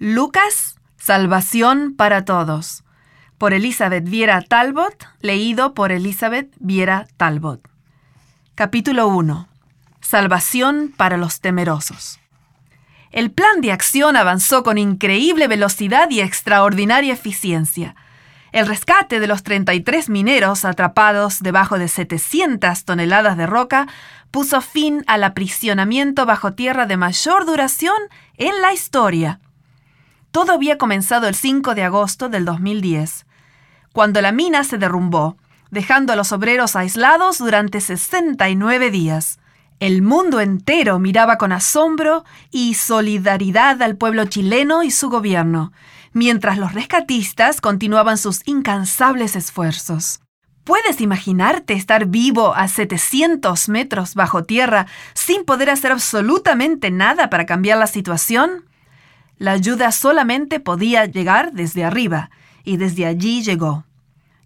Lucas, Salvación para Todos, por Elizabeth Viera Talbot, leído por Elizabeth Viera Talbot. Capítulo 1. Salvación para los temerosos. El plan de acción avanzó con increíble velocidad y extraordinaria eficiencia. El rescate de los 33 mineros atrapados debajo de 700 toneladas de roca puso fin al aprisionamiento bajo tierra de mayor duración en la historia. Todo había comenzado el 5 de agosto del 2010, cuando la mina se derrumbó, dejando a los obreros aislados durante 69 días. El mundo entero miraba con asombro y solidaridad al pueblo chileno y su gobierno, mientras los rescatistas continuaban sus incansables esfuerzos. ¿Puedes imaginarte estar vivo a 700 metros bajo tierra sin poder hacer absolutamente nada para cambiar la situación? La ayuda solamente podía llegar desde arriba, y desde allí llegó.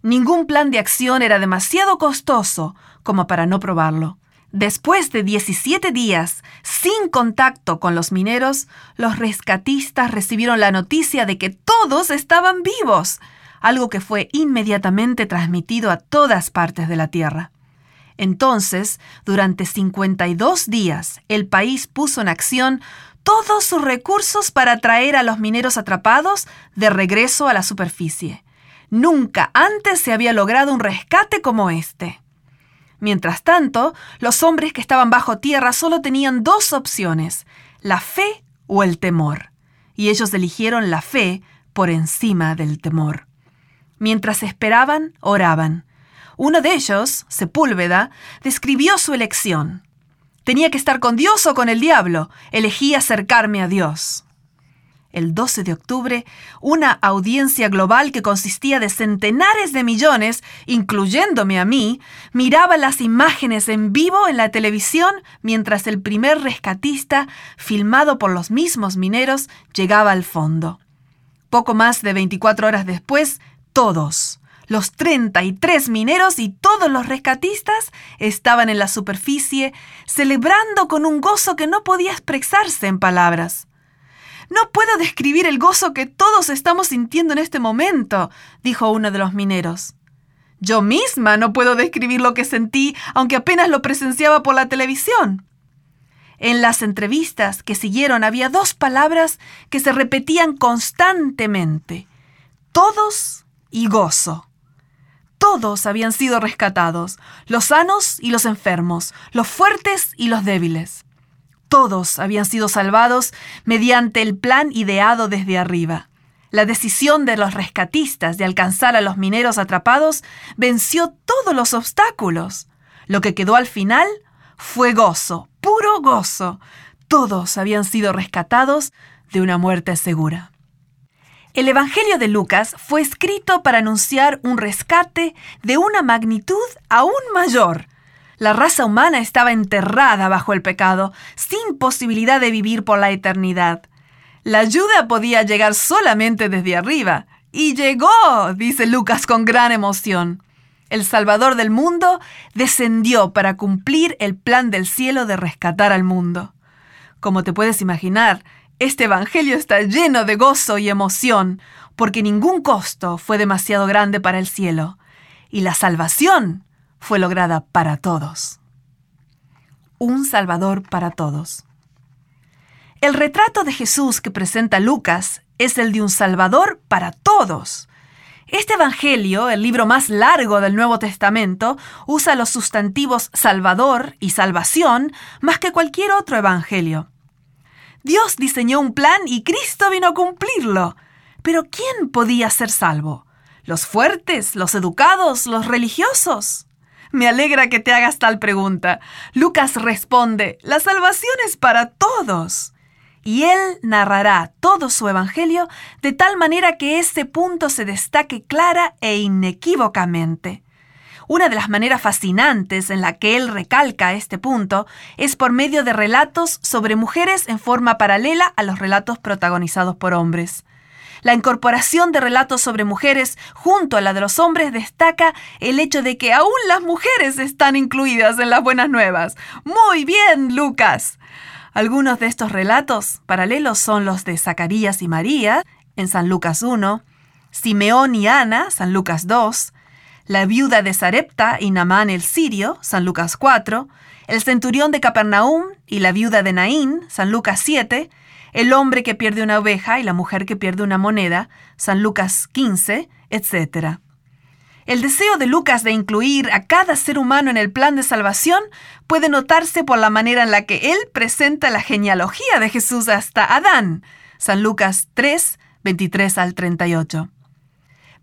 Ningún plan de acción era demasiado costoso como para no probarlo. Después de 17 días sin contacto con los mineros, los rescatistas recibieron la noticia de que todos estaban vivos, algo que fue inmediatamente transmitido a todas partes de la Tierra. Entonces, durante 52 días, el país puso en acción todos sus recursos para traer a los mineros atrapados de regreso a la superficie. Nunca antes se había logrado un rescate como este. Mientras tanto, los hombres que estaban bajo tierra solo tenían dos opciones, la fe o el temor, y ellos eligieron la fe por encima del temor. Mientras esperaban, oraban. Uno de ellos, Sepúlveda, describió su elección. Tenía que estar con Dios o con el diablo. Elegí acercarme a Dios el 12 de octubre, una audiencia global que consistía de centenares de millones, incluyéndome a mí, miraba las imágenes en vivo en la televisión mientras el primer rescatista, filmado por los mismos mineros, llegaba al fondo. Poco más de 24 horas después, todos, los 33 mineros y todos los rescatistas estaban en la superficie, celebrando con un gozo que no podía expresarse en palabras. No puedo describir el gozo que todos estamos sintiendo en este momento, dijo uno de los mineros. Yo misma no puedo describir lo que sentí, aunque apenas lo presenciaba por la televisión. En las entrevistas que siguieron había dos palabras que se repetían constantemente. Todos y gozo. Todos habían sido rescatados, los sanos y los enfermos, los fuertes y los débiles todos habían sido salvados mediante el plan ideado desde arriba. La decisión de los rescatistas de alcanzar a los mineros atrapados venció todos los obstáculos. Lo que quedó al final fue gozo, puro gozo. Todos habían sido rescatados de una muerte segura. El Evangelio de Lucas fue escrito para anunciar un rescate de una magnitud aún mayor la raza humana estaba enterrada bajo el pecado, sin posibilidad de vivir por la eternidad. La ayuda podía llegar solamente desde arriba. Y llegó, dice Lucas con gran emoción. El Salvador del mundo descendió para cumplir el plan del cielo de rescatar al mundo. Como te puedes imaginar, este Evangelio está lleno de gozo y emoción, porque ningún costo fue demasiado grande para el cielo. Y la salvación fue lograda para todos. Un Salvador para todos. El retrato de Jesús que presenta Lucas es el de un Salvador para todos. Este Evangelio, el libro más largo del Nuevo Testamento, usa los sustantivos Salvador y Salvación más que cualquier otro Evangelio. Dios diseñó un plan y Cristo vino a cumplirlo. Pero ¿quién podía ser salvo? ¿Los fuertes, los educados, los religiosos? Me alegra que te hagas tal pregunta. Lucas responde, la salvación es para todos. Y él narrará todo su evangelio de tal manera que ese punto se destaque clara e inequívocamente. Una de las maneras fascinantes en la que él recalca este punto es por medio de relatos sobre mujeres en forma paralela a los relatos protagonizados por hombres. La incorporación de relatos sobre mujeres junto a la de los hombres destaca el hecho de que aún las mujeres están incluidas en las buenas nuevas. Muy bien, Lucas. Algunos de estos relatos paralelos son los de Zacarías y María, en San Lucas 1, Simeón y Ana, San Lucas 2, la viuda de Sarepta y Namán el sirio, San Lucas 4, el centurión de Capernaum y la viuda de Naín, San Lucas 7, el hombre que pierde una oveja y la mujer que pierde una moneda, San Lucas 15, etc. El deseo de Lucas de incluir a cada ser humano en el plan de salvación puede notarse por la manera en la que él presenta la genealogía de Jesús hasta Adán, San Lucas 3, 23 al 38.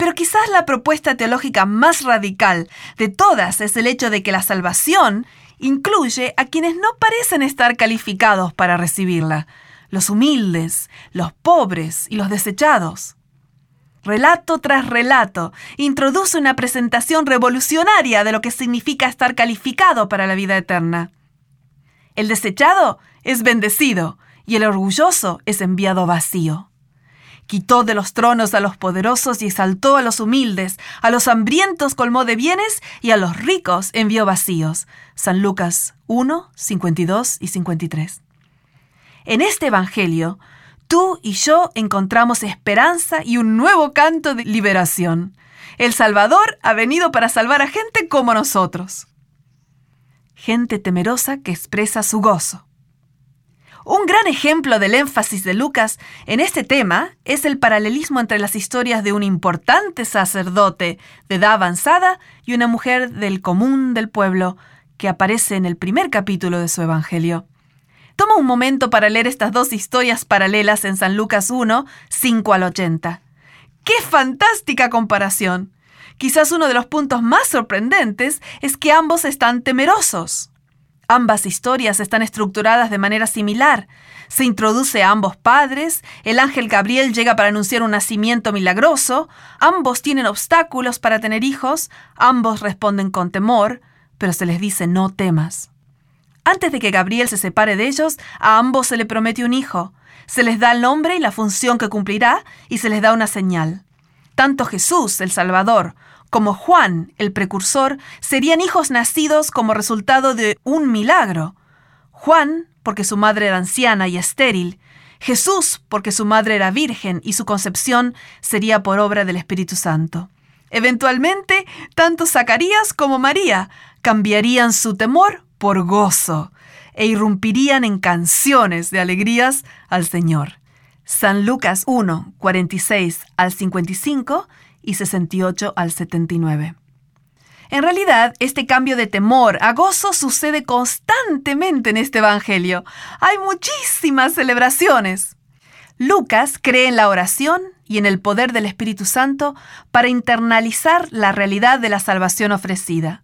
Pero quizás la propuesta teológica más radical de todas es el hecho de que la salvación incluye a quienes no parecen estar calificados para recibirla, los humildes, los pobres y los desechados. Relato tras relato, introduce una presentación revolucionaria de lo que significa estar calificado para la vida eterna. El desechado es bendecido y el orgulloso es enviado vacío. Quitó de los tronos a los poderosos y exaltó a los humildes, a los hambrientos colmó de bienes y a los ricos envió vacíos. San Lucas 1, 52 y 53. En este Evangelio, tú y yo encontramos esperanza y un nuevo canto de liberación. El Salvador ha venido para salvar a gente como nosotros. Gente temerosa que expresa su gozo. Un gran ejemplo del énfasis de Lucas en este tema es el paralelismo entre las historias de un importante sacerdote de edad avanzada y una mujer del común del pueblo que aparece en el primer capítulo de su Evangelio. Toma un momento para leer estas dos historias paralelas en San Lucas 1, 5 al 80. ¡Qué fantástica comparación! Quizás uno de los puntos más sorprendentes es que ambos están temerosos. Ambas historias están estructuradas de manera similar. Se introduce a ambos padres, el ángel Gabriel llega para anunciar un nacimiento milagroso, ambos tienen obstáculos para tener hijos, ambos responden con temor, pero se les dice no temas. Antes de que Gabriel se separe de ellos, a ambos se le promete un hijo. Se les da el nombre y la función que cumplirá y se les da una señal. Tanto Jesús, el Salvador, como Juan, el precursor, serían hijos nacidos como resultado de un milagro. Juan, porque su madre era anciana y estéril, Jesús, porque su madre era virgen y su concepción sería por obra del Espíritu Santo. Eventualmente, tanto Zacarías como María cambiarían su temor por gozo e irrumpirían en canciones de alegrías al Señor. San Lucas 1, 46 al 55 y 68 al 79. En realidad, este cambio de temor a gozo sucede constantemente en este Evangelio. Hay muchísimas celebraciones. Lucas cree en la oración y en el poder del Espíritu Santo para internalizar la realidad de la salvación ofrecida.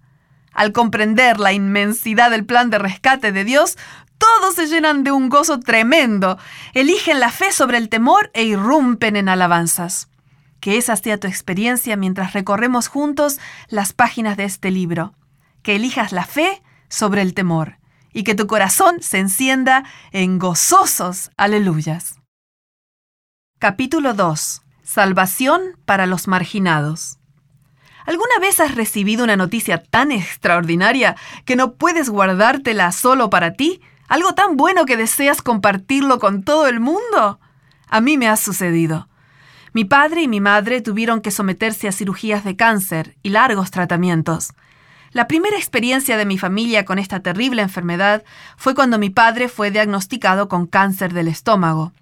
Al comprender la inmensidad del plan de rescate de Dios, todos se llenan de un gozo tremendo, eligen la fe sobre el temor e irrumpen en alabanzas. Que esa sea tu experiencia mientras recorremos juntos las páginas de este libro. Que elijas la fe sobre el temor y que tu corazón se encienda en gozosos aleluyas. Capítulo 2. Salvación para los marginados. ¿Alguna vez has recibido una noticia tan extraordinaria que no puedes guardártela solo para ti? ¿Algo tan bueno que deseas compartirlo con todo el mundo? A mí me ha sucedido. Mi padre y mi madre tuvieron que someterse a cirugías de cáncer y largos tratamientos. La primera experiencia de mi familia con esta terrible enfermedad fue cuando mi padre fue diagnosticado con cáncer del estómago.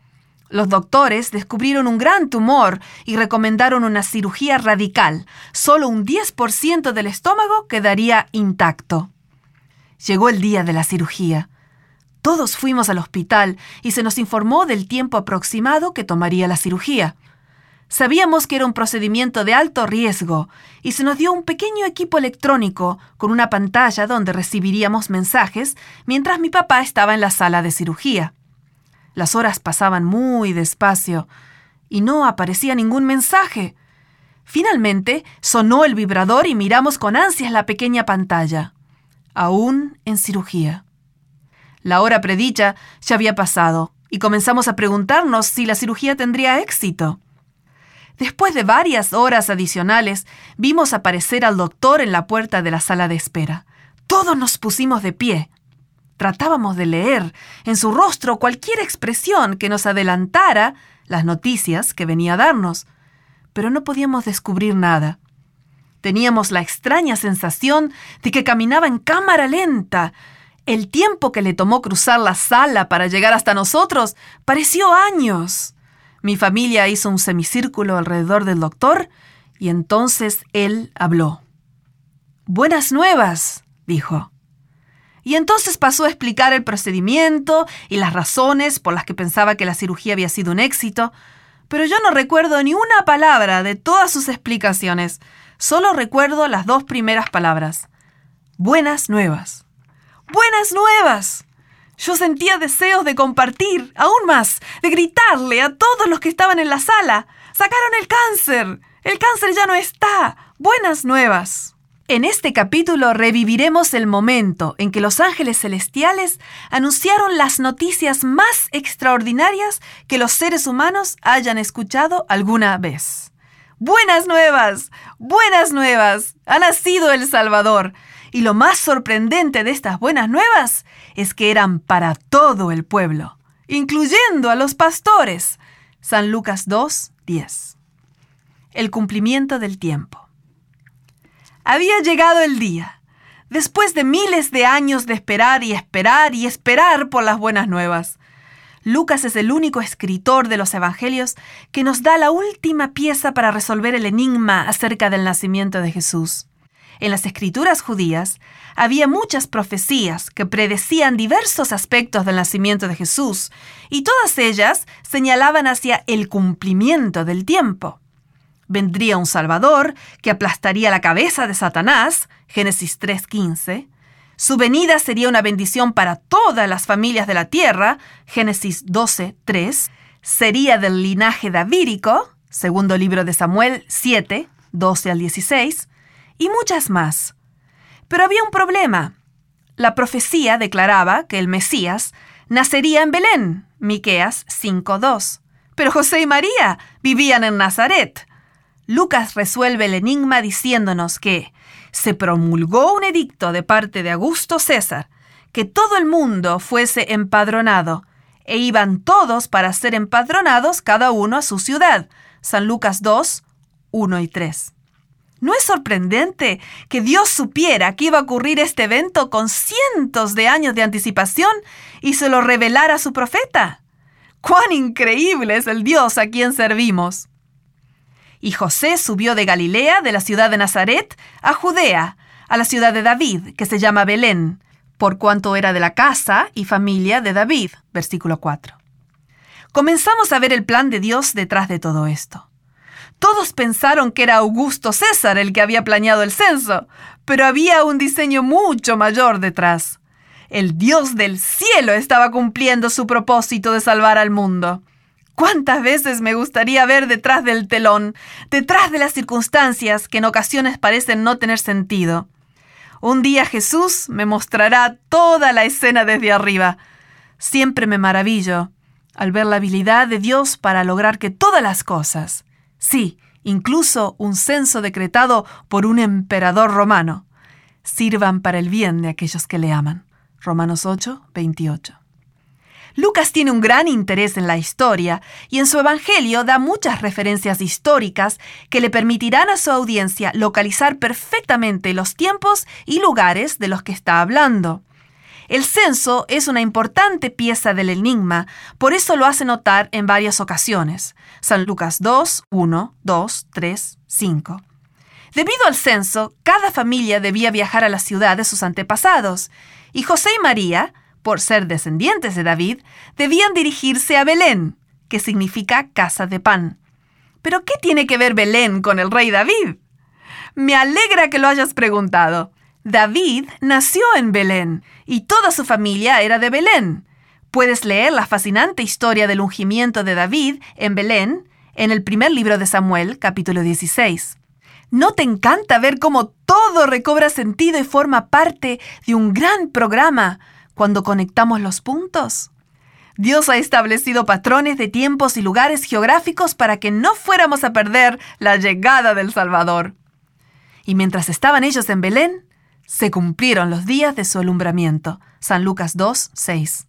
Los doctores descubrieron un gran tumor y recomendaron una cirugía radical. Solo un 10% del estómago quedaría intacto. Llegó el día de la cirugía. Todos fuimos al hospital y se nos informó del tiempo aproximado que tomaría la cirugía. Sabíamos que era un procedimiento de alto riesgo y se nos dio un pequeño equipo electrónico con una pantalla donde recibiríamos mensajes mientras mi papá estaba en la sala de cirugía. Las horas pasaban muy despacio y no aparecía ningún mensaje. Finalmente sonó el vibrador y miramos con ansias la pequeña pantalla. Aún en cirugía. La hora predicha ya había pasado y comenzamos a preguntarnos si la cirugía tendría éxito. Después de varias horas adicionales, vimos aparecer al doctor en la puerta de la sala de espera. Todos nos pusimos de pie. Tratábamos de leer en su rostro cualquier expresión que nos adelantara las noticias que venía a darnos, pero no podíamos descubrir nada. Teníamos la extraña sensación de que caminaba en cámara lenta. El tiempo que le tomó cruzar la sala para llegar hasta nosotros pareció años. Mi familia hizo un semicírculo alrededor del doctor y entonces él habló. Buenas nuevas, dijo. Y entonces pasó a explicar el procedimiento y las razones por las que pensaba que la cirugía había sido un éxito, pero yo no recuerdo ni una palabra de todas sus explicaciones. Solo recuerdo las dos primeras palabras. Buenas nuevas. Buenas nuevas. Yo sentía deseos de compartir, aún más, de gritarle a todos los que estaban en la sala. Sacaron el cáncer. El cáncer ya no está. Buenas nuevas. En este capítulo reviviremos el momento en que los ángeles celestiales anunciaron las noticias más extraordinarias que los seres humanos hayan escuchado alguna vez. Buenas nuevas, buenas nuevas, ha nacido el Salvador. Y lo más sorprendente de estas buenas nuevas es que eran para todo el pueblo, incluyendo a los pastores. San Lucas 2, 10. El cumplimiento del tiempo. Había llegado el día, después de miles de años de esperar y esperar y esperar por las buenas nuevas. Lucas es el único escritor de los Evangelios que nos da la última pieza para resolver el enigma acerca del nacimiento de Jesús. En las escrituras judías había muchas profecías que predecían diversos aspectos del nacimiento de Jesús, y todas ellas señalaban hacia el cumplimiento del tiempo. Vendría un Salvador que aplastaría la cabeza de Satanás, Génesis 3.15. Su venida sería una bendición para todas las familias de la tierra, Génesis 12.3. Sería del linaje davírico, segundo libro de Samuel 7, 12 al 16, y muchas más. Pero había un problema. La profecía declaraba que el Mesías nacería en Belén, Miqueas 5.2. Pero José y María vivían en Nazaret, Lucas resuelve el enigma diciéndonos que se promulgó un edicto de parte de Augusto César que todo el mundo fuese empadronado, e iban todos para ser empadronados cada uno a su ciudad. San Lucas 2, 1 y 3. ¿No es sorprendente que Dios supiera que iba a ocurrir este evento con cientos de años de anticipación y se lo revelara a su profeta? ¡Cuán increíble es el Dios a quien servimos! Y José subió de Galilea, de la ciudad de Nazaret, a Judea, a la ciudad de David, que se llama Belén, por cuanto era de la casa y familia de David. Versículo 4. Comenzamos a ver el plan de Dios detrás de todo esto. Todos pensaron que era Augusto César el que había planeado el censo, pero había un diseño mucho mayor detrás. El Dios del cielo estaba cumpliendo su propósito de salvar al mundo. ¿Cuántas veces me gustaría ver detrás del telón, detrás de las circunstancias que en ocasiones parecen no tener sentido? Un día Jesús me mostrará toda la escena desde arriba. Siempre me maravillo al ver la habilidad de Dios para lograr que todas las cosas, sí, incluso un censo decretado por un emperador romano, sirvan para el bien de aquellos que le aman. Romanos 8, 28. Lucas tiene un gran interés en la historia y en su Evangelio da muchas referencias históricas que le permitirán a su audiencia localizar perfectamente los tiempos y lugares de los que está hablando. El censo es una importante pieza del enigma, por eso lo hace notar en varias ocasiones. San Lucas 2, 1, 2, 3, 5. Debido al censo, cada familia debía viajar a la ciudad de sus antepasados, y José y María, por ser descendientes de David, debían dirigirse a Belén, que significa casa de pan. ¿Pero qué tiene que ver Belén con el rey David? Me alegra que lo hayas preguntado. David nació en Belén y toda su familia era de Belén. Puedes leer la fascinante historia del ungimiento de David en Belén en el primer libro de Samuel, capítulo 16. ¿No te encanta ver cómo todo recobra sentido y forma parte de un gran programa cuando conectamos los puntos? Dios ha establecido patrones de tiempos y lugares geográficos para que no fuéramos a perder la llegada del Salvador. Y mientras estaban ellos en Belén, Se cumplieron los días de su alumbramiento. San Lucas 2, 6.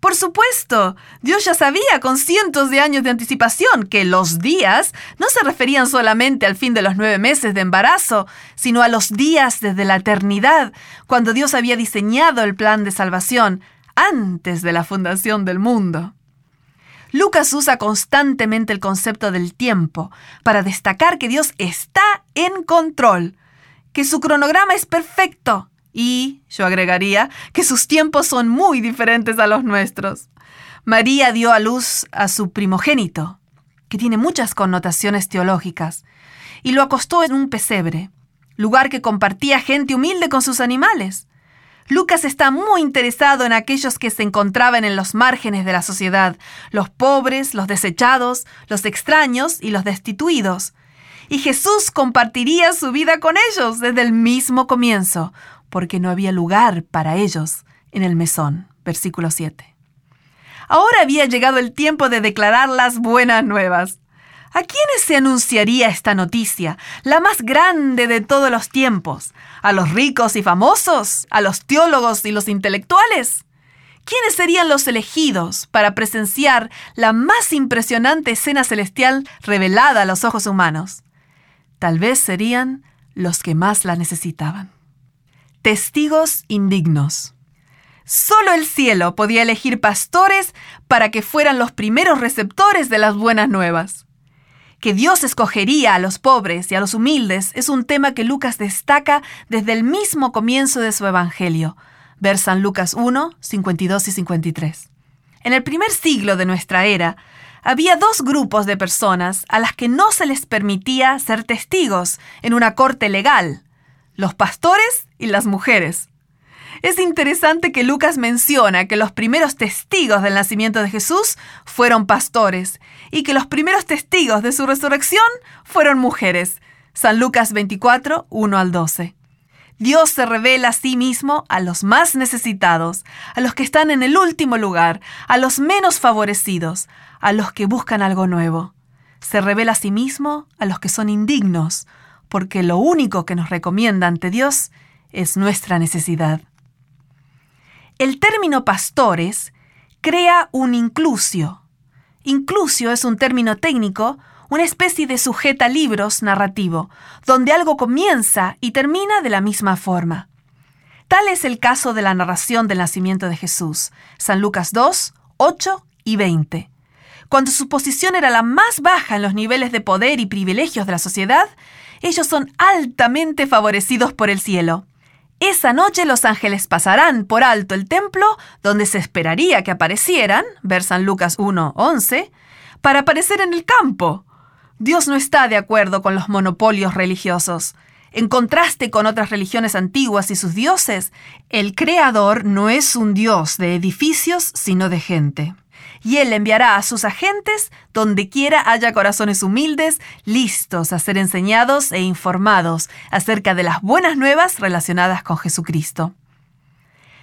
Por supuesto, Dios ya sabía con cientos de años de anticipación que los días no se referían solamente al fin de los nueve meses de embarazo, sino a los días desde la eternidad, cuando Dios había diseñado el plan de salvación antes de la fundación del mundo. Lucas usa constantemente el concepto del tiempo para destacar que Dios está en control, que su cronograma es perfecto y, yo agregaría, que sus tiempos son muy diferentes a los nuestros. María dio a luz a su primogénito, que tiene muchas connotaciones teológicas, y lo acostó en un pesebre, lugar que compartía gente humilde con sus animales. Lucas está muy interesado en aquellos que se encontraban en los márgenes de la sociedad, los pobres, los desechados, los extraños y los destituidos. Y Jesús compartiría su vida con ellos desde el mismo comienzo, porque no había lugar para ellos en el mesón. Versículo 7. Ahora había llegado el tiempo de declarar las buenas nuevas. ¿A quiénes se anunciaría esta noticia, la más grande de todos los tiempos? ¿A los ricos y famosos? ¿A los teólogos y los intelectuales? ¿Quiénes serían los elegidos para presenciar la más impresionante escena celestial revelada a los ojos humanos? Tal vez serían los que más la necesitaban. Testigos indignos. Solo el cielo podía elegir pastores para que fueran los primeros receptores de las buenas nuevas. Que Dios escogería a los pobres y a los humildes es un tema que Lucas destaca desde el mismo comienzo de su Evangelio. Ver San Lucas 1, 52 y 53. En el primer siglo de nuestra era, había dos grupos de personas a las que no se les permitía ser testigos en una corte legal los pastores y las mujeres. Es interesante que Lucas menciona que los primeros testigos del nacimiento de Jesús fueron pastores y que los primeros testigos de su resurrección fueron mujeres. San Lucas 24, 1 al 12. Dios se revela a sí mismo a los más necesitados, a los que están en el último lugar, a los menos favorecidos, a los que buscan algo nuevo. Se revela a sí mismo a los que son indignos, porque lo único que nos recomienda ante Dios es nuestra necesidad. El término pastores crea un inclusio. Inclusio es un término técnico, una especie de sujeta libros narrativo, donde algo comienza y termina de la misma forma. Tal es el caso de la narración del nacimiento de Jesús, San Lucas 2, 8 y 20. Cuando su posición era la más baja en los niveles de poder y privilegios de la sociedad, ellos son altamente favorecidos por el cielo. Esa noche los ángeles pasarán por alto el templo donde se esperaría que aparecieran, ver San Lucas 1, 11, para aparecer en el campo. Dios no está de acuerdo con los monopolios religiosos. En contraste con otras religiones antiguas y sus dioses, el Creador no es un Dios de edificios, sino de gente y Él enviará a sus agentes donde quiera haya corazones humildes, listos a ser enseñados e informados acerca de las buenas nuevas relacionadas con Jesucristo.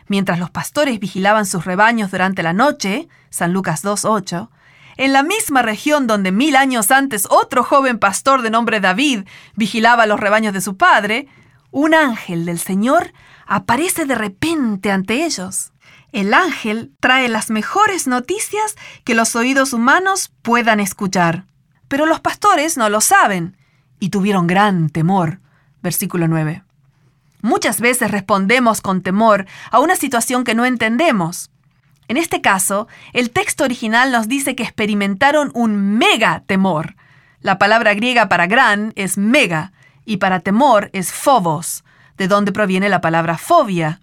Mientras los pastores vigilaban sus rebaños durante la noche, San Lucas 2.8, en la misma región donde mil años antes otro joven pastor de nombre David vigilaba los rebaños de su padre, un ángel del Señor aparece de repente ante ellos. El ángel trae las mejores noticias que los oídos humanos puedan escuchar. Pero los pastores no lo saben y tuvieron gran temor. Versículo 9. Muchas veces respondemos con temor a una situación que no entendemos. En este caso, el texto original nos dice que experimentaron un mega temor. La palabra griega para gran es mega y para temor es phobos, de donde proviene la palabra fobia,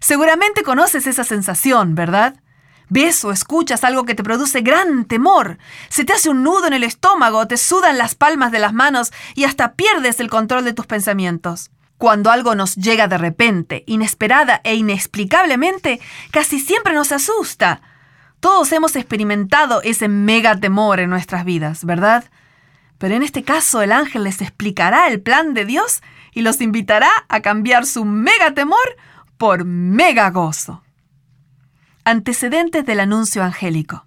Seguramente conoces esa sensación, ¿verdad? Ves o escuchas algo que te produce gran temor. Se te hace un nudo en el estómago, te sudan las palmas de las manos y hasta pierdes el control de tus pensamientos. Cuando algo nos llega de repente, inesperada e inexplicablemente, casi siempre nos asusta. Todos hemos experimentado ese mega temor en nuestras vidas, ¿verdad? Pero en este caso el ángel les explicará el plan de Dios y los invitará a cambiar su mega temor por mega gozo. Antecedentes del anuncio angélico.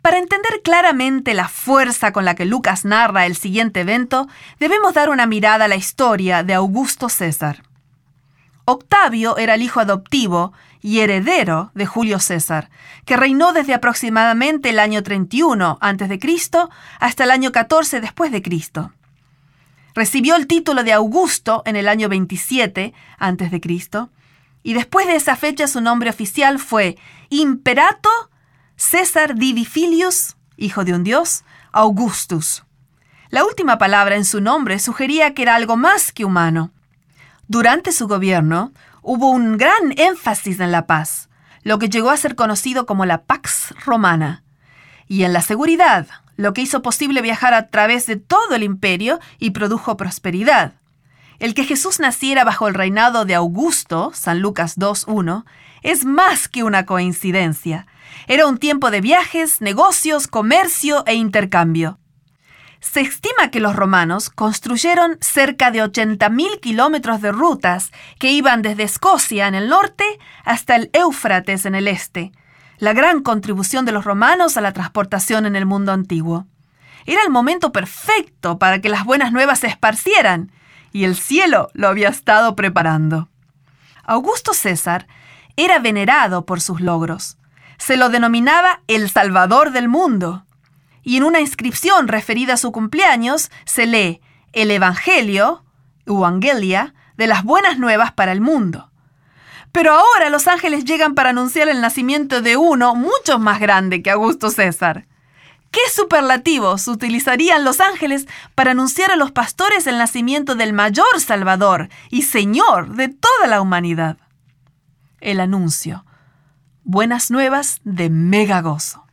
Para entender claramente la fuerza con la que Lucas narra el siguiente evento, debemos dar una mirada a la historia de Augusto César. Octavio era el hijo adoptivo y heredero de Julio César, que reinó desde aproximadamente el año 31 a.C. hasta el año 14 después de Cristo. Recibió el título de Augusto en el año 27 a.C. y después de esa fecha su nombre oficial fue Imperato César Divifilius, hijo de un dios, Augustus. La última palabra en su nombre sugería que era algo más que humano. Durante su gobierno hubo un gran énfasis en la paz, lo que llegó a ser conocido como la Pax Romana, y en la seguridad, lo que hizo posible viajar a través de todo el imperio y produjo prosperidad. El que Jesús naciera bajo el reinado de Augusto, San Lucas 2.1, es más que una coincidencia. Era un tiempo de viajes, negocios, comercio e intercambio. Se estima que los romanos construyeron cerca de 80.000 kilómetros de rutas que iban desde Escocia en el norte hasta el Éufrates en el este, la gran contribución de los romanos a la transportación en el mundo antiguo. Era el momento perfecto para que las buenas nuevas se esparcieran, y el cielo lo había estado preparando. Augusto César era venerado por sus logros. Se lo denominaba el Salvador del mundo y en una inscripción referida a su cumpleaños se lee el Evangelio, Evangelia, de las buenas nuevas para el mundo. Pero ahora los ángeles llegan para anunciar el nacimiento de uno mucho más grande que Augusto César. ¿Qué superlativos utilizarían los ángeles para anunciar a los pastores el nacimiento del mayor Salvador y Señor de toda la humanidad? El anuncio. Buenas nuevas de mega gozo.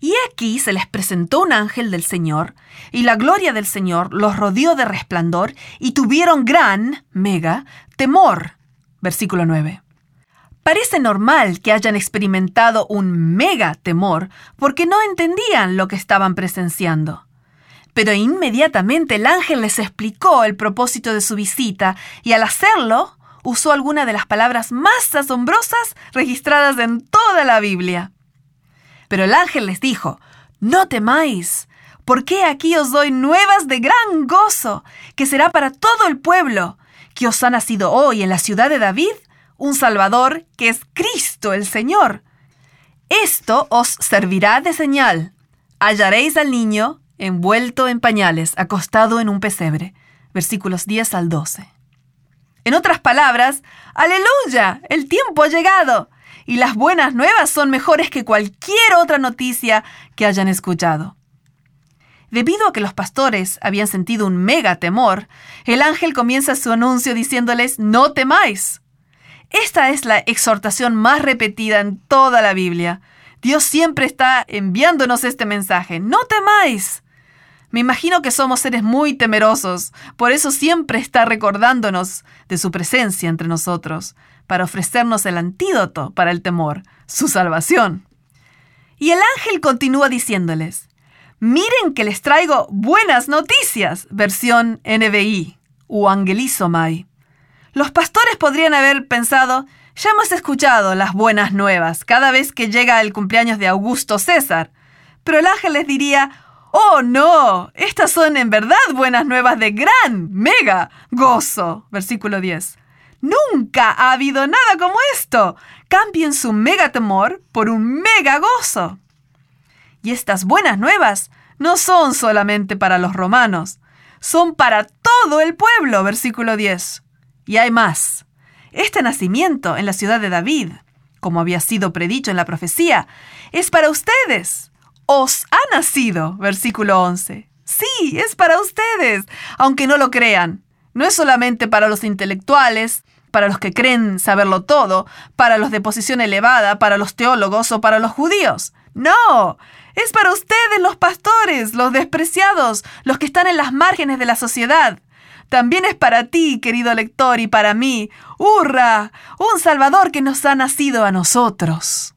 Y aquí se les presentó un ángel del Señor, y la gloria del Señor los rodeó de resplandor, y tuvieron gran, mega, temor. Versículo 9. Parece normal que hayan experimentado un mega temor porque no entendían lo que estaban presenciando. Pero inmediatamente el ángel les explicó el propósito de su visita y al hacerlo usó alguna de las palabras más asombrosas registradas en toda la Biblia. Pero el ángel les dijo, No temáis, porque aquí os doy nuevas de gran gozo, que será para todo el pueblo, que os ha nacido hoy en la ciudad de David un Salvador, que es Cristo el Señor. Esto os servirá de señal. Hallaréis al niño envuelto en pañales, acostado en un pesebre. Versículos 10 al 12. En otras palabras, aleluya, el tiempo ha llegado y las buenas nuevas son mejores que cualquier otra noticia que hayan escuchado. Debido a que los pastores habían sentido un mega temor, el ángel comienza su anuncio diciéndoles, no temáis. Esta es la exhortación más repetida en toda la Biblia. Dios siempre está enviándonos este mensaje, no temáis. Me imagino que somos seres muy temerosos, por eso siempre está recordándonos de su presencia entre nosotros para ofrecernos el antídoto para el temor, su salvación. Y el ángel continúa diciéndoles, miren que les traigo buenas noticias, versión NBI, o Angelizomai. Los pastores podrían haber pensado, ya hemos escuchado las buenas nuevas cada vez que llega el cumpleaños de Augusto César, pero el ángel les diría, oh no, estas son en verdad buenas nuevas de gran, mega gozo, versículo 10. Nunca ha habido nada como esto. Cambien su mega temor por un mega gozo. Y estas buenas nuevas no son solamente para los romanos, son para todo el pueblo, versículo 10. Y hay más. Este nacimiento en la ciudad de David, como había sido predicho en la profecía, es para ustedes. Os ha nacido, versículo 11. Sí, es para ustedes, aunque no lo crean. No es solamente para los intelectuales, para los que creen saberlo todo, para los de posición elevada, para los teólogos o para los judíos. No, es para ustedes los pastores, los despreciados, los que están en las márgenes de la sociedad. También es para ti, querido lector, y para mí. ¡Hurra! Un Salvador que nos ha nacido a nosotros.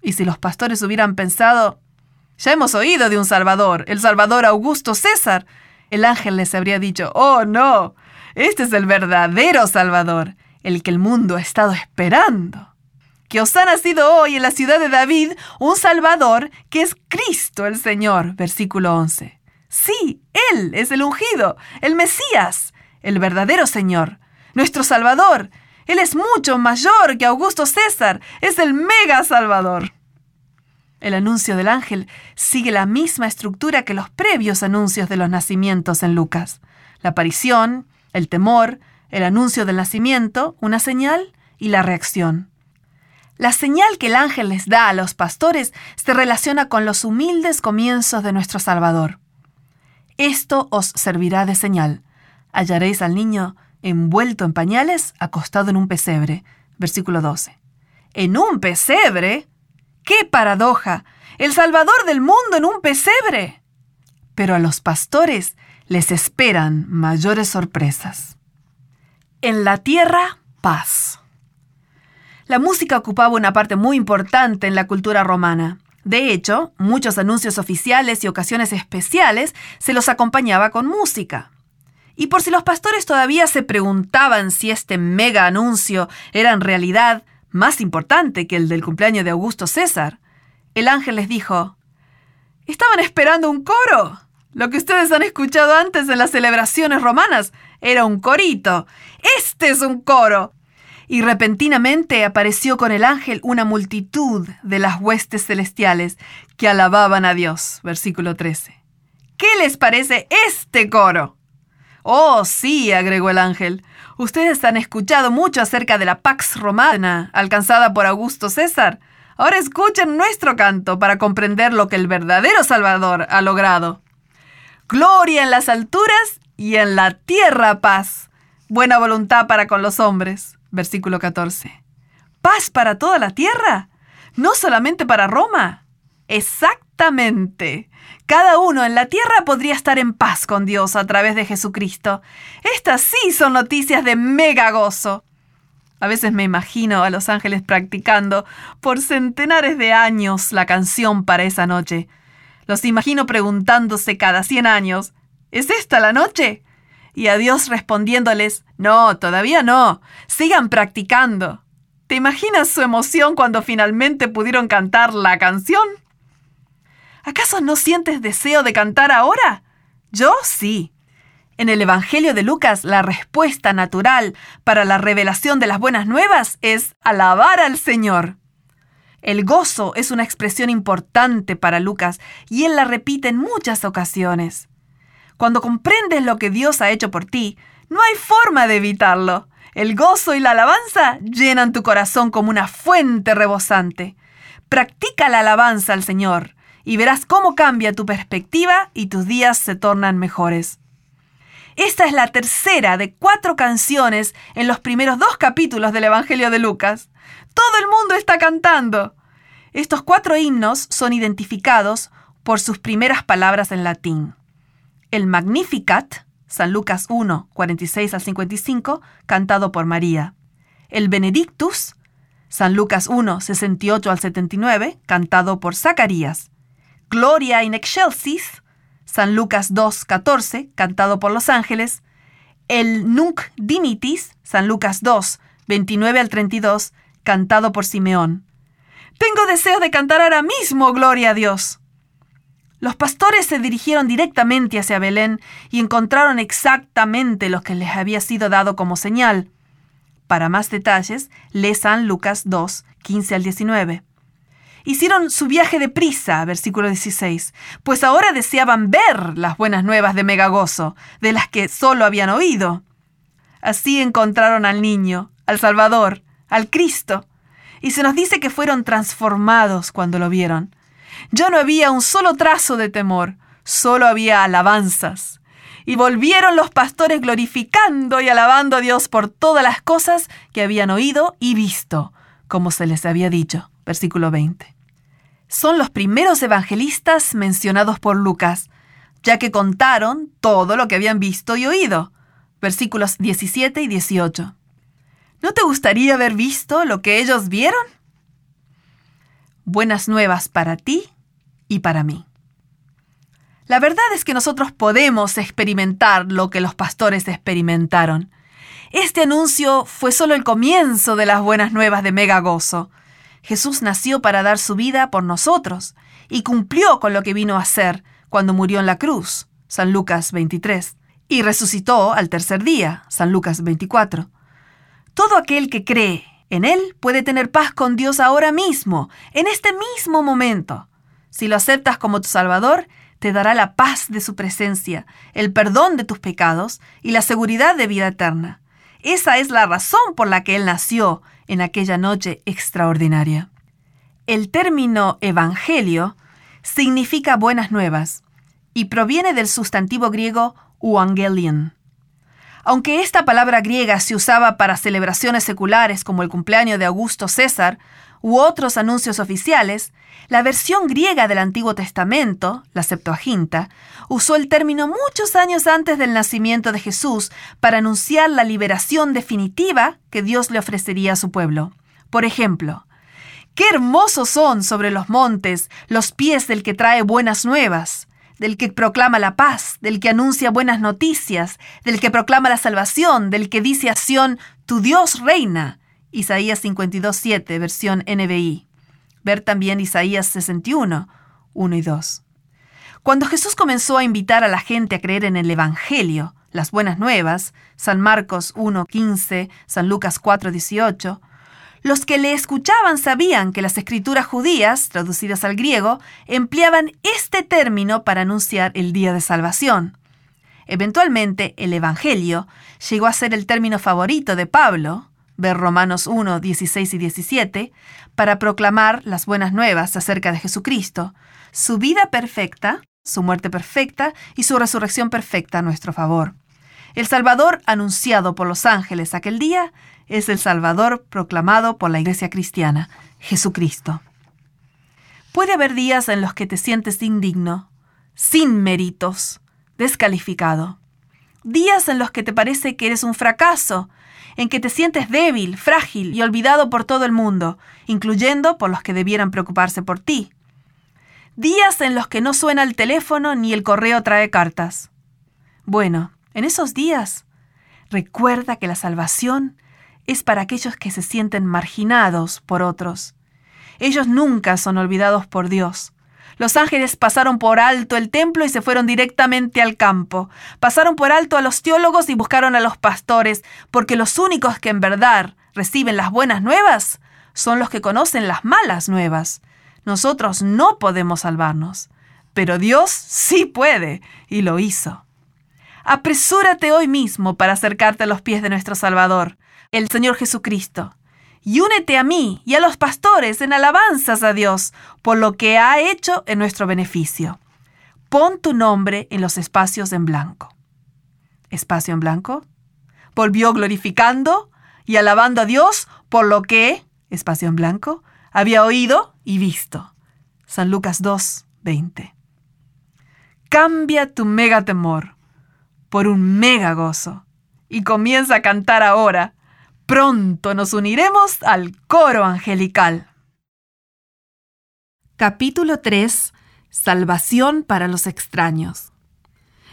Y si los pastores hubieran pensado, ya hemos oído de un Salvador, el Salvador Augusto César, el ángel les habría dicho, oh no, este es el verdadero Salvador, el que el mundo ha estado esperando. Que os ha nacido hoy en la ciudad de David un Salvador que es Cristo el Señor. Versículo 11. Sí, Él es el ungido, el Mesías, el verdadero Señor. nuestro Salvador. Él es mucho mayor que Augusto César, es el mega Salvador. El anuncio del ángel sigue la misma estructura que los previos anuncios de los nacimientos en Lucas. La aparición, el temor, el anuncio del nacimiento, una señal y la reacción. La señal que el ángel les da a los pastores se relaciona con los humildes comienzos de nuestro Salvador. Esto os servirá de señal. Hallaréis al niño envuelto en pañales, acostado en un pesebre. Versículo 12. ¿En un pesebre? ¡Qué paradoja! El Salvador del mundo en un pesebre. Pero a los pastores les esperan mayores sorpresas. En la tierra, paz. La música ocupaba una parte muy importante en la cultura romana. De hecho, muchos anuncios oficiales y ocasiones especiales se los acompañaba con música. Y por si los pastores todavía se preguntaban si este mega anuncio era en realidad más importante que el del cumpleaños de Augusto César, el ángel les dijo, Estaban esperando un coro. Lo que ustedes han escuchado antes en las celebraciones romanas era un corito. Este es un coro. Y repentinamente apareció con el ángel una multitud de las huestes celestiales que alababan a Dios. Versículo 13. ¿Qué les parece este coro? Oh, sí, agregó el ángel. Ustedes han escuchado mucho acerca de la Pax Romana alcanzada por Augusto César. Ahora escuchen nuestro canto para comprender lo que el verdadero Salvador ha logrado. Gloria en las alturas y en la tierra paz. Buena voluntad para con los hombres. Versículo 14. ¿Paz para toda la tierra? ¿No solamente para Roma? Exactamente. Cada uno en la tierra podría estar en paz con Dios a través de Jesucristo. Estas sí son noticias de mega gozo. A veces me imagino a los ángeles practicando por centenares de años la canción para esa noche. Los imagino preguntándose cada cien años, ¿es esta la noche? Y a Dios respondiéndoles, no, todavía no, sigan practicando. ¿Te imaginas su emoción cuando finalmente pudieron cantar la canción? ¿Acaso no sientes deseo de cantar ahora? Yo sí. En el Evangelio de Lucas, la respuesta natural para la revelación de las buenas nuevas es alabar al Señor. El gozo es una expresión importante para Lucas y él la repite en muchas ocasiones. Cuando comprendes lo que Dios ha hecho por ti, no hay forma de evitarlo. El gozo y la alabanza llenan tu corazón como una fuente rebosante. Practica la alabanza al Señor y verás cómo cambia tu perspectiva y tus días se tornan mejores. Esta es la tercera de cuatro canciones en los primeros dos capítulos del Evangelio de Lucas. Todo el mundo está cantando. Estos cuatro himnos son identificados por sus primeras palabras en latín. El Magnificat, San Lucas 1, 46 al 55, cantado por María. El Benedictus, San Lucas 1, 68 al 79, cantado por Zacarías. Gloria in excelsis, San Lucas 2, 14, cantado por los ángeles. El Nunc Dimitis, San Lucas 2, 29 al 32, cantado por Simeón. Tengo deseo de cantar ahora mismo, gloria a Dios. Los pastores se dirigieron directamente hacia Belén y encontraron exactamente lo que les había sido dado como señal. Para más detalles, lee San Lucas 2, 15 al 19. Hicieron su viaje de prisa, versículo 16, pues ahora deseaban ver las buenas nuevas de Megagozo, de las que solo habían oído. Así encontraron al niño, al Salvador, al Cristo, y se nos dice que fueron transformados cuando lo vieron. Ya no había un solo trazo de temor, solo había alabanzas. Y volvieron los pastores glorificando y alabando a Dios por todas las cosas que habían oído y visto, como se les había dicho versículo 20. Son los primeros evangelistas mencionados por Lucas, ya que contaron todo lo que habían visto y oído, versículos 17 y 18. ¿No te gustaría haber visto lo que ellos vieron? Buenas nuevas para ti y para mí. La verdad es que nosotros podemos experimentar lo que los pastores experimentaron. Este anuncio fue solo el comienzo de las buenas nuevas de Mega Gozo. Jesús nació para dar su vida por nosotros y cumplió con lo que vino a hacer cuando murió en la cruz, San Lucas 23, y resucitó al tercer día, San Lucas 24. Todo aquel que cree en Él puede tener paz con Dios ahora mismo, en este mismo momento. Si lo aceptas como tu Salvador, te dará la paz de su presencia, el perdón de tus pecados y la seguridad de vida eterna. Esa es la razón por la que Él nació en aquella noche extraordinaria. El término Evangelio significa buenas nuevas y proviene del sustantivo griego euangelion. Aunque esta palabra griega se usaba para celebraciones seculares como el cumpleaños de Augusto César u otros anuncios oficiales, la versión griega del Antiguo Testamento, la Septuaginta, usó el término muchos años antes del nacimiento de Jesús para anunciar la liberación definitiva que Dios le ofrecería a su pueblo. Por ejemplo, Qué hermosos son sobre los montes los pies del que trae buenas nuevas, del que proclama la paz, del que anuncia buenas noticias, del que proclama la salvación, del que dice a Sión, tu Dios reina. Isaías 52.7, versión NBI. Ver también Isaías 61, 1 y 2. Cuando Jesús comenzó a invitar a la gente a creer en el Evangelio, las buenas nuevas, San Marcos 1.15, San Lucas 4.18, los que le escuchaban sabían que las escrituras judías, traducidas al griego, empleaban este término para anunciar el día de salvación. Eventualmente, el Evangelio llegó a ser el término favorito de Pablo, ver Romanos 1, 16 y 17, para proclamar las buenas nuevas acerca de Jesucristo, su vida perfecta, su muerte perfecta y su resurrección perfecta a nuestro favor. El Salvador anunciado por los ángeles aquel día es el Salvador proclamado por la Iglesia cristiana, Jesucristo. Puede haber días en los que te sientes indigno, sin méritos, descalificado. Días en los que te parece que eres un fracaso, en que te sientes débil, frágil y olvidado por todo el mundo, incluyendo por los que debieran preocuparse por ti. Días en los que no suena el teléfono ni el correo trae cartas. Bueno, en esos días, recuerda que la salvación es para aquellos que se sienten marginados por otros. Ellos nunca son olvidados por Dios. Los ángeles pasaron por alto el templo y se fueron directamente al campo. Pasaron por alto a los teólogos y buscaron a los pastores, porque los únicos que en verdad reciben las buenas nuevas son los que conocen las malas nuevas. Nosotros no podemos salvarnos, pero Dios sí puede, y lo hizo. Apresúrate hoy mismo para acercarte a los pies de nuestro Salvador el Señor Jesucristo. Y únete a mí y a los pastores en alabanzas a Dios por lo que ha hecho en nuestro beneficio. Pon tu nombre en los espacios en blanco. Espacio en blanco. Volvió glorificando y alabando a Dios por lo que, espacio en blanco, había oído y visto. San Lucas 2, 20. Cambia tu mega temor por un mega gozo y comienza a cantar ahora Pronto nos uniremos al coro angelical. Capítulo 3. Salvación para los extraños.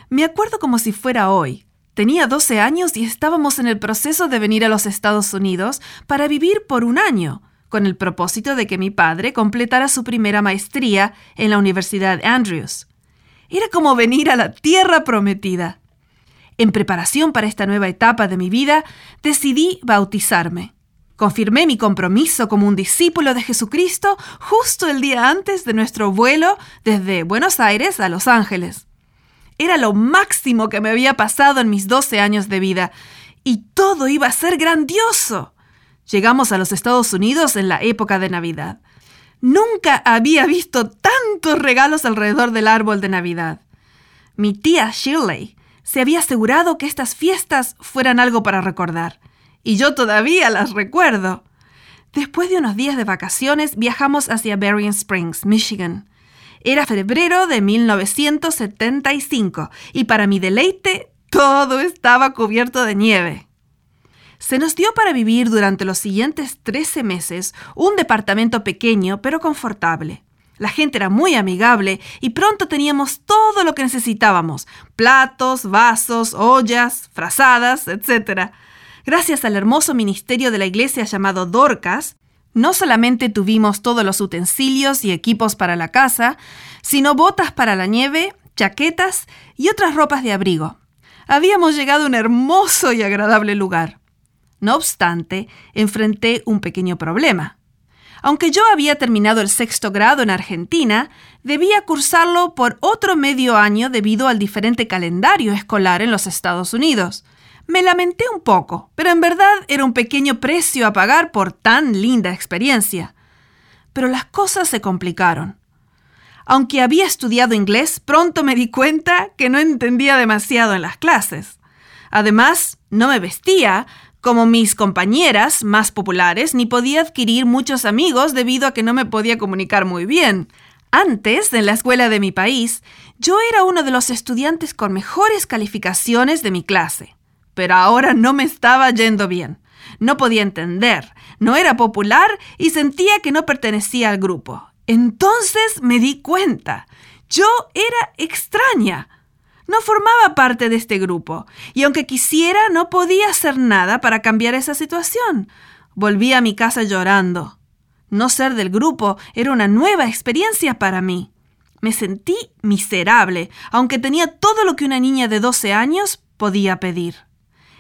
Me acuerdo como si fuera hoy. Tenía 12 años y estábamos en el proceso de venir a los Estados Unidos para vivir por un año, con el propósito de que mi padre completara su primera maestría en la Universidad Andrews. Era como venir a la tierra prometida. En preparación para esta nueva etapa de mi vida, decidí bautizarme. Confirmé mi compromiso como un discípulo de Jesucristo justo el día antes de nuestro vuelo desde Buenos Aires a Los Ángeles. Era lo máximo que me había pasado en mis 12 años de vida y todo iba a ser grandioso. Llegamos a los Estados Unidos en la época de Navidad. Nunca había visto tantos regalos alrededor del árbol de Navidad. Mi tía Shirley se había asegurado que estas fiestas fueran algo para recordar, y yo todavía las recuerdo. Después de unos días de vacaciones viajamos hacia Berrien Springs, Michigan. Era febrero de 1975 y para mi deleite todo estaba cubierto de nieve. Se nos dio para vivir durante los siguientes 13 meses un departamento pequeño pero confortable. La gente era muy amigable y pronto teníamos todo lo que necesitábamos, platos, vasos, ollas, frazadas, etc. Gracias al hermoso ministerio de la iglesia llamado Dorcas, no solamente tuvimos todos los utensilios y equipos para la casa, sino botas para la nieve, chaquetas y otras ropas de abrigo. Habíamos llegado a un hermoso y agradable lugar. No obstante, enfrenté un pequeño problema. Aunque yo había terminado el sexto grado en Argentina, debía cursarlo por otro medio año debido al diferente calendario escolar en los Estados Unidos. Me lamenté un poco, pero en verdad era un pequeño precio a pagar por tan linda experiencia. Pero las cosas se complicaron. Aunque había estudiado inglés, pronto me di cuenta que no entendía demasiado en las clases. Además, no me vestía como mis compañeras más populares, ni podía adquirir muchos amigos debido a que no me podía comunicar muy bien. Antes, en la escuela de mi país, yo era uno de los estudiantes con mejores calificaciones de mi clase. Pero ahora no me estaba yendo bien. No podía entender, no era popular y sentía que no pertenecía al grupo. Entonces me di cuenta. Yo era extraña. No formaba parte de este grupo, y aunque quisiera, no podía hacer nada para cambiar esa situación. Volví a mi casa llorando. No ser del grupo era una nueva experiencia para mí. Me sentí miserable, aunque tenía todo lo que una niña de 12 años podía pedir.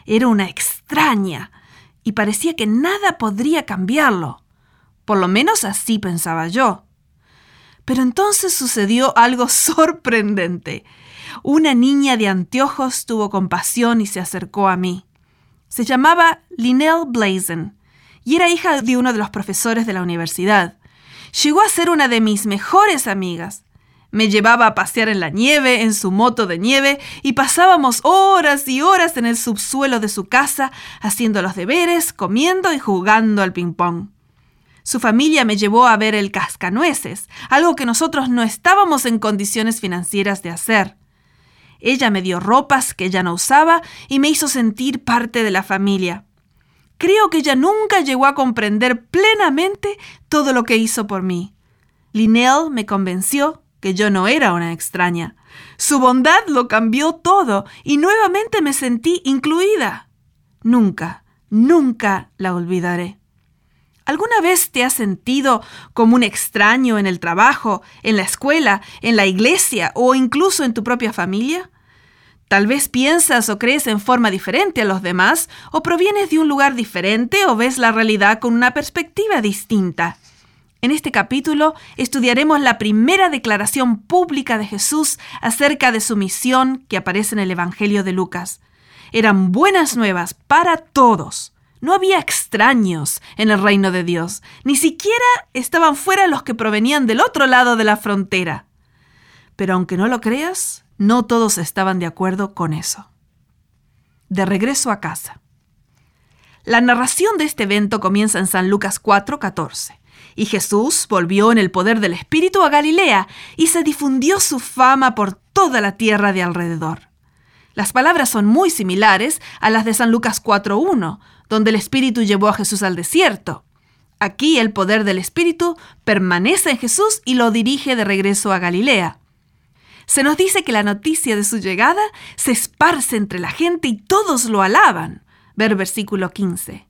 Era una extraña, y parecía que nada podría cambiarlo. Por lo menos así pensaba yo. Pero entonces sucedió algo sorprendente. Una niña de anteojos tuvo compasión y se acercó a mí. Se llamaba Linnell Blazen y era hija de uno de los profesores de la universidad. Llegó a ser una de mis mejores amigas. Me llevaba a pasear en la nieve, en su moto de nieve, y pasábamos horas y horas en el subsuelo de su casa, haciendo los deberes, comiendo y jugando al ping-pong. Su familia me llevó a ver el cascanueces, algo que nosotros no estábamos en condiciones financieras de hacer. Ella me dio ropas que ya no usaba y me hizo sentir parte de la familia. Creo que ella nunca llegó a comprender plenamente todo lo que hizo por mí. Linnell me convenció que yo no era una extraña. Su bondad lo cambió todo y nuevamente me sentí incluida. Nunca, nunca la olvidaré. ¿Alguna vez te has sentido como un extraño en el trabajo, en la escuela, en la iglesia o incluso en tu propia familia? Tal vez piensas o crees en forma diferente a los demás, o provienes de un lugar diferente o ves la realidad con una perspectiva distinta. En este capítulo estudiaremos la primera declaración pública de Jesús acerca de su misión que aparece en el Evangelio de Lucas. Eran buenas nuevas para todos no había extraños en el reino de Dios, ni siquiera estaban fuera los que provenían del otro lado de la frontera. Pero aunque no lo creas, no todos estaban de acuerdo con eso. De regreso a casa. La narración de este evento comienza en San Lucas 4:14. Y Jesús volvió en el poder del Espíritu a Galilea y se difundió su fama por toda la tierra de alrededor. Las palabras son muy similares a las de San Lucas 4.1, donde el Espíritu llevó a Jesús al desierto. Aquí el poder del Espíritu permanece en Jesús y lo dirige de regreso a Galilea. Se nos dice que la noticia de su llegada se esparce entre la gente y todos lo alaban. Ver versículo 15.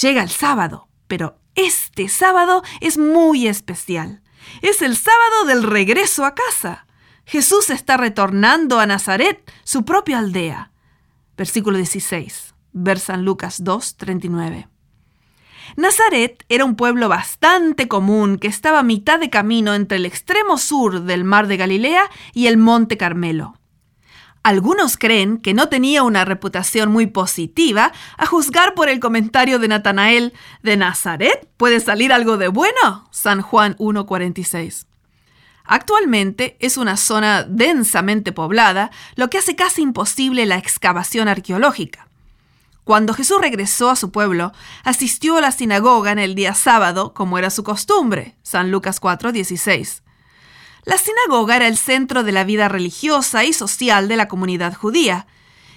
Llega el sábado, pero este sábado es muy especial. Es el sábado del regreso a casa. Jesús está retornando a Nazaret, su propia aldea. Versículo 16 ver San Lucas 2, 39. Nazaret era un pueblo bastante común que estaba a mitad de camino entre el extremo sur del mar de Galilea y el monte Carmelo. Algunos creen que no tenía una reputación muy positiva, a juzgar por el comentario de Natanael, ¿de Nazaret puede salir algo de bueno? San Juan 1.46. Actualmente es una zona densamente poblada, lo que hace casi imposible la excavación arqueológica. Cuando Jesús regresó a su pueblo, asistió a la sinagoga en el día sábado, como era su costumbre. San Lucas 4:16. La sinagoga era el centro de la vida religiosa y social de la comunidad judía,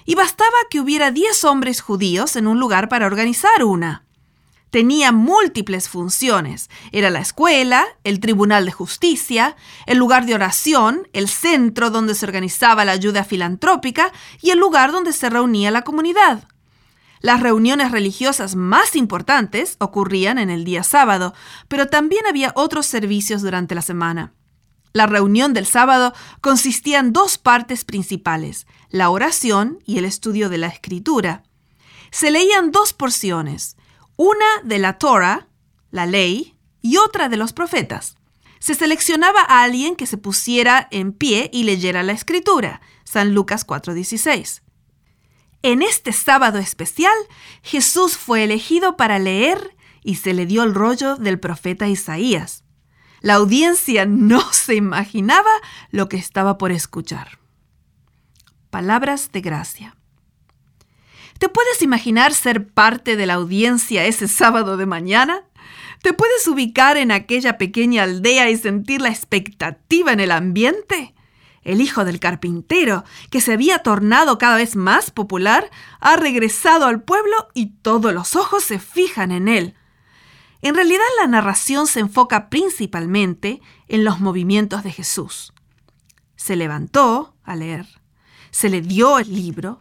y bastaba que hubiera diez hombres judíos en un lugar para organizar una. Tenía múltiples funciones. Era la escuela, el tribunal de justicia, el lugar de oración, el centro donde se organizaba la ayuda filantrópica y el lugar donde se reunía la comunidad. Las reuniones religiosas más importantes ocurrían en el día sábado, pero también había otros servicios durante la semana. La reunión del sábado consistía en dos partes principales, la oración y el estudio de la escritura. Se leían dos porciones, una de la Torah, la ley, y otra de los profetas. Se seleccionaba a alguien que se pusiera en pie y leyera la escritura. San Lucas 4:16. En este sábado especial, Jesús fue elegido para leer y se le dio el rollo del profeta Isaías. La audiencia no se imaginaba lo que estaba por escuchar. Palabras de gracia. ¿Te puedes imaginar ser parte de la audiencia ese sábado de mañana? ¿Te puedes ubicar en aquella pequeña aldea y sentir la expectativa en el ambiente? El hijo del carpintero, que se había tornado cada vez más popular, ha regresado al pueblo y todos los ojos se fijan en él. En realidad la narración se enfoca principalmente en los movimientos de Jesús. Se levantó a leer, se le dio el libro,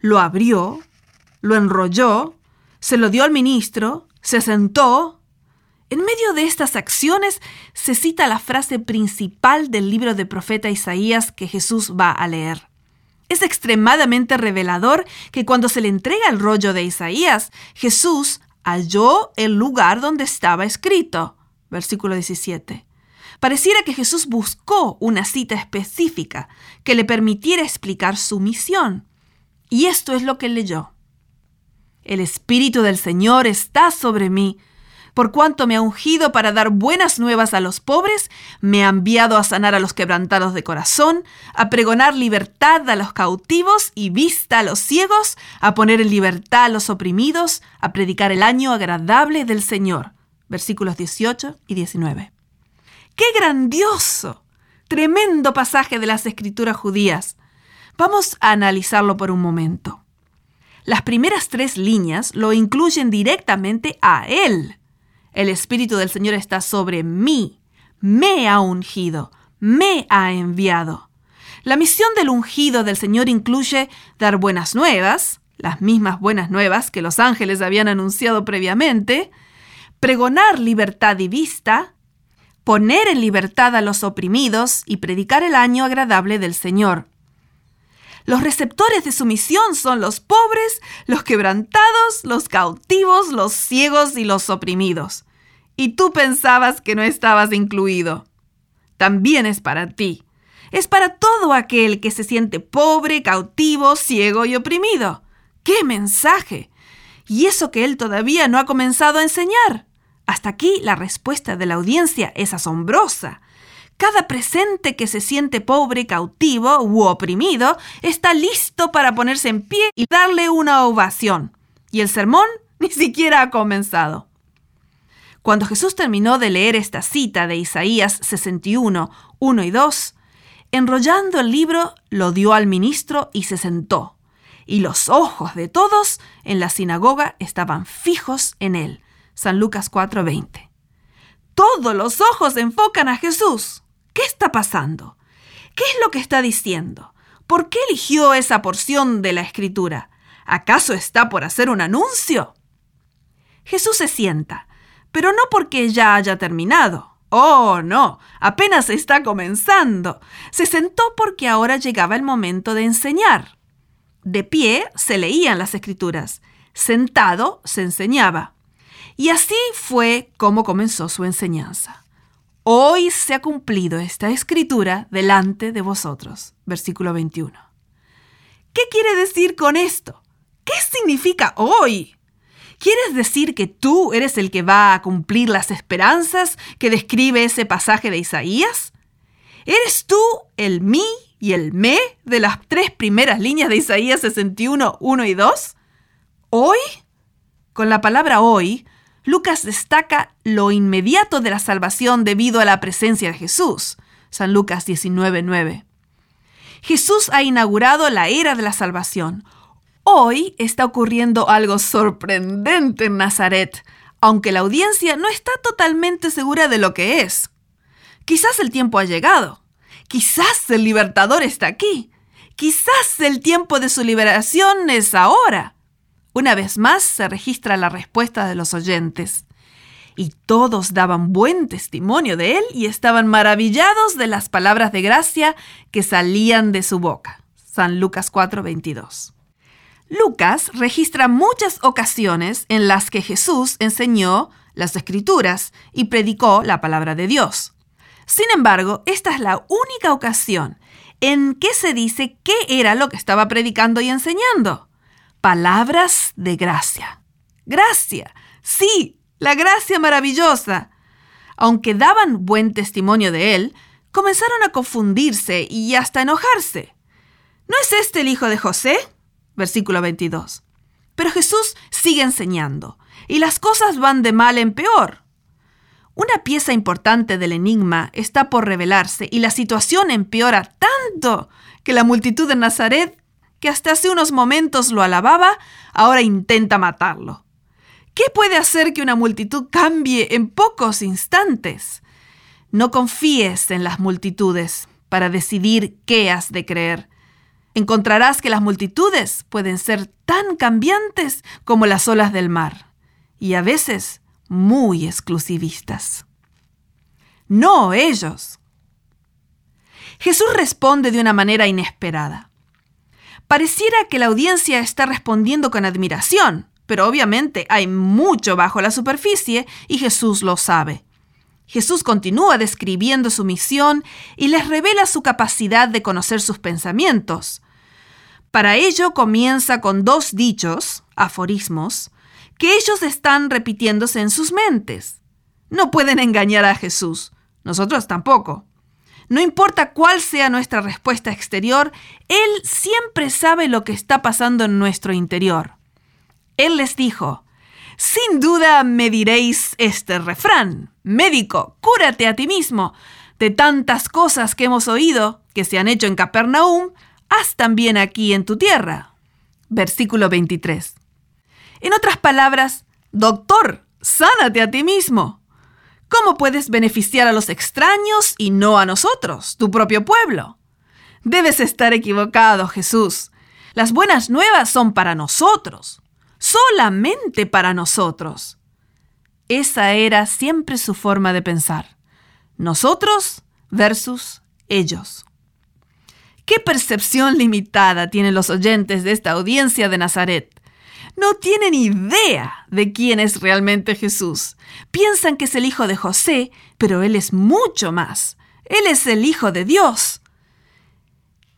lo abrió, lo enrolló, se lo dio al ministro, se sentó, en medio de estas acciones se cita la frase principal del libro de profeta Isaías que Jesús va a leer. Es extremadamente revelador que cuando se le entrega el rollo de Isaías, Jesús halló el lugar donde estaba escrito. Versículo 17. Pareciera que Jesús buscó una cita específica que le permitiera explicar su misión. Y esto es lo que leyó. El Espíritu del Señor está sobre mí por cuanto me ha ungido para dar buenas nuevas a los pobres, me ha enviado a sanar a los quebrantados de corazón, a pregonar libertad a los cautivos y vista a los ciegos, a poner en libertad a los oprimidos, a predicar el año agradable del Señor. Versículos 18 y 19. ¡Qué grandioso! Tremendo pasaje de las escrituras judías. Vamos a analizarlo por un momento. Las primeras tres líneas lo incluyen directamente a Él. El Espíritu del Señor está sobre mí. Me ha ungido. Me ha enviado. La misión del ungido del Señor incluye dar buenas nuevas, las mismas buenas nuevas que los ángeles habían anunciado previamente, pregonar libertad y vista, poner en libertad a los oprimidos y predicar el año agradable del Señor. Los receptores de su misión son los pobres, los quebrantados, los cautivos, los ciegos y los oprimidos. Y tú pensabas que no estabas incluido. También es para ti. Es para todo aquel que se siente pobre, cautivo, ciego y oprimido. ¡Qué mensaje! Y eso que él todavía no ha comenzado a enseñar. Hasta aquí la respuesta de la audiencia es asombrosa. Cada presente que se siente pobre, cautivo u oprimido está listo para ponerse en pie y darle una ovación. Y el sermón ni siquiera ha comenzado. Cuando Jesús terminó de leer esta cita de Isaías 61, 1 y 2, enrollando el libro, lo dio al ministro y se sentó. Y los ojos de todos en la sinagoga estaban fijos en él. San Lucas 4:20. Todos los ojos enfocan a Jesús. ¿Qué está pasando? ¿Qué es lo que está diciendo? ¿Por qué eligió esa porción de la escritura? ¿Acaso está por hacer un anuncio? Jesús se sienta, pero no porque ya haya terminado. Oh, no, apenas está comenzando. Se sentó porque ahora llegaba el momento de enseñar. De pie se leían las escrituras, sentado se enseñaba. Y así fue como comenzó su enseñanza. Hoy se ha cumplido esta escritura delante de vosotros. Versículo 21. ¿Qué quiere decir con esto? ¿Qué significa hoy? ¿Quieres decir que tú eres el que va a cumplir las esperanzas que describe ese pasaje de Isaías? ¿Eres tú el mí y el me de las tres primeras líneas de Isaías 61, 1 y 2? ¿Hoy? Con la palabra hoy Lucas destaca lo inmediato de la salvación debido a la presencia de Jesús. San Lucas 19:9. Jesús ha inaugurado la era de la salvación. Hoy está ocurriendo algo sorprendente en Nazaret, aunque la audiencia no está totalmente segura de lo que es. Quizás el tiempo ha llegado. Quizás el libertador está aquí. Quizás el tiempo de su liberación es ahora. Una vez más se registra la respuesta de los oyentes. Y todos daban buen testimonio de él y estaban maravillados de las palabras de gracia que salían de su boca. San Lucas 4:22. Lucas registra muchas ocasiones en las que Jesús enseñó las escrituras y predicó la palabra de Dios. Sin embargo, esta es la única ocasión en que se dice qué era lo que estaba predicando y enseñando. Palabras de gracia. Gracia. Sí, la gracia maravillosa. Aunque daban buen testimonio de él, comenzaron a confundirse y hasta enojarse. ¿No es este el hijo de José? Versículo 22. Pero Jesús sigue enseñando, y las cosas van de mal en peor. Una pieza importante del enigma está por revelarse y la situación empeora tanto que la multitud de Nazaret, que hasta hace unos momentos lo alababa, ahora intenta matarlo. ¿Qué puede hacer que una multitud cambie en pocos instantes? No confíes en las multitudes para decidir qué has de creer. Encontrarás que las multitudes pueden ser tan cambiantes como las olas del mar y a veces muy exclusivistas. No ellos. Jesús responde de una manera inesperada. Pareciera que la audiencia está respondiendo con admiración, pero obviamente hay mucho bajo la superficie y Jesús lo sabe. Jesús continúa describiendo su misión y les revela su capacidad de conocer sus pensamientos. Para ello comienza con dos dichos, aforismos, que ellos están repitiéndose en sus mentes. No pueden engañar a Jesús, nosotros tampoco. No importa cuál sea nuestra respuesta exterior, Él siempre sabe lo que está pasando en nuestro interior. Él les dijo, sin duda me diréis este refrán, médico, cúrate a ti mismo. De tantas cosas que hemos oído que se han hecho en Capernaum, haz también aquí en tu tierra. Versículo 23. En otras palabras, doctor, sánate a ti mismo. ¿Cómo puedes beneficiar a los extraños y no a nosotros, tu propio pueblo? Debes estar equivocado, Jesús. Las buenas nuevas son para nosotros solamente para nosotros. Esa era siempre su forma de pensar. Nosotros versus ellos. ¿Qué percepción limitada tienen los oyentes de esta audiencia de Nazaret? No tienen idea de quién es realmente Jesús. Piensan que es el hijo de José, pero él es mucho más. Él es el hijo de Dios.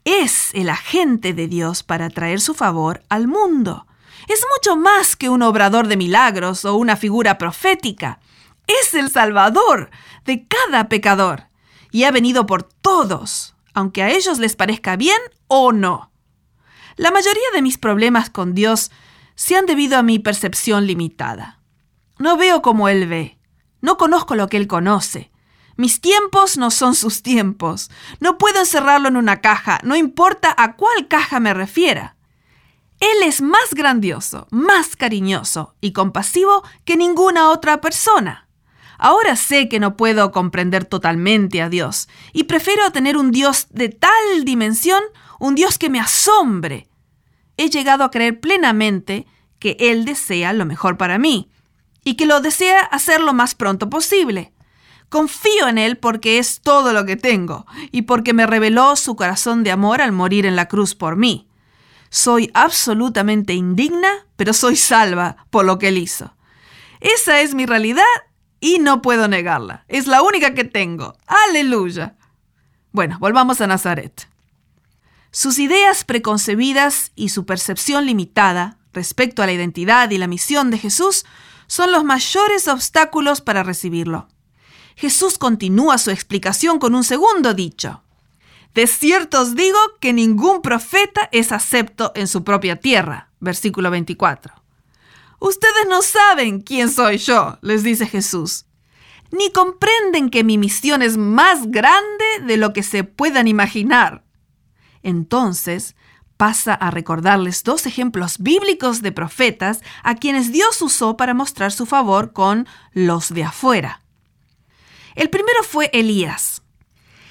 Es el agente de Dios para traer su favor al mundo es mucho más que un obrador de milagros o una figura profética. Es el Salvador de cada pecador y ha venido por todos, aunque a ellos les parezca bien o no. La mayoría de mis problemas con Dios se han debido a mi percepción limitada. No veo como Él ve, no conozco lo que Él conoce. Mis tiempos no son sus tiempos. No puedo encerrarlo en una caja, no importa a cuál caja me refiera. Él es más grandioso, más cariñoso y compasivo que ninguna otra persona. Ahora sé que no puedo comprender totalmente a Dios y prefiero tener un Dios de tal dimensión, un Dios que me asombre. He llegado a creer plenamente que Él desea lo mejor para mí y que lo desea hacer lo más pronto posible. Confío en Él porque es todo lo que tengo y porque me reveló su corazón de amor al morir en la cruz por mí. Soy absolutamente indigna, pero soy salva por lo que él hizo. Esa es mi realidad y no puedo negarla. Es la única que tengo. Aleluya. Bueno, volvamos a Nazaret. Sus ideas preconcebidas y su percepción limitada respecto a la identidad y la misión de Jesús son los mayores obstáculos para recibirlo. Jesús continúa su explicación con un segundo dicho. De cierto os digo que ningún profeta es acepto en su propia tierra. Versículo 24. Ustedes no saben quién soy yo, les dice Jesús, ni comprenden que mi misión es más grande de lo que se puedan imaginar. Entonces pasa a recordarles dos ejemplos bíblicos de profetas a quienes Dios usó para mostrar su favor con los de afuera. El primero fue Elías.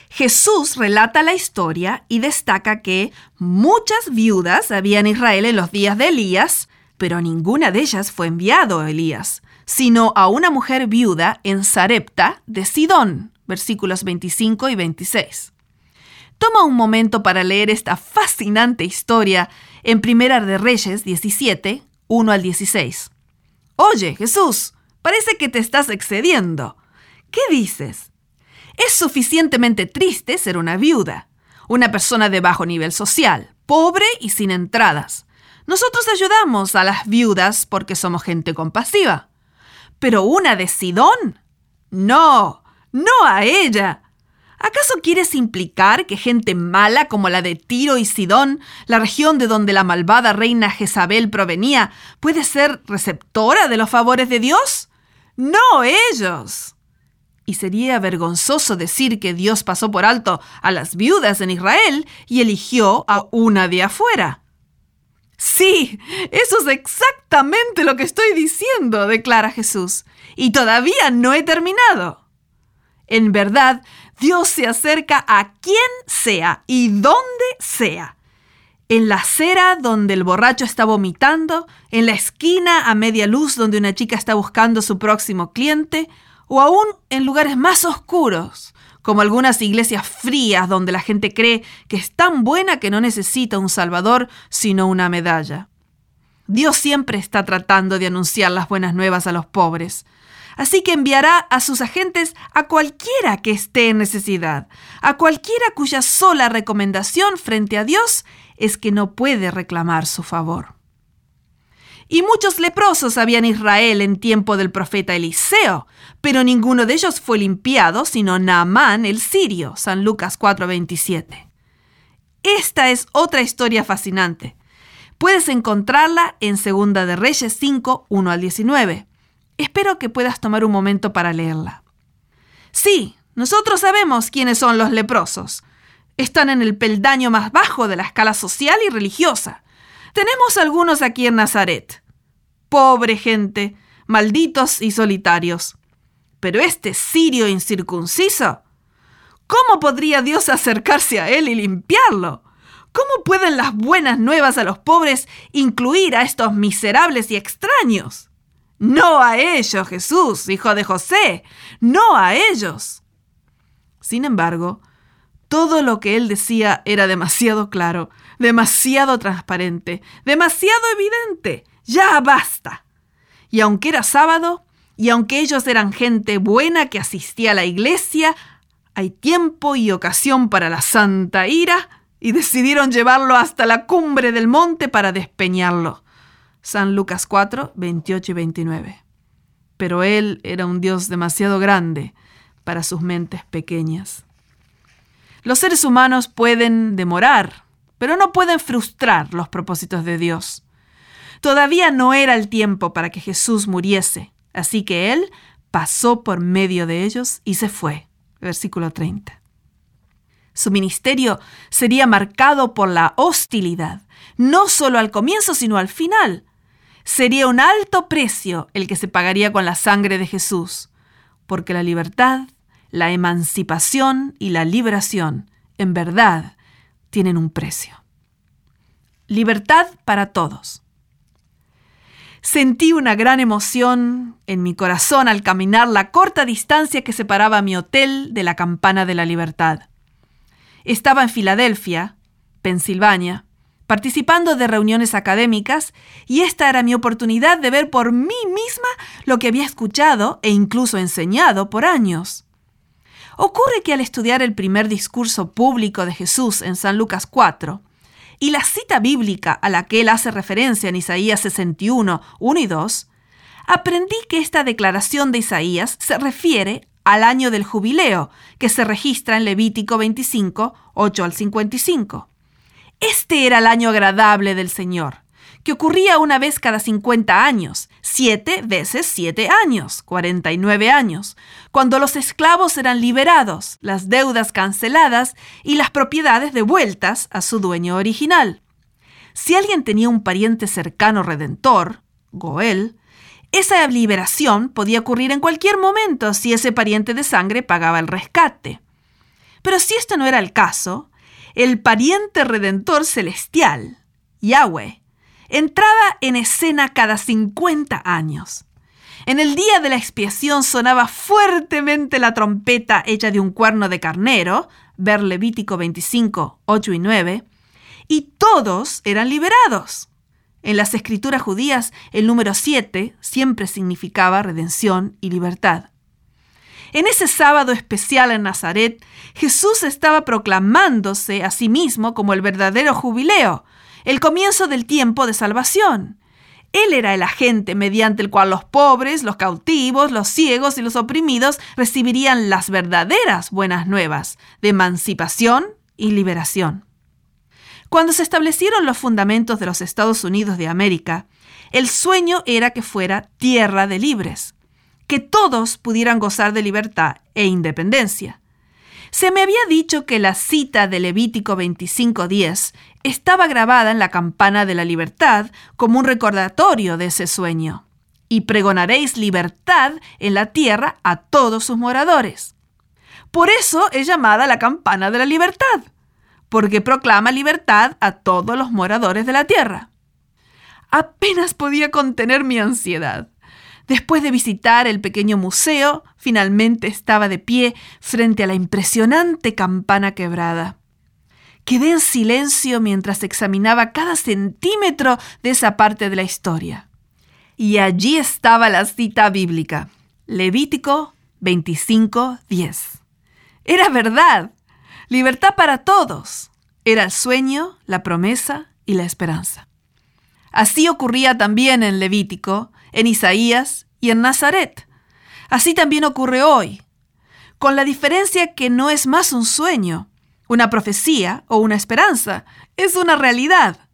Jesús relata la historia y destaca que muchas viudas había en Israel en los días de Elías, pero ninguna de ellas fue enviado a Elías, sino a una mujer viuda en Sarepta de Sidón, versículos 25 y 26. Toma un momento para leer esta fascinante historia en Primera de Reyes 17, 1 al 16. Oye, Jesús, parece que te estás excediendo. ¿Qué dices? Es suficientemente triste ser una viuda, una persona de bajo nivel social, pobre y sin entradas. Nosotros ayudamos a las viudas porque somos gente compasiva. Pero una de Sidón? No, no a ella. ¿Acaso quieres implicar que gente mala como la de Tiro y Sidón, la región de donde la malvada reina Jezabel provenía, puede ser receptora de los favores de Dios? No ellos. Y sería vergonzoso decir que Dios pasó por alto a las viudas en Israel y eligió a una de afuera. Sí, eso es exactamente lo que estoy diciendo, declara Jesús. Y todavía no he terminado. En verdad, Dios se acerca a quien sea y donde sea. En la acera donde el borracho está vomitando, en la esquina a media luz donde una chica está buscando su próximo cliente, o aún en lugares más oscuros, como algunas iglesias frías donde la gente cree que es tan buena que no necesita un Salvador sino una medalla. Dios siempre está tratando de anunciar las buenas nuevas a los pobres. Así que enviará a sus agentes a cualquiera que esté en necesidad, a cualquiera cuya sola recomendación frente a Dios es que no puede reclamar su favor. Y muchos leprosos había en Israel en tiempo del profeta Eliseo, pero ninguno de ellos fue limpiado, sino Naamán el sirio, San Lucas 4:27. Esta es otra historia fascinante. Puedes encontrarla en Segunda de Reyes 5, 1 al 19. Espero que puedas tomar un momento para leerla. Sí, nosotros sabemos quiénes son los leprosos. Están en el peldaño más bajo de la escala social y religiosa. Tenemos algunos aquí en Nazaret. Pobre gente, malditos y solitarios. Pero este sirio incircunciso, ¿cómo podría Dios acercarse a él y limpiarlo? ¿Cómo pueden las buenas nuevas a los pobres incluir a estos miserables y extraños? No a ellos, Jesús, hijo de José, no a ellos. Sin embargo, todo lo que él decía era demasiado claro, demasiado transparente, demasiado evidente. Ya basta. Y aunque era sábado, y aunque ellos eran gente buena que asistía a la iglesia, hay tiempo y ocasión para la santa ira, y decidieron llevarlo hasta la cumbre del monte para despeñarlo. San Lucas 4, 28 y 29. Pero Él era un Dios demasiado grande para sus mentes pequeñas. Los seres humanos pueden demorar, pero no pueden frustrar los propósitos de Dios. Todavía no era el tiempo para que Jesús muriese, así que Él pasó por medio de ellos y se fue. Versículo 30. Su ministerio sería marcado por la hostilidad, no solo al comienzo, sino al final. Sería un alto precio el que se pagaría con la sangre de Jesús, porque la libertad, la emancipación y la liberación, en verdad, tienen un precio. Libertad para todos. Sentí una gran emoción en mi corazón al caminar la corta distancia que separaba mi hotel de la campana de la libertad. Estaba en Filadelfia, Pensilvania, participando de reuniones académicas y esta era mi oportunidad de ver por mí misma lo que había escuchado e incluso enseñado por años. Ocurre que al estudiar el primer discurso público de Jesús en San Lucas 4 y la cita bíblica a la que él hace referencia en Isaías 61, 1 y 2, aprendí que esta declaración de Isaías se refiere al año del jubileo, que se registra en Levítico 25, 8 al 55. Este era el año agradable del Señor, que ocurría una vez cada 50 años, siete veces siete años, 49 años, cuando los esclavos eran liberados, las deudas canceladas y las propiedades devueltas a su dueño original. Si alguien tenía un pariente cercano redentor, Goel, esa liberación podía ocurrir en cualquier momento si ese pariente de sangre pagaba el rescate. Pero si esto no era el caso, el pariente redentor celestial, Yahweh, entraba en escena cada 50 años. En el día de la expiación sonaba fuertemente la trompeta hecha de un cuerno de carnero, ver Levítico 25, 8 y 9, y todos eran liberados. En las escrituras judías, el número 7 siempre significaba redención y libertad. En ese sábado especial en Nazaret, Jesús estaba proclamándose a sí mismo como el verdadero jubileo, el comienzo del tiempo de salvación. Él era el agente mediante el cual los pobres, los cautivos, los ciegos y los oprimidos recibirían las verdaderas buenas nuevas de emancipación y liberación. Cuando se establecieron los fundamentos de los Estados Unidos de América, el sueño era que fuera tierra de libres, que todos pudieran gozar de libertad e independencia. Se me había dicho que la cita de Levítico 25.10 estaba grabada en la campana de la libertad como un recordatorio de ese sueño. Y pregonaréis libertad en la tierra a todos sus moradores. Por eso es llamada la campana de la libertad, porque proclama libertad a todos los moradores de la tierra. Apenas podía contener mi ansiedad. Después de visitar el pequeño museo, finalmente estaba de pie frente a la impresionante campana quebrada. Quedé en silencio mientras examinaba cada centímetro de esa parte de la historia. Y allí estaba la cita bíblica, Levítico 25:10. Era verdad, libertad para todos. Era el sueño, la promesa y la esperanza. Así ocurría también en Levítico, en Isaías y en Nazaret. Así también ocurre hoy, con la diferencia que no es más un sueño, una profecía o una esperanza, es una realidad.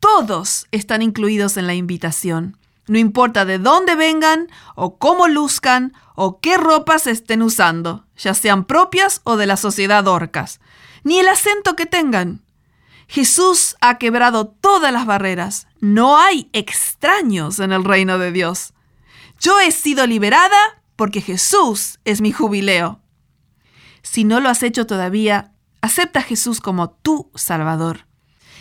Todos están incluidos en la invitación, no importa de dónde vengan o cómo luzcan o qué ropas estén usando, ya sean propias o de la sociedad orcas, ni el acento que tengan. Jesús ha quebrado todas las barreras. No hay extraños en el reino de Dios. Yo he sido liberada porque Jesús es mi jubileo. Si no lo has hecho todavía, acepta a Jesús como tu Salvador.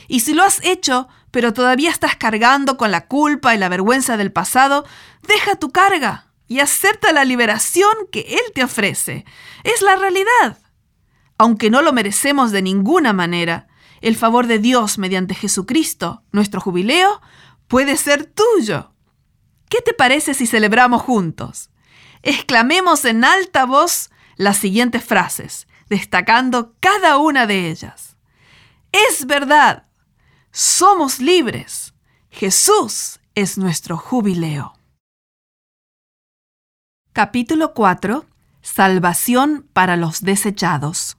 Y si lo has hecho, pero todavía estás cargando con la culpa y la vergüenza del pasado, deja tu carga y acepta la liberación que Él te ofrece. Es la realidad. Aunque no lo merecemos de ninguna manera, el favor de Dios mediante Jesucristo, nuestro jubileo, puede ser tuyo. ¿Qué te parece si celebramos juntos? Exclamemos en alta voz las siguientes frases, destacando cada una de ellas. Es verdad, somos libres. Jesús es nuestro jubileo. Capítulo 4. Salvación para los desechados.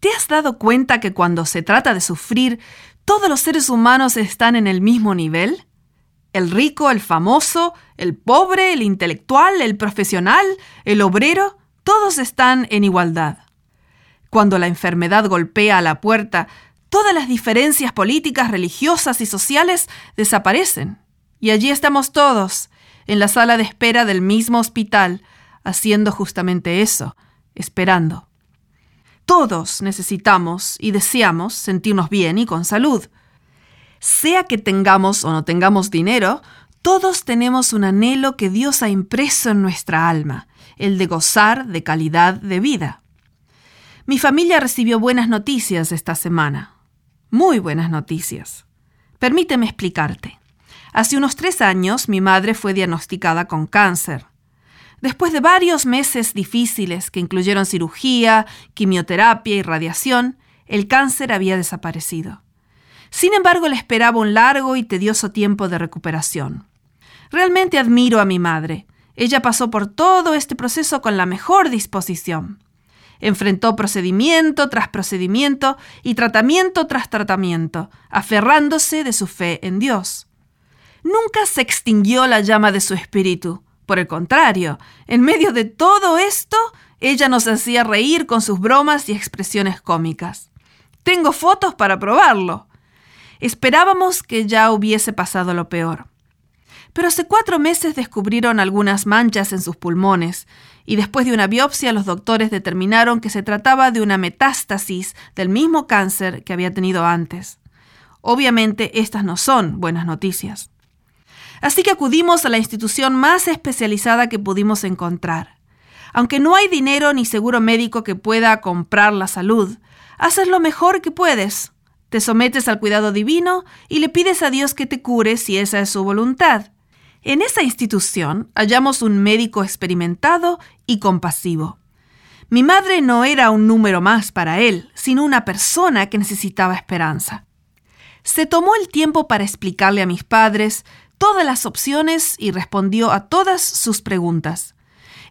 ¿Te has dado cuenta que cuando se trata de sufrir, todos los seres humanos están en el mismo nivel? El rico, el famoso, el pobre, el intelectual, el profesional, el obrero, todos están en igualdad. Cuando la enfermedad golpea a la puerta, todas las diferencias políticas, religiosas y sociales desaparecen. Y allí estamos todos, en la sala de espera del mismo hospital, haciendo justamente eso, esperando. Todos necesitamos y deseamos sentirnos bien y con salud. Sea que tengamos o no tengamos dinero, todos tenemos un anhelo que Dios ha impreso en nuestra alma, el de gozar de calidad de vida. Mi familia recibió buenas noticias esta semana. Muy buenas noticias. Permíteme explicarte. Hace unos tres años mi madre fue diagnosticada con cáncer. Después de varios meses difíciles que incluyeron cirugía, quimioterapia y radiación, el cáncer había desaparecido. Sin embargo, le esperaba un largo y tedioso tiempo de recuperación. Realmente admiro a mi madre. Ella pasó por todo este proceso con la mejor disposición. Enfrentó procedimiento tras procedimiento y tratamiento tras tratamiento, aferrándose de su fe en Dios. Nunca se extinguió la llama de su espíritu. Por el contrario, en medio de todo esto, ella nos hacía reír con sus bromas y expresiones cómicas. Tengo fotos para probarlo. Esperábamos que ya hubiese pasado lo peor. Pero hace cuatro meses descubrieron algunas manchas en sus pulmones y después de una biopsia los doctores determinaron que se trataba de una metástasis del mismo cáncer que había tenido antes. Obviamente estas no son buenas noticias. Así que acudimos a la institución más especializada que pudimos encontrar. Aunque no hay dinero ni seguro médico que pueda comprar la salud, haces lo mejor que puedes. Te sometes al cuidado divino y le pides a Dios que te cure si esa es su voluntad. En esa institución hallamos un médico experimentado y compasivo. Mi madre no era un número más para él, sino una persona que necesitaba esperanza. Se tomó el tiempo para explicarle a mis padres todas las opciones y respondió a todas sus preguntas.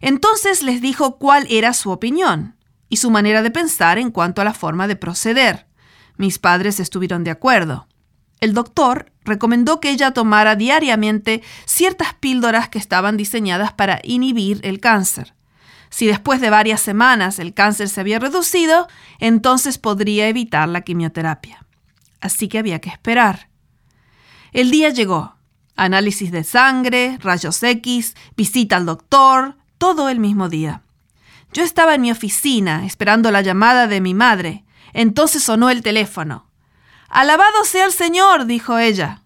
Entonces les dijo cuál era su opinión y su manera de pensar en cuanto a la forma de proceder. Mis padres estuvieron de acuerdo. El doctor recomendó que ella tomara diariamente ciertas píldoras que estaban diseñadas para inhibir el cáncer. Si después de varias semanas el cáncer se había reducido, entonces podría evitar la quimioterapia. Así que había que esperar. El día llegó. Análisis de sangre, rayos X, visita al doctor, todo el mismo día. Yo estaba en mi oficina esperando la llamada de mi madre. Entonces sonó el teléfono. Alabado sea el Señor, dijo ella.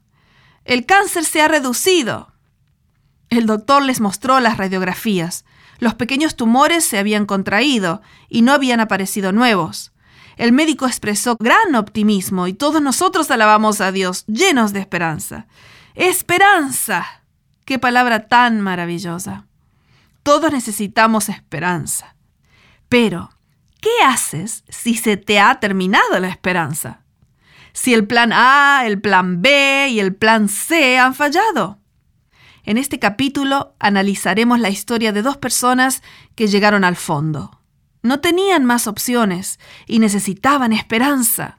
El cáncer se ha reducido. El doctor les mostró las radiografías. Los pequeños tumores se habían contraído y no habían aparecido nuevos. El médico expresó gran optimismo y todos nosotros alabamos a Dios, llenos de esperanza. Esperanza. Qué palabra tan maravillosa. Todos necesitamos esperanza. Pero, ¿qué haces si se te ha terminado la esperanza? Si el plan A, el plan B y el plan C han fallado. En este capítulo analizaremos la historia de dos personas que llegaron al fondo. No tenían más opciones y necesitaban esperanza.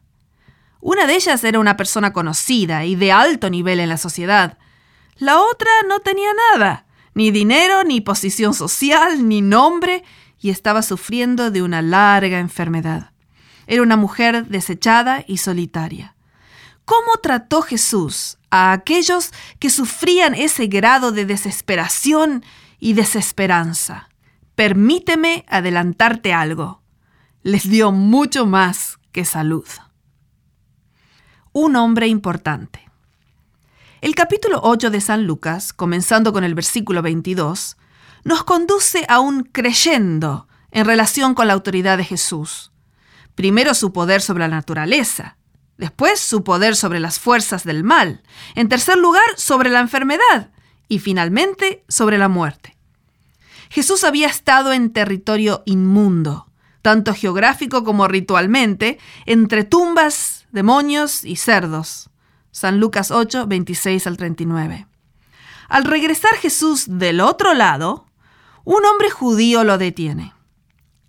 Una de ellas era una persona conocida y de alto nivel en la sociedad. La otra no tenía nada ni dinero, ni posición social, ni nombre, y estaba sufriendo de una larga enfermedad. Era una mujer desechada y solitaria. ¿Cómo trató Jesús a aquellos que sufrían ese grado de desesperación y desesperanza? Permíteme adelantarte algo. Les dio mucho más que salud. Un hombre importante. El capítulo 8 de San Lucas, comenzando con el versículo 22, nos conduce a un creyendo en relación con la autoridad de Jesús. Primero su poder sobre la naturaleza, después su poder sobre las fuerzas del mal, en tercer lugar sobre la enfermedad y finalmente sobre la muerte. Jesús había estado en territorio inmundo, tanto geográfico como ritualmente, entre tumbas, demonios y cerdos. San Lucas 8, 26 al 39. Al regresar Jesús del otro lado, un hombre judío lo detiene.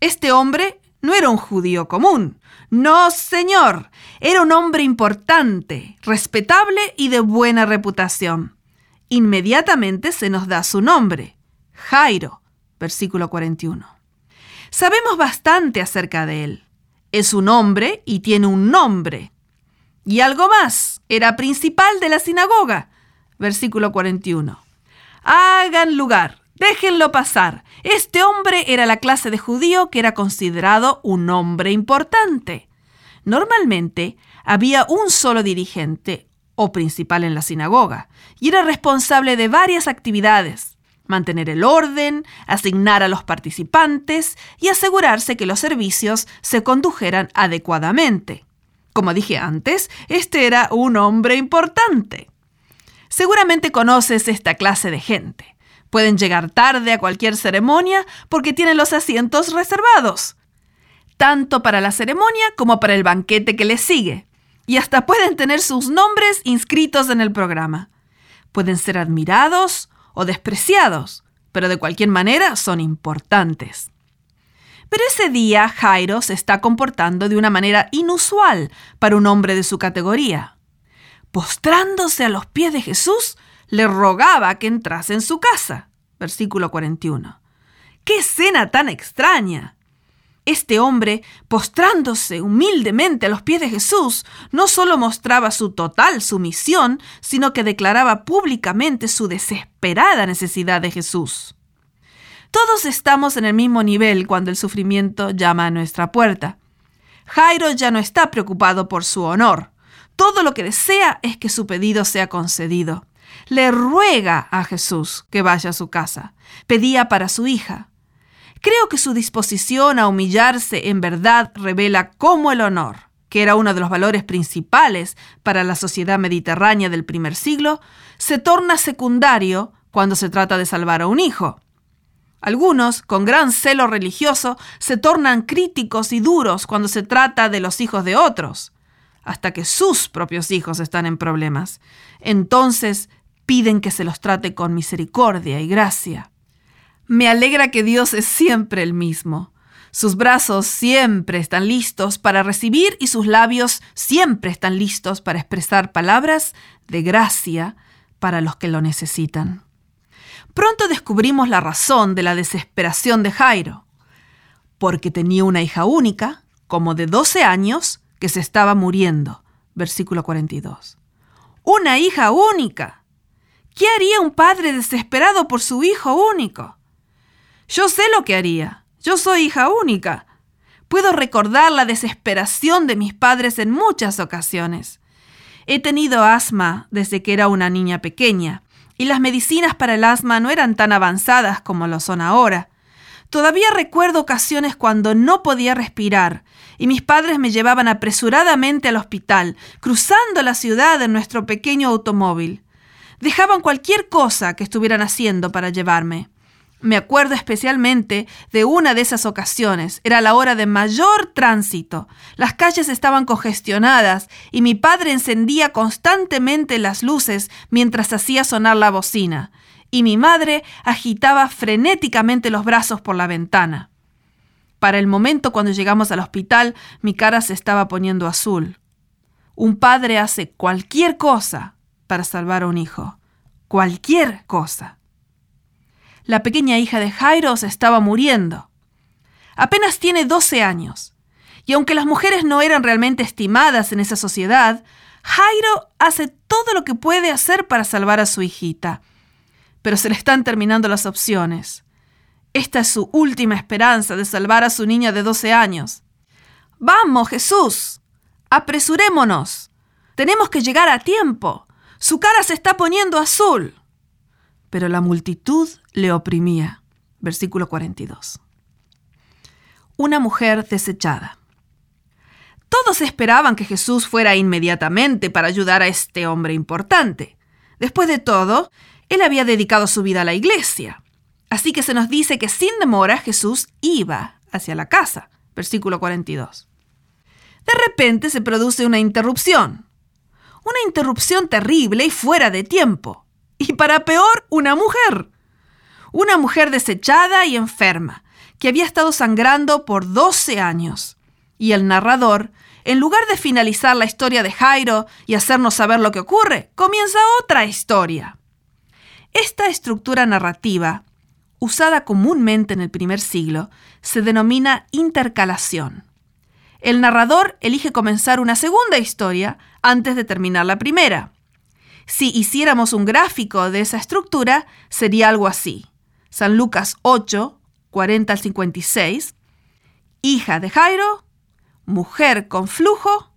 Este hombre no era un judío común. No, señor. Era un hombre importante, respetable y de buena reputación. Inmediatamente se nos da su nombre. Jairo, versículo 41. Sabemos bastante acerca de él. Es un hombre y tiene un nombre. Y algo más, era principal de la sinagoga. Versículo 41. Hagan lugar, déjenlo pasar. Este hombre era la clase de judío que era considerado un hombre importante. Normalmente había un solo dirigente o principal en la sinagoga, y era responsable de varias actividades, mantener el orden, asignar a los participantes y asegurarse que los servicios se condujeran adecuadamente. Como dije antes, este era un hombre importante. Seguramente conoces esta clase de gente. Pueden llegar tarde a cualquier ceremonia porque tienen los asientos reservados, tanto para la ceremonia como para el banquete que les sigue, y hasta pueden tener sus nombres inscritos en el programa. Pueden ser admirados o despreciados, pero de cualquier manera son importantes. Pero ese día Jairo se está comportando de una manera inusual para un hombre de su categoría. Postrándose a los pies de Jesús, le rogaba que entrase en su casa. Versículo 41. ¡Qué escena tan extraña! Este hombre, postrándose humildemente a los pies de Jesús, no solo mostraba su total sumisión, sino que declaraba públicamente su desesperada necesidad de Jesús. Todos estamos en el mismo nivel cuando el sufrimiento llama a nuestra puerta. Jairo ya no está preocupado por su honor. Todo lo que desea es que su pedido sea concedido. Le ruega a Jesús que vaya a su casa. Pedía para su hija. Creo que su disposición a humillarse en verdad revela cómo el honor, que era uno de los valores principales para la sociedad mediterránea del primer siglo, se torna secundario cuando se trata de salvar a un hijo. Algunos, con gran celo religioso, se tornan críticos y duros cuando se trata de los hijos de otros, hasta que sus propios hijos están en problemas. Entonces piden que se los trate con misericordia y gracia. Me alegra que Dios es siempre el mismo. Sus brazos siempre están listos para recibir y sus labios siempre están listos para expresar palabras de gracia para los que lo necesitan. Pronto descubrimos la razón de la desesperación de Jairo, porque tenía una hija única, como de 12 años, que se estaba muriendo. Versículo 42. Una hija única. ¿Qué haría un padre desesperado por su hijo único? Yo sé lo que haría. Yo soy hija única. Puedo recordar la desesperación de mis padres en muchas ocasiones. He tenido asma desde que era una niña pequeña y las medicinas para el asma no eran tan avanzadas como lo son ahora. Todavía recuerdo ocasiones cuando no podía respirar y mis padres me llevaban apresuradamente al hospital, cruzando la ciudad en nuestro pequeño automóvil. Dejaban cualquier cosa que estuvieran haciendo para llevarme. Me acuerdo especialmente de una de esas ocasiones. Era la hora de mayor tránsito. Las calles estaban congestionadas y mi padre encendía constantemente las luces mientras hacía sonar la bocina. Y mi madre agitaba frenéticamente los brazos por la ventana. Para el momento cuando llegamos al hospital, mi cara se estaba poniendo azul. Un padre hace cualquier cosa para salvar a un hijo. Cualquier cosa la pequeña hija de Jairo se estaba muriendo. Apenas tiene 12 años, y aunque las mujeres no eran realmente estimadas en esa sociedad, Jairo hace todo lo que puede hacer para salvar a su hijita. Pero se le están terminando las opciones. Esta es su última esperanza de salvar a su niña de 12 años. Vamos, Jesús. Apresurémonos. Tenemos que llegar a tiempo. Su cara se está poniendo azul pero la multitud le oprimía. Versículo 42. Una mujer desechada. Todos esperaban que Jesús fuera inmediatamente para ayudar a este hombre importante. Después de todo, él había dedicado su vida a la iglesia. Así que se nos dice que sin demora Jesús iba hacia la casa. Versículo 42. De repente se produce una interrupción. Una interrupción terrible y fuera de tiempo. Y para peor, una mujer. Una mujer desechada y enferma, que había estado sangrando por 12 años. Y el narrador, en lugar de finalizar la historia de Jairo y hacernos saber lo que ocurre, comienza otra historia. Esta estructura narrativa, usada comúnmente en el primer siglo, se denomina intercalación. El narrador elige comenzar una segunda historia antes de terminar la primera. Si hiciéramos un gráfico de esa estructura, sería algo así. San Lucas 8, 40 al 56, hija de Jairo, mujer con flujo,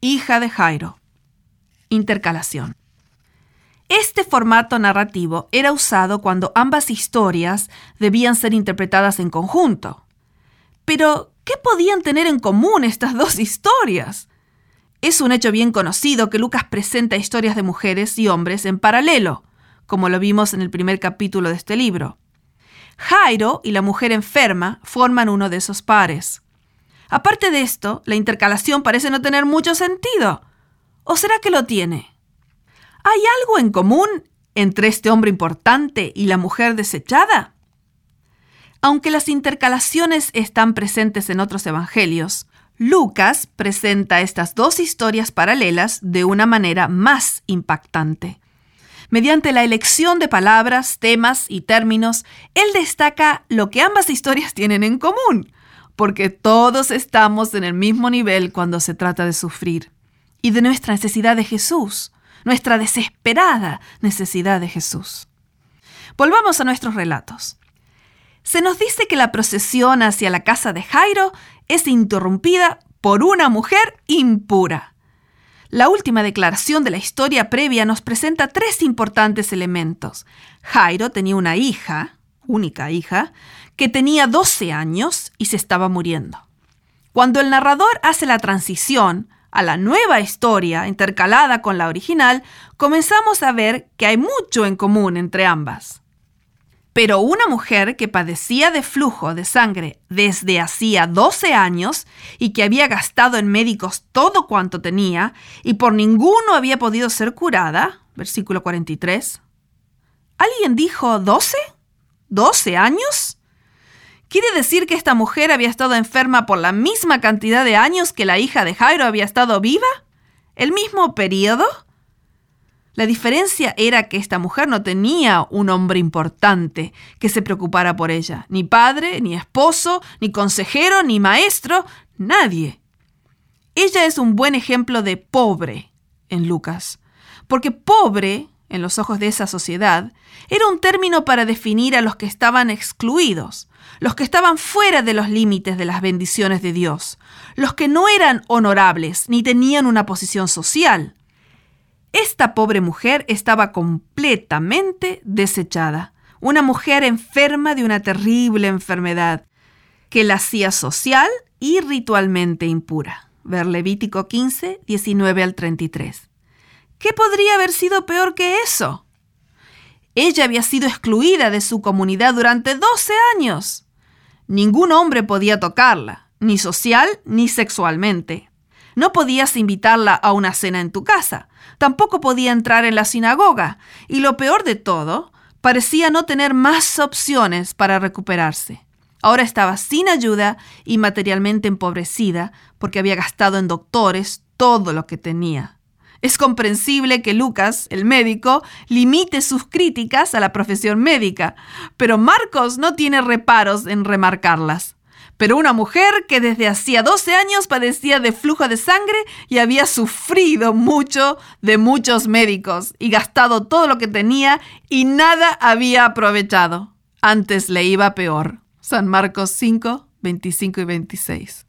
hija de Jairo. Intercalación. Este formato narrativo era usado cuando ambas historias debían ser interpretadas en conjunto. Pero, ¿qué podían tener en común estas dos historias? Es un hecho bien conocido que Lucas presenta historias de mujeres y hombres en paralelo, como lo vimos en el primer capítulo de este libro. Jairo y la mujer enferma forman uno de esos pares. Aparte de esto, la intercalación parece no tener mucho sentido. ¿O será que lo tiene? ¿Hay algo en común entre este hombre importante y la mujer desechada? Aunque las intercalaciones están presentes en otros evangelios, Lucas presenta estas dos historias paralelas de una manera más impactante. Mediante la elección de palabras, temas y términos, él destaca lo que ambas historias tienen en común, porque todos estamos en el mismo nivel cuando se trata de sufrir y de nuestra necesidad de Jesús, nuestra desesperada necesidad de Jesús. Volvamos a nuestros relatos. Se nos dice que la procesión hacia la casa de Jairo es interrumpida por una mujer impura. La última declaración de la historia previa nos presenta tres importantes elementos. Jairo tenía una hija, única hija, que tenía 12 años y se estaba muriendo. Cuando el narrador hace la transición a la nueva historia intercalada con la original, comenzamos a ver que hay mucho en común entre ambas. Pero una mujer que padecía de flujo de sangre desde hacía 12 años y que había gastado en médicos todo cuanto tenía y por ninguno había podido ser curada, versículo 43. ¿Alguien dijo 12? ¿12 años? ¿Quiere decir que esta mujer había estado enferma por la misma cantidad de años que la hija de Jairo había estado viva? ¿El mismo periodo? La diferencia era que esta mujer no tenía un hombre importante que se preocupara por ella, ni padre, ni esposo, ni consejero, ni maestro, nadie. Ella es un buen ejemplo de pobre en Lucas, porque pobre, en los ojos de esa sociedad, era un término para definir a los que estaban excluidos, los que estaban fuera de los límites de las bendiciones de Dios, los que no eran honorables ni tenían una posición social. Esta pobre mujer estaba completamente desechada, una mujer enferma de una terrible enfermedad que la hacía social y ritualmente impura. Ver Levítico 15, 19 al 33. ¿Qué podría haber sido peor que eso? Ella había sido excluida de su comunidad durante 12 años. Ningún hombre podía tocarla, ni social ni sexualmente. No podías invitarla a una cena en tu casa, tampoco podía entrar en la sinagoga, y lo peor de todo, parecía no tener más opciones para recuperarse. Ahora estaba sin ayuda y materialmente empobrecida porque había gastado en doctores todo lo que tenía. Es comprensible que Lucas, el médico, limite sus críticas a la profesión médica, pero Marcos no tiene reparos en remarcarlas. Pero una mujer que desde hacía 12 años padecía de flujo de sangre y había sufrido mucho de muchos médicos y gastado todo lo que tenía y nada había aprovechado. Antes le iba peor. San Marcos 5, 25 y 26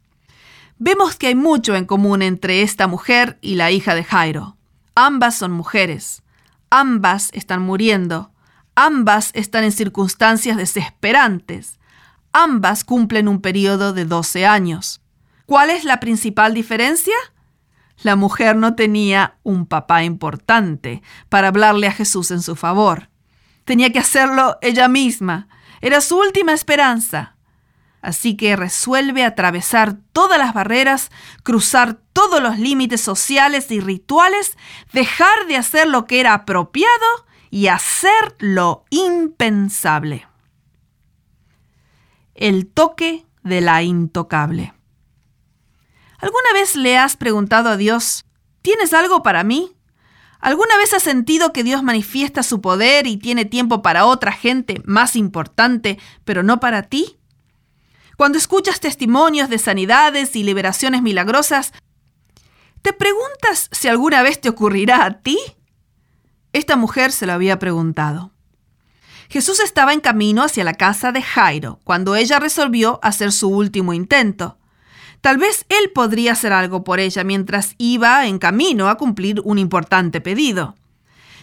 vemos que hay mucho en común entre esta mujer y la hija de Jairo. Ambas son mujeres, ambas están muriendo, ambas están en circunstancias desesperantes, ambas cumplen un periodo de 12 años. ¿Cuál es la principal diferencia? La mujer no tenía un papá importante para hablarle a Jesús en su favor. Tenía que hacerlo ella misma. Era su última esperanza. Así que resuelve atravesar todas las barreras, cruzar todos los límites sociales y rituales, dejar de hacer lo que era apropiado y hacer lo impensable. El toque de la intocable. ¿Alguna vez le has preguntado a Dios, ¿tienes algo para mí? ¿Alguna vez has sentido que Dios manifiesta su poder y tiene tiempo para otra gente más importante, pero no para ti? Cuando escuchas testimonios de sanidades y liberaciones milagrosas, ¿te preguntas si alguna vez te ocurrirá a ti? Esta mujer se lo había preguntado. Jesús estaba en camino hacia la casa de Jairo cuando ella resolvió hacer su último intento. Tal vez él podría hacer algo por ella mientras iba en camino a cumplir un importante pedido.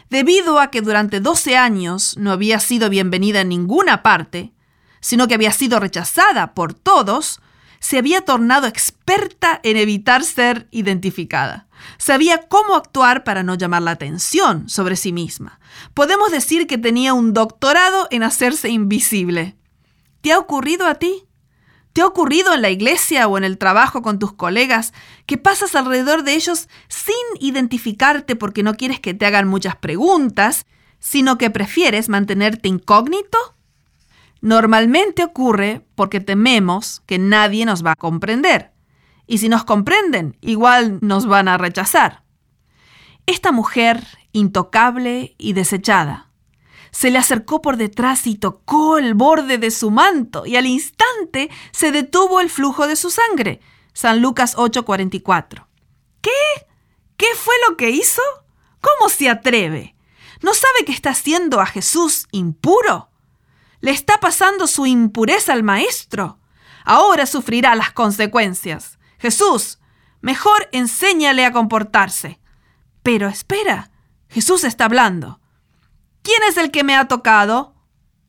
Debido a que durante 12 años no había sido bienvenida en ninguna parte, sino que había sido rechazada por todos, se había tornado experta en evitar ser identificada. Sabía cómo actuar para no llamar la atención sobre sí misma. Podemos decir que tenía un doctorado en hacerse invisible. ¿Te ha ocurrido a ti? ¿Te ha ocurrido en la iglesia o en el trabajo con tus colegas que pasas alrededor de ellos sin identificarte porque no quieres que te hagan muchas preguntas, sino que prefieres mantenerte incógnito? Normalmente ocurre porque tememos que nadie nos va a comprender. Y si nos comprenden, igual nos van a rechazar. Esta mujer, intocable y desechada, se le acercó por detrás y tocó el borde de su manto, y al instante se detuvo el flujo de su sangre. San Lucas 8:44. ¿Qué? ¿Qué fue lo que hizo? ¿Cómo se atreve? ¿No sabe que está haciendo a Jesús impuro? Le está pasando su impureza al maestro. Ahora sufrirá las consecuencias. Jesús, mejor enséñale a comportarse. Pero espera, Jesús está hablando. ¿Quién es el que me ha tocado?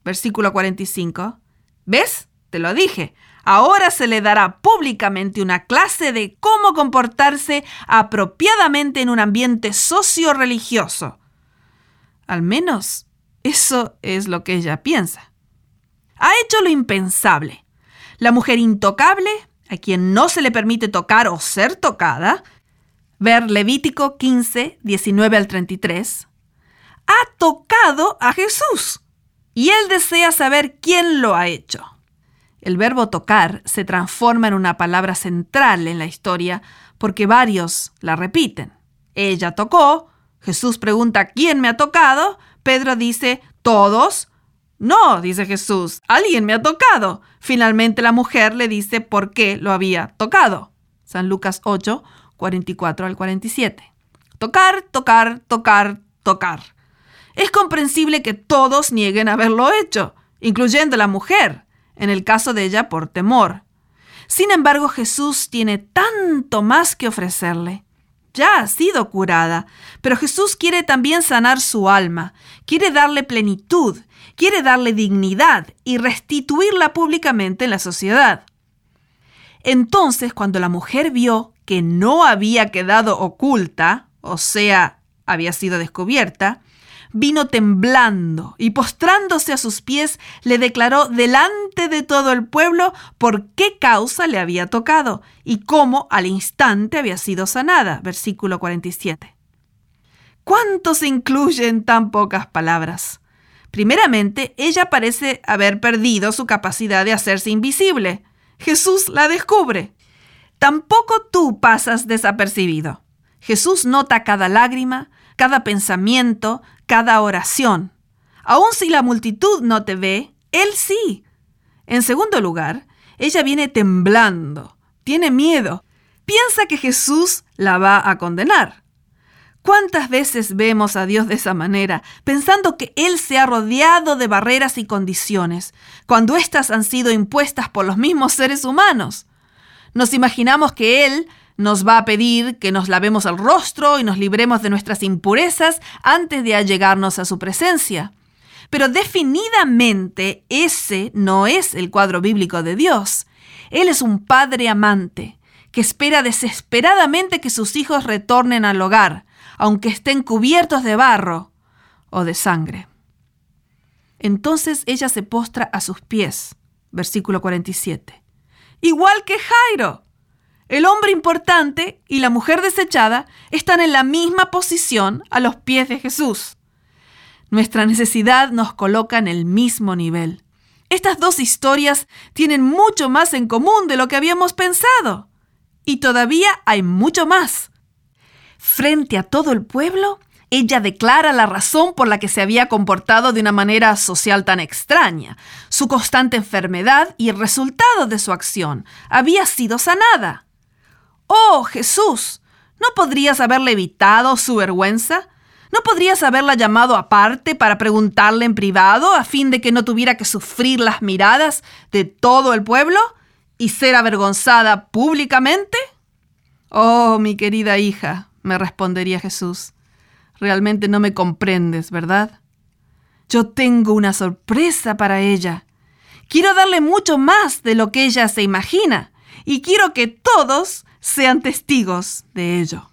Versículo 45. ¿Ves? te lo dije, ahora se le dará públicamente una clase de cómo comportarse apropiadamente en un ambiente socio-religioso. Al menos eso es lo que ella piensa. Ha hecho lo impensable. La mujer intocable, a quien no se le permite tocar o ser tocada, ver Levítico 15, 19 al 33, ha tocado a Jesús y él desea saber quién lo ha hecho. El verbo tocar se transforma en una palabra central en la historia porque varios la repiten. Ella tocó, Jesús pregunta ¿quién me ha tocado? Pedro dice ¿todos? No, dice Jesús, alguien me ha tocado. Finalmente la mujer le dice por qué lo había tocado. San Lucas 8, 44 al 47. Tocar, tocar, tocar, tocar. Es comprensible que todos nieguen haberlo hecho, incluyendo la mujer, en el caso de ella por temor. Sin embargo, Jesús tiene tanto más que ofrecerle. Ya ha sido curada, pero Jesús quiere también sanar su alma, quiere darle plenitud, quiere darle dignidad y restituirla públicamente en la sociedad. Entonces, cuando la mujer vio que no había quedado oculta, o sea, había sido descubierta, vino temblando y postrándose a sus pies le declaró delante de todo el pueblo por qué causa le había tocado y cómo al instante había sido sanada. Versículo 47. ¿Cuánto se incluye en tan pocas palabras? Primeramente, ella parece haber perdido su capacidad de hacerse invisible. Jesús la descubre. Tampoco tú pasas desapercibido. Jesús nota cada lágrima, cada pensamiento, cada oración. Aun si la multitud no te ve, Él sí. En segundo lugar, ella viene temblando, tiene miedo, piensa que Jesús la va a condenar. ¿Cuántas veces vemos a Dios de esa manera, pensando que Él se ha rodeado de barreras y condiciones, cuando éstas han sido impuestas por los mismos seres humanos? Nos imaginamos que Él nos va a pedir que nos lavemos el rostro y nos libremos de nuestras impurezas antes de allegarnos a su presencia. Pero definidamente ese no es el cuadro bíblico de Dios. Él es un padre amante que espera desesperadamente que sus hijos retornen al hogar, aunque estén cubiertos de barro o de sangre. Entonces ella se postra a sus pies, versículo 47. Igual que Jairo, el hombre importante y la mujer desechada están en la misma posición a los pies de Jesús. Nuestra necesidad nos coloca en el mismo nivel. Estas dos historias tienen mucho más en común de lo que habíamos pensado. Y todavía hay mucho más. Frente a todo el pueblo, ella declara la razón por la que se había comportado de una manera social tan extraña. Su constante enfermedad y el resultado de su acción había sido sanada. Oh, Jesús, ¿no podrías haberle evitado su vergüenza? ¿No podrías haberla llamado aparte para preguntarle en privado a fin de que no tuviera que sufrir las miradas de todo el pueblo y ser avergonzada públicamente? Oh, mi querida hija, me respondería Jesús, realmente no me comprendes, ¿verdad? Yo tengo una sorpresa para ella. Quiero darle mucho más de lo que ella se imagina y quiero que todos sean testigos de ello.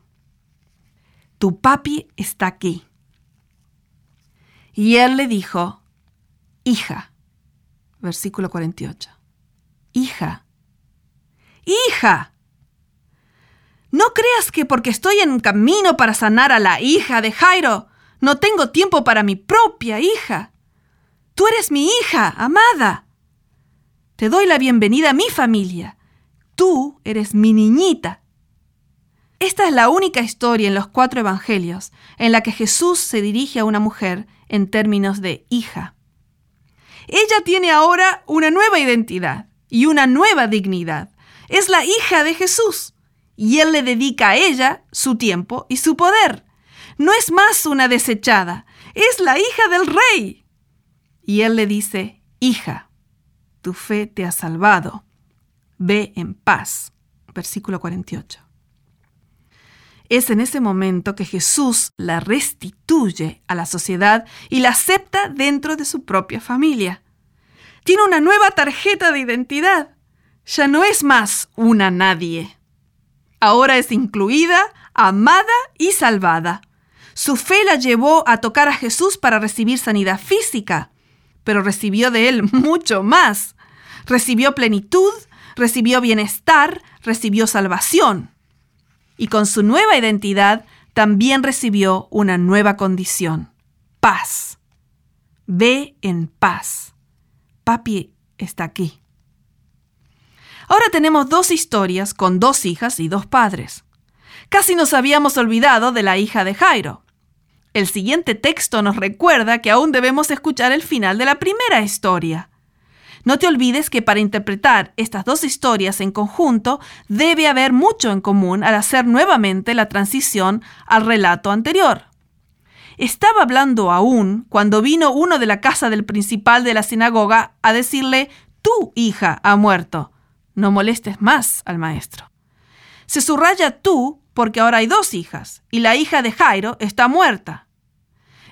Tu papi está aquí. Y él le dijo, hija, versículo 48, hija, hija, no creas que porque estoy en camino para sanar a la hija de Jairo, no tengo tiempo para mi propia hija. Tú eres mi hija, amada. Te doy la bienvenida a mi familia tú eres mi niñita. Esta es la única historia en los cuatro evangelios en la que Jesús se dirige a una mujer en términos de hija. Ella tiene ahora una nueva identidad y una nueva dignidad. Es la hija de Jesús y Él le dedica a ella su tiempo y su poder. No es más una desechada, es la hija del rey. Y Él le dice, hija, tu fe te ha salvado ve en paz. Versículo 48. Es en ese momento que Jesús la restituye a la sociedad y la acepta dentro de su propia familia. tiene una nueva tarjeta de identidad. Ya no es más una nadie. Ahora es incluida, amada y salvada. Su fe la llevó a tocar a Jesús para recibir sanidad física, pero recibió de él mucho más. Recibió plenitud, recibió bienestar, recibió salvación. Y con su nueva identidad también recibió una nueva condición, paz. Ve en paz papi está aquí. Ahora tenemos dos historias con dos hijas y dos padres. Casi nos habíamos olvidado de la hija de Jairo. El siguiente texto nos recuerda que aún debemos escuchar el final de la primera historia. No te olvides que para interpretar estas dos historias en conjunto debe haber mucho en común al hacer nuevamente la transición al relato anterior. Estaba hablando aún cuando vino uno de la casa del principal de la sinagoga a decirle, tu hija ha muerto. No molestes más al maestro. Se subraya tú porque ahora hay dos hijas y la hija de Jairo está muerta.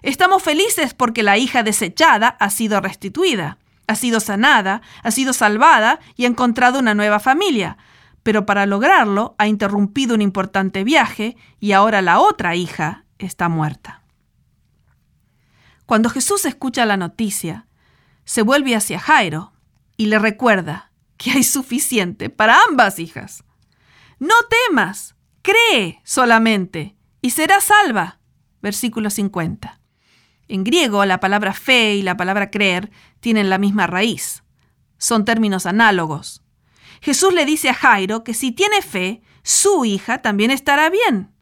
Estamos felices porque la hija desechada ha sido restituida, ha sido sanada, ha sido salvada y ha encontrado una nueva familia. Pero para lograrlo ha interrumpido un importante viaje y ahora la otra hija está muerta. Cuando Jesús escucha la noticia, se vuelve hacia Jairo y le recuerda que hay suficiente para ambas hijas. No temas, cree solamente y serás salva. Versículo 50. En griego, la palabra fe y la palabra creer tienen la misma raíz. Son términos análogos. Jesús le dice a Jairo que si tiene fe, su hija también estará bien.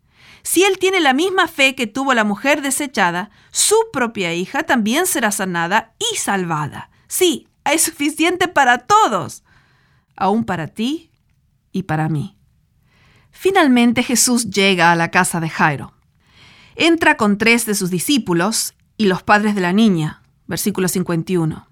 Si él tiene la misma fe que tuvo la mujer desechada, su propia hija también será sanada y salvada. Sí, hay suficiente para todos, aún para ti y para mí. Finalmente Jesús llega a la casa de Jairo. Entra con tres de sus discípulos y los padres de la niña. Versículo 51.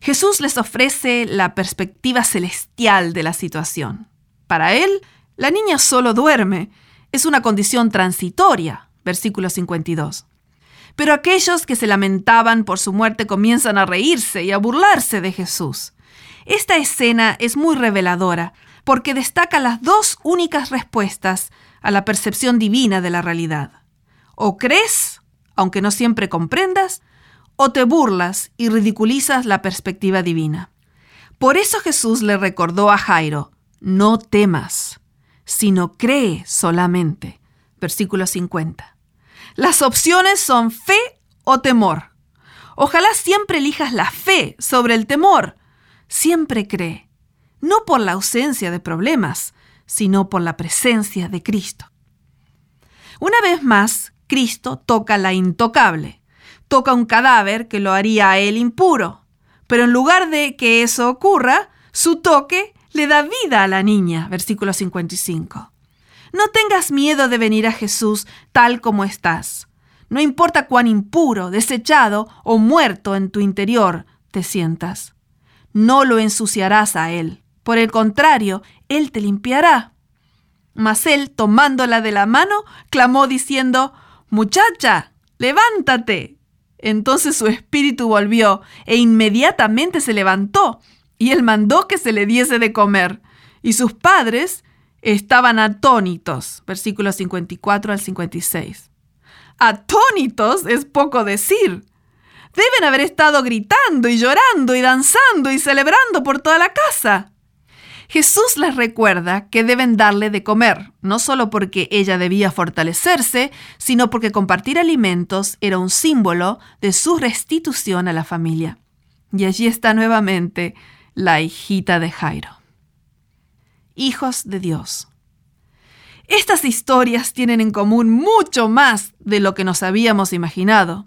Jesús les ofrece la perspectiva celestial de la situación. Para él, la niña solo duerme es una condición transitoria, versículo 52. Pero aquellos que se lamentaban por su muerte comienzan a reírse y a burlarse de Jesús. Esta escena es muy reveladora porque destaca las dos únicas respuestas a la percepción divina de la realidad. O crees, aunque no siempre comprendas, o te burlas y ridiculizas la perspectiva divina. Por eso Jesús le recordó a Jairo, no temas sino cree solamente. Versículo 50. Las opciones son fe o temor. Ojalá siempre elijas la fe sobre el temor. Siempre cree, no por la ausencia de problemas, sino por la presencia de Cristo. Una vez más, Cristo toca la intocable. Toca un cadáver que lo haría a él impuro. Pero en lugar de que eso ocurra, su toque le da vida a la niña, versículo 55. No tengas miedo de venir a Jesús tal como estás. No importa cuán impuro, desechado o muerto en tu interior te sientas. No lo ensuciarás a Él. Por el contrario, Él te limpiará. Mas Él, tomándola de la mano, clamó diciendo, Muchacha, levántate. Entonces su espíritu volvió e inmediatamente se levantó y él mandó que se le diese de comer. Y sus padres estaban atónitos. Versículos 54 al 56. Atónitos es poco decir. Deben haber estado gritando y llorando y danzando y celebrando por toda la casa. Jesús les recuerda que deben darle de comer, no solo porque ella debía fortalecerse, sino porque compartir alimentos era un símbolo de su restitución a la familia. Y allí está nuevamente la hijita de Jairo. Hijos de Dios. Estas historias tienen en común mucho más de lo que nos habíamos imaginado.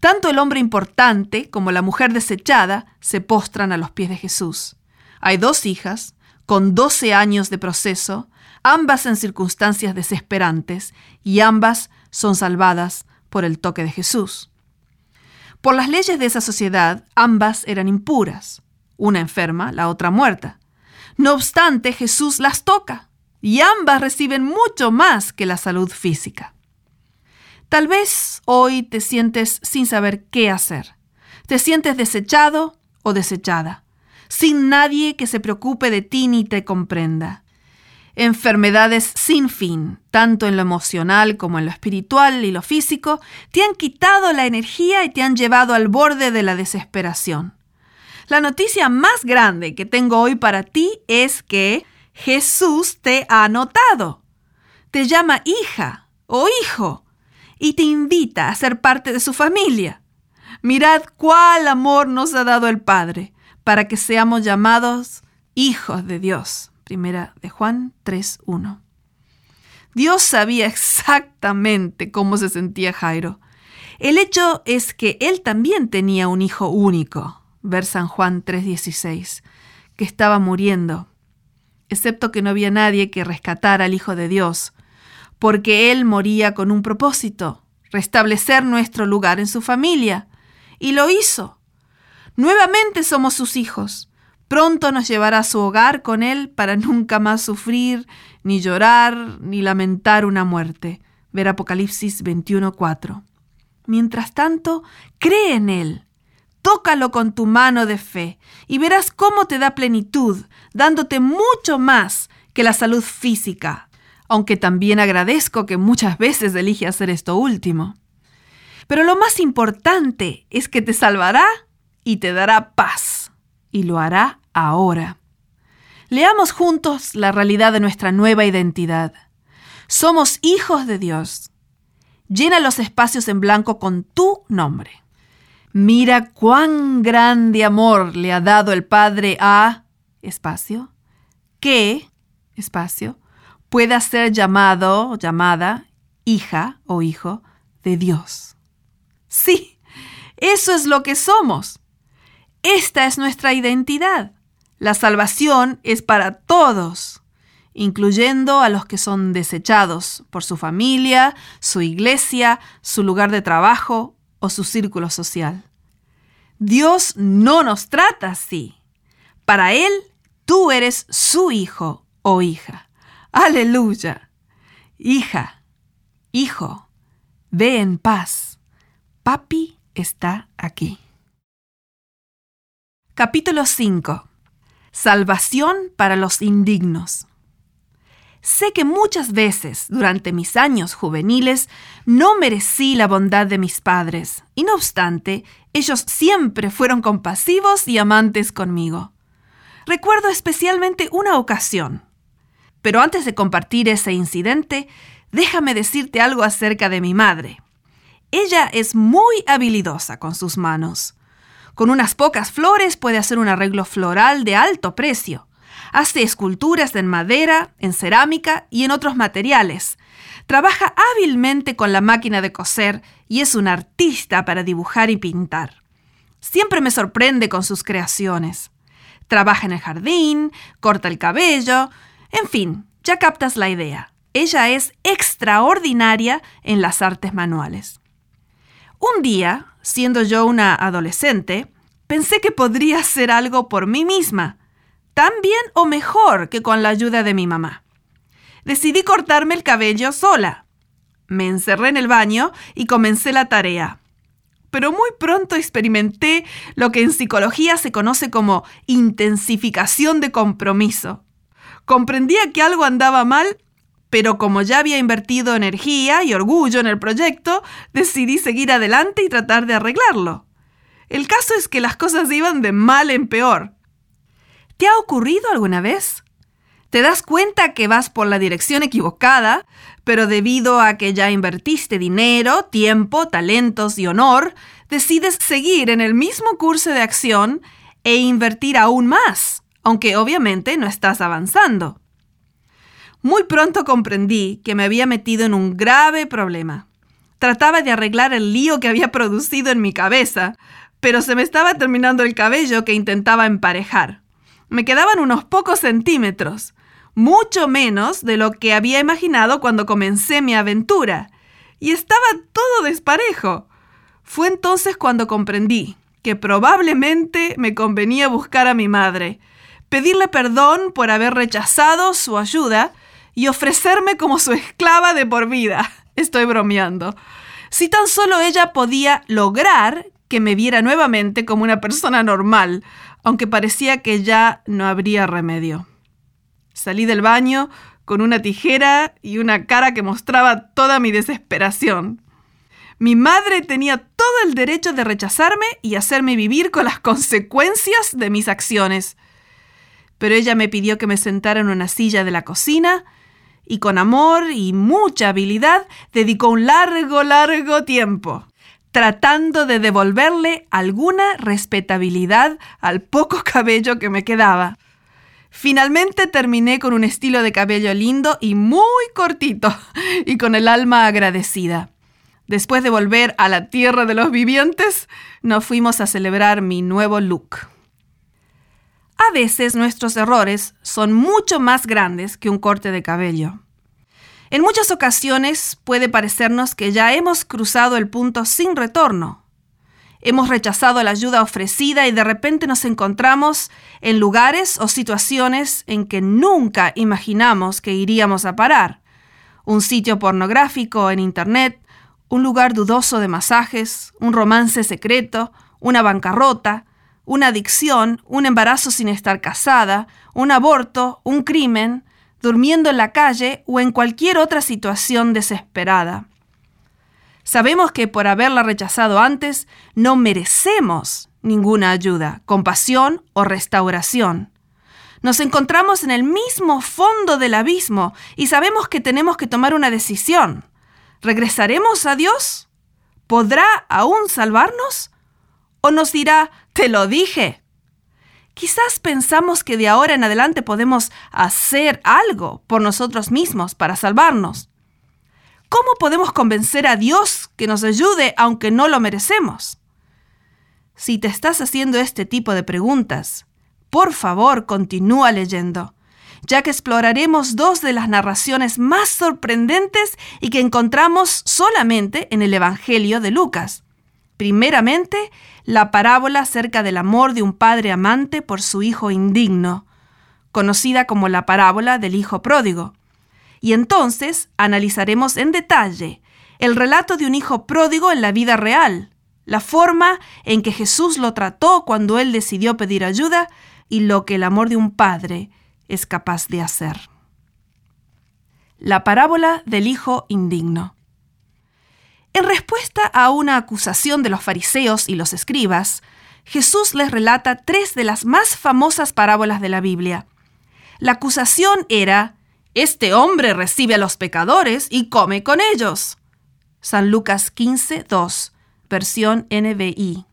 Tanto el hombre importante como la mujer desechada se postran a los pies de Jesús. Hay dos hijas, con 12 años de proceso, ambas en circunstancias desesperantes, y ambas son salvadas por el toque de Jesús. Por las leyes de esa sociedad, ambas eran impuras una enferma, la otra muerta. No obstante, Jesús las toca y ambas reciben mucho más que la salud física. Tal vez hoy te sientes sin saber qué hacer. Te sientes desechado o desechada. sin nadie que se preocupe de ti ni te comprenda. Enfermedades sin fin, tanto en lo emocional como en lo espiritual y lo físico, te han quitado la energía y te han llevado al borde de la desesperación. La noticia más grande que tengo hoy para ti es que Jesús te ha notado. Te llama hija o hijo y te invita a ser parte de su familia. Mirad cuál amor nos ha dado el Padre para que seamos llamados hijos de Dios. Primera de Juan 3.1. Dios sabía exactamente cómo se sentía Jairo. El hecho es que él también tenía un hijo único, ver San Juan 3.16, que estaba muriendo, excepto que no había nadie que rescatara al Hijo de Dios, porque él moría con un propósito, restablecer nuestro lugar en su familia, y lo hizo. Nuevamente somos sus hijos. Pronto nos llevará a su hogar con Él para nunca más sufrir, ni llorar, ni lamentar una muerte. Ver Apocalipsis 21:4. Mientras tanto, cree en Él. Tócalo con tu mano de fe y verás cómo te da plenitud, dándote mucho más que la salud física, aunque también agradezco que muchas veces elige hacer esto último. Pero lo más importante es que te salvará y te dará paz, y lo hará ahora. Leamos juntos la realidad de nuestra nueva identidad. Somos hijos de Dios. Llena los espacios en blanco con tu nombre. Mira cuán grande amor le ha dado el Padre a espacio, que espacio pueda ser llamado llamada hija o hijo de Dios. Sí, eso es lo que somos. Esta es nuestra identidad. La salvación es para todos, incluyendo a los que son desechados por su familia, su iglesia, su lugar de trabajo o su círculo social. Dios no nos trata así. Para Él, tú eres su hijo o hija. Aleluya. Hija, hijo, ve en paz. Papi está aquí. Capítulo 5. Salvación para los indignos. Sé que muchas veces durante mis años juveniles no merecí la bondad de mis padres, y no obstante, ellos siempre fueron compasivos y amantes conmigo. Recuerdo especialmente una ocasión. Pero antes de compartir ese incidente, déjame decirte algo acerca de mi madre. Ella es muy habilidosa con sus manos. Con unas pocas flores puede hacer un arreglo floral de alto precio. Hace esculturas en madera, en cerámica y en otros materiales. Trabaja hábilmente con la máquina de coser y es un artista para dibujar y pintar. Siempre me sorprende con sus creaciones. Trabaja en el jardín, corta el cabello, en fin, ya captas la idea. Ella es extraordinaria en las artes manuales. Un día, siendo yo una adolescente, pensé que podría hacer algo por mí misma, tan bien o mejor que con la ayuda de mi mamá. Decidí cortarme el cabello sola. Me encerré en el baño y comencé la tarea. Pero muy pronto experimenté lo que en psicología se conoce como intensificación de compromiso. Comprendía que algo andaba mal, pero como ya había invertido energía y orgullo en el proyecto, decidí seguir adelante y tratar de arreglarlo. El caso es que las cosas iban de mal en peor. ¿Te ha ocurrido alguna vez? Te das cuenta que vas por la dirección equivocada, pero debido a que ya invertiste dinero, tiempo, talentos y honor, decides seguir en el mismo curso de acción e invertir aún más aunque obviamente no estás avanzando. Muy pronto comprendí que me había metido en un grave problema. Trataba de arreglar el lío que había producido en mi cabeza, pero se me estaba terminando el cabello que intentaba emparejar. Me quedaban unos pocos centímetros, mucho menos de lo que había imaginado cuando comencé mi aventura, y estaba todo desparejo. Fue entonces cuando comprendí que probablemente me convenía buscar a mi madre, pedirle perdón por haber rechazado su ayuda y ofrecerme como su esclava de por vida. Estoy bromeando. Si tan solo ella podía lograr que me viera nuevamente como una persona normal, aunque parecía que ya no habría remedio. Salí del baño con una tijera y una cara que mostraba toda mi desesperación. Mi madre tenía todo el derecho de rechazarme y hacerme vivir con las consecuencias de mis acciones. Pero ella me pidió que me sentara en una silla de la cocina y con amor y mucha habilidad dedicó un largo, largo tiempo tratando de devolverle alguna respetabilidad al poco cabello que me quedaba. Finalmente terminé con un estilo de cabello lindo y muy cortito, y con el alma agradecida. Después de volver a la tierra de los vivientes, nos fuimos a celebrar mi nuevo look. A veces nuestros errores son mucho más grandes que un corte de cabello. En muchas ocasiones puede parecernos que ya hemos cruzado el punto sin retorno. Hemos rechazado la ayuda ofrecida y de repente nos encontramos en lugares o situaciones en que nunca imaginamos que iríamos a parar. Un sitio pornográfico en Internet, un lugar dudoso de masajes, un romance secreto, una bancarrota, una adicción, un embarazo sin estar casada, un aborto, un crimen, durmiendo en la calle o en cualquier otra situación desesperada. Sabemos que por haberla rechazado antes no merecemos ninguna ayuda, compasión o restauración. Nos encontramos en el mismo fondo del abismo y sabemos que tenemos que tomar una decisión. ¿Regresaremos a Dios? ¿Podrá aún salvarnos? ¿O nos dirá, te lo dije? Quizás pensamos que de ahora en adelante podemos hacer algo por nosotros mismos para salvarnos. ¿Cómo podemos convencer a Dios que nos ayude aunque no lo merecemos? Si te estás haciendo este tipo de preguntas, por favor continúa leyendo, ya que exploraremos dos de las narraciones más sorprendentes y que encontramos solamente en el Evangelio de Lucas. Primeramente, la parábola acerca del amor de un padre amante por su hijo indigno, conocida como la parábola del hijo pródigo. Y entonces analizaremos en detalle el relato de un hijo pródigo en la vida real, la forma en que Jesús lo trató cuando él decidió pedir ayuda y lo que el amor de un padre es capaz de hacer. La parábola del hijo indigno. En respuesta a una acusación de los fariseos y los escribas, Jesús les relata tres de las más famosas parábolas de la Biblia. La acusación era, Este hombre recibe a los pecadores y come con ellos. San Lucas 15, 2, versión NBI.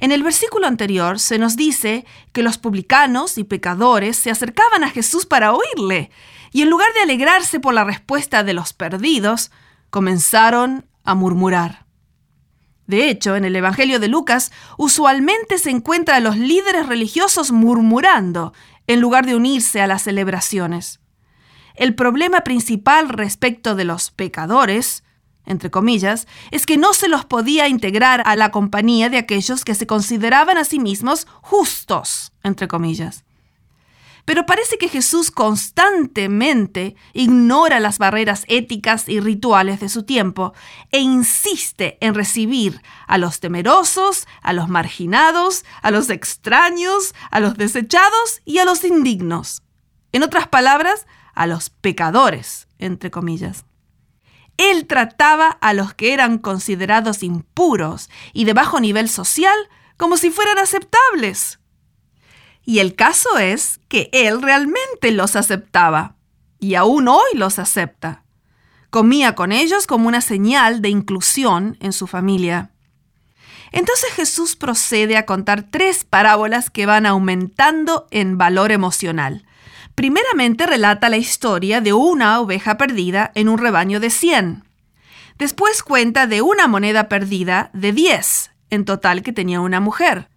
En el versículo anterior se nos dice que los publicanos y pecadores se acercaban a Jesús para oírle, y en lugar de alegrarse por la respuesta de los perdidos, comenzaron a murmurar. De hecho, en el Evangelio de Lucas usualmente se encuentra a los líderes religiosos murmurando en lugar de unirse a las celebraciones. El problema principal respecto de los pecadores, entre comillas, es que no se los podía integrar a la compañía de aquellos que se consideraban a sí mismos justos, entre comillas. Pero parece que Jesús constantemente ignora las barreras éticas y rituales de su tiempo e insiste en recibir a los temerosos, a los marginados, a los extraños, a los desechados y a los indignos. En otras palabras, a los pecadores, entre comillas. Él trataba a los que eran considerados impuros y de bajo nivel social como si fueran aceptables. Y el caso es que él realmente los aceptaba, y aún hoy los acepta. Comía con ellos como una señal de inclusión en su familia. Entonces Jesús procede a contar tres parábolas que van aumentando en valor emocional. Primeramente relata la historia de una oveja perdida en un rebaño de 100. Después cuenta de una moneda perdida de 10, en total que tenía una mujer.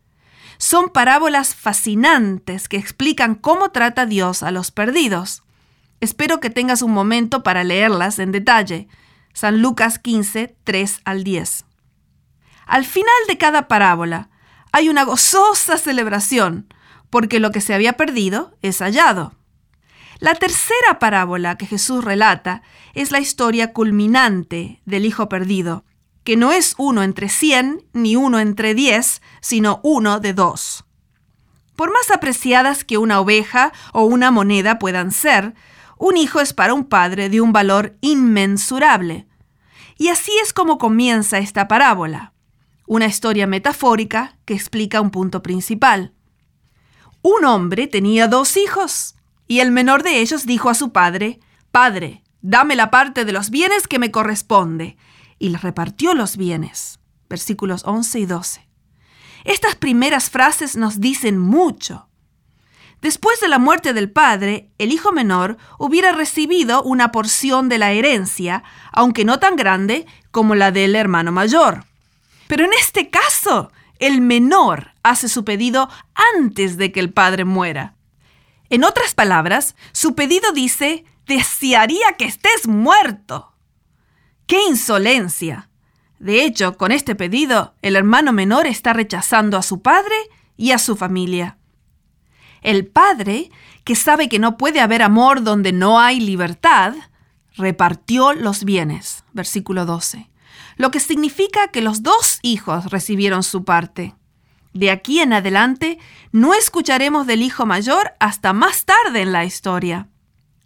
Son parábolas fascinantes que explican cómo trata Dios a los perdidos. Espero que tengas un momento para leerlas en detalle. San Lucas 15, 3 al 10. Al final de cada parábola hay una gozosa celebración, porque lo que se había perdido es hallado. La tercera parábola que Jesús relata es la historia culminante del Hijo perdido, que no es uno entre cien ni uno entre diez, sino uno de dos. Por más apreciadas que una oveja o una moneda puedan ser, un hijo es para un padre de un valor inmensurable. Y así es como comienza esta parábola, una historia metafórica que explica un punto principal. Un hombre tenía dos hijos, y el menor de ellos dijo a su padre, Padre, dame la parte de los bienes que me corresponde, y le repartió los bienes. Versículos 11 y 12. Estas primeras frases nos dicen mucho. Después de la muerte del padre, el hijo menor hubiera recibido una porción de la herencia, aunque no tan grande como la del hermano mayor. Pero en este caso, el menor hace su pedido antes de que el padre muera. En otras palabras, su pedido dice, desearía que estés muerto. ¡Qué insolencia! De hecho, con este pedido, el hermano menor está rechazando a su padre y a su familia. El padre, que sabe que no puede haber amor donde no hay libertad, repartió los bienes. Versículo 12. Lo que significa que los dos hijos recibieron su parte. De aquí en adelante no escucharemos del hijo mayor hasta más tarde en la historia.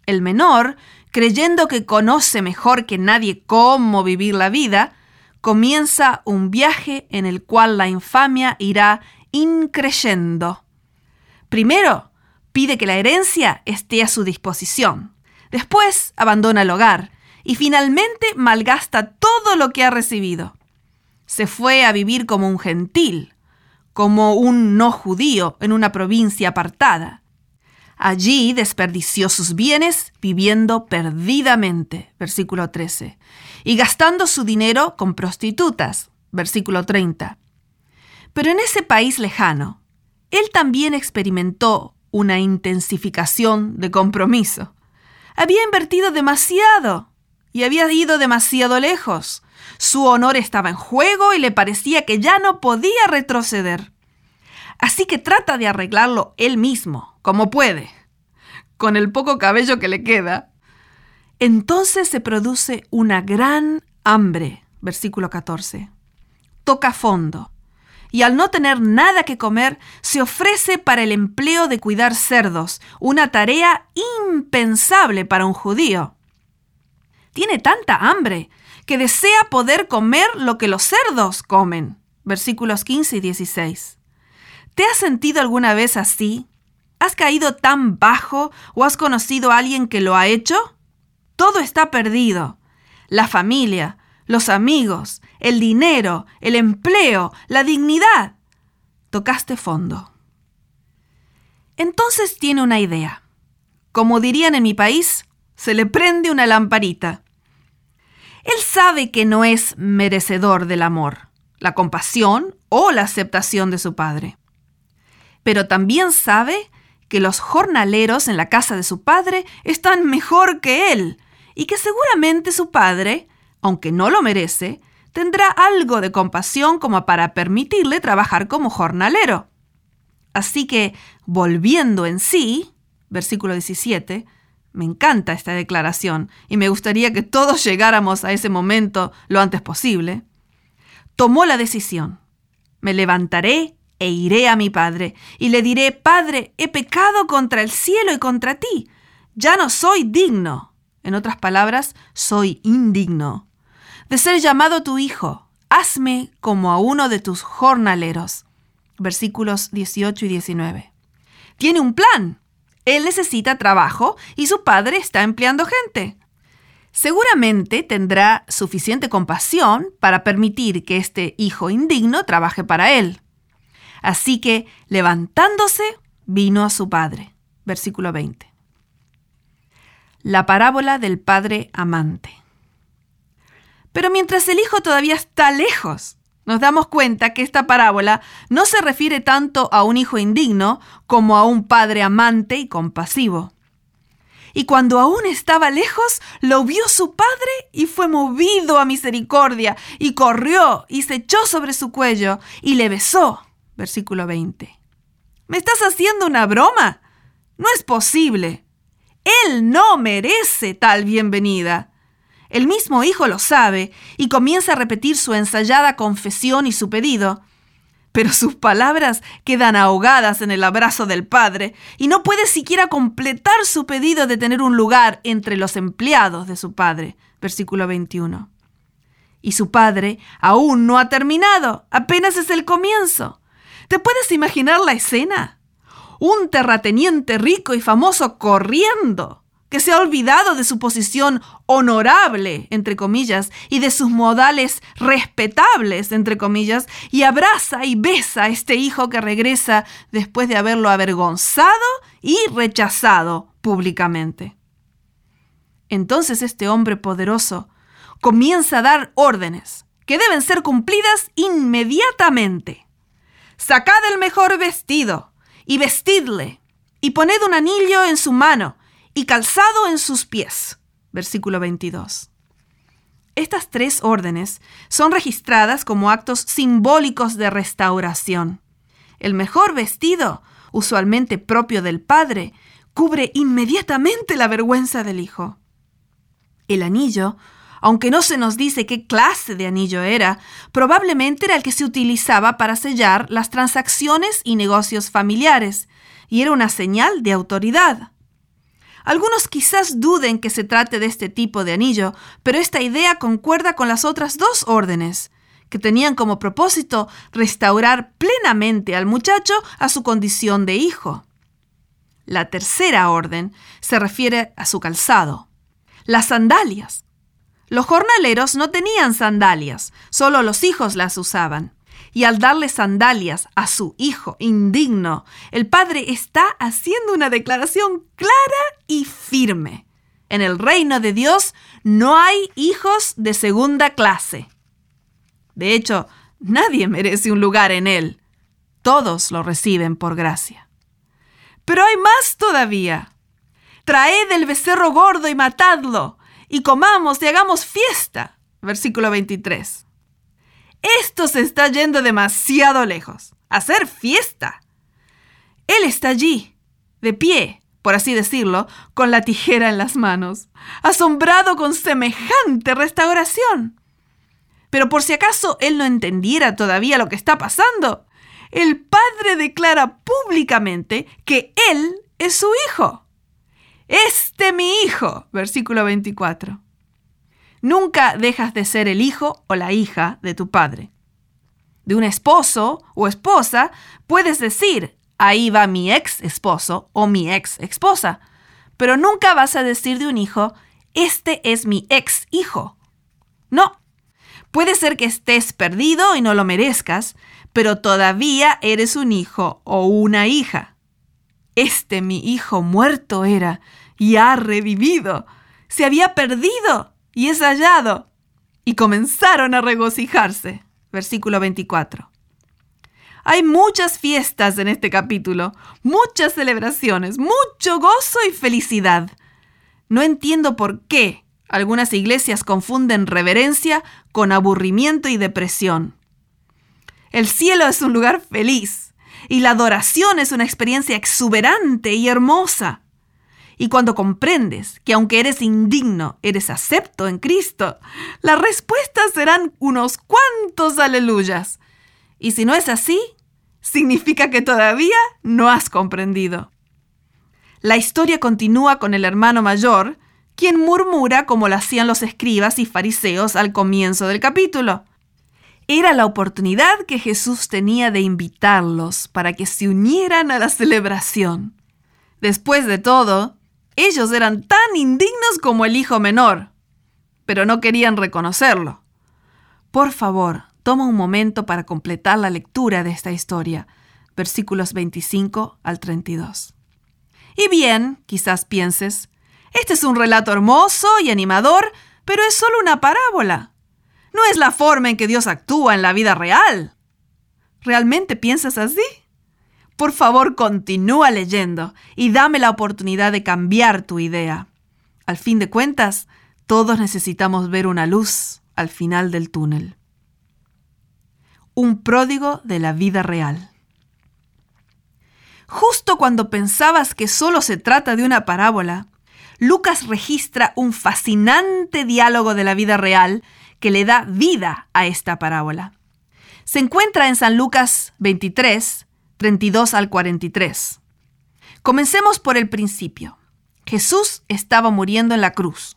El menor, creyendo que conoce mejor que nadie cómo vivir la vida, comienza un viaje en el cual la infamia irá increyendo. Primero, pide que la herencia esté a su disposición. Después, abandona el hogar y finalmente malgasta todo lo que ha recibido. Se fue a vivir como un gentil, como un no judío en una provincia apartada. Allí desperdició sus bienes viviendo perdidamente, versículo 13, y gastando su dinero con prostitutas, versículo 30. Pero en ese país lejano, él también experimentó una intensificación de compromiso. Había invertido demasiado y había ido demasiado lejos. Su honor estaba en juego y le parecía que ya no podía retroceder. Así que trata de arreglarlo él mismo, como puede, con el poco cabello que le queda. Entonces se produce una gran hambre, versículo 14. Toca fondo y al no tener nada que comer, se ofrece para el empleo de cuidar cerdos, una tarea impensable para un judío. Tiene tanta hambre que desea poder comer lo que los cerdos comen. Versículos 15 y 16. ¿Te has sentido alguna vez así? ¿Has caído tan bajo o has conocido a alguien que lo ha hecho? Todo está perdido. La familia, los amigos, el dinero, el empleo, la dignidad. Tocaste fondo. Entonces tiene una idea. Como dirían en mi país, se le prende una lamparita. Él sabe que no es merecedor del amor, la compasión o la aceptación de su padre. Pero también sabe que los jornaleros en la casa de su padre están mejor que él y que seguramente su padre aunque no lo merece, tendrá algo de compasión como para permitirle trabajar como jornalero. Así que, volviendo en sí, versículo 17, me encanta esta declaración y me gustaría que todos llegáramos a ese momento lo antes posible, tomó la decisión. Me levantaré e iré a mi padre y le diré, Padre, he pecado contra el cielo y contra ti. Ya no soy digno. En otras palabras, soy indigno de ser llamado tu hijo. Hazme como a uno de tus jornaleros. Versículos 18 y 19. Tiene un plan. Él necesita trabajo y su padre está empleando gente. Seguramente tendrá suficiente compasión para permitir que este hijo indigno trabaje para él. Así que, levantándose, vino a su padre. Versículo 20. La parábola del padre amante. Pero mientras el Hijo todavía está lejos, nos damos cuenta que esta parábola no se refiere tanto a un hijo indigno como a un padre amante y compasivo. Y cuando aún estaba lejos, lo vio su padre y fue movido a misericordia, y corrió y se echó sobre su cuello y le besó. Versículo 20. ¿Me estás haciendo una broma? No es posible. Él no merece tal bienvenida. El mismo hijo lo sabe y comienza a repetir su ensayada confesión y su pedido. pero sus palabras quedan ahogadas en el abrazo del padre y no puede siquiera completar su pedido de tener un lugar entre los empleados de su padre. Versículo 21. Y su padre aún no ha terminado, apenas es el comienzo. ¿Te puedes imaginar la escena? Un terrateniente rico y famoso corriendo que se ha olvidado de su posición honorable, entre comillas, y de sus modales respetables, entre comillas, y abraza y besa a este hijo que regresa después de haberlo avergonzado y rechazado públicamente. Entonces este hombre poderoso comienza a dar órdenes que deben ser cumplidas inmediatamente. Sacad el mejor vestido y vestidle, y poned un anillo en su mano y calzado en sus pies. Versículo 22. Estas tres órdenes son registradas como actos simbólicos de restauración. El mejor vestido, usualmente propio del padre, cubre inmediatamente la vergüenza del hijo. El anillo, aunque no se nos dice qué clase de anillo era, probablemente era el que se utilizaba para sellar las transacciones y negocios familiares, y era una señal de autoridad. Algunos quizás duden que se trate de este tipo de anillo, pero esta idea concuerda con las otras dos órdenes, que tenían como propósito restaurar plenamente al muchacho a su condición de hijo. La tercera orden se refiere a su calzado, las sandalias. Los jornaleros no tenían sandalias, solo los hijos las usaban y al darle sandalias a su hijo indigno, el padre está haciendo una declaración clara y firme. En el reino de Dios no hay hijos de segunda clase. De hecho, nadie merece un lugar en él. Todos lo reciben por gracia. Pero hay más todavía. Traed el becerro gordo y matadlo, y comamos y hagamos fiesta. Versículo 23. Esto se está yendo demasiado lejos. Hacer fiesta. Él está allí, de pie, por así decirlo, con la tijera en las manos, asombrado con semejante restauración. Pero por si acaso él no entendiera todavía lo que está pasando, el padre declara públicamente que él es su hijo. Este mi hijo, versículo 24. Nunca dejas de ser el hijo o la hija de tu padre. De un esposo o esposa puedes decir, ahí va mi ex esposo o mi ex esposa, pero nunca vas a decir de un hijo, este es mi ex hijo. No. Puede ser que estés perdido y no lo merezcas, pero todavía eres un hijo o una hija. Este mi hijo muerto era y ha revivido. Se había perdido y es hallado. Y comenzaron a regocijarse. Versículo 24. Hay muchas fiestas en este capítulo, muchas celebraciones, mucho gozo y felicidad. No entiendo por qué algunas iglesias confunden reverencia con aburrimiento y depresión. El cielo es un lugar feliz y la adoración es una experiencia exuberante y hermosa. Y cuando comprendes que aunque eres indigno, eres acepto en Cristo, las respuestas serán unos cuantos aleluyas. Y si no es así, significa que todavía no has comprendido. La historia continúa con el hermano mayor, quien murmura como lo hacían los escribas y fariseos al comienzo del capítulo. Era la oportunidad que Jesús tenía de invitarlos para que se unieran a la celebración. Después de todo, ellos eran tan indignos como el hijo menor, pero no querían reconocerlo. Por favor, toma un momento para completar la lectura de esta historia, versículos 25 al 32. Y bien, quizás pienses, este es un relato hermoso y animador, pero es solo una parábola. No es la forma en que Dios actúa en la vida real. ¿Realmente piensas así? Por favor, continúa leyendo y dame la oportunidad de cambiar tu idea. Al fin de cuentas, todos necesitamos ver una luz al final del túnel. Un pródigo de la vida real. Justo cuando pensabas que solo se trata de una parábola, Lucas registra un fascinante diálogo de la vida real que le da vida a esta parábola. se encuentra en San Lucas 23, 32 al 43. Comencemos por el principio. Jesús estaba muriendo en la cruz.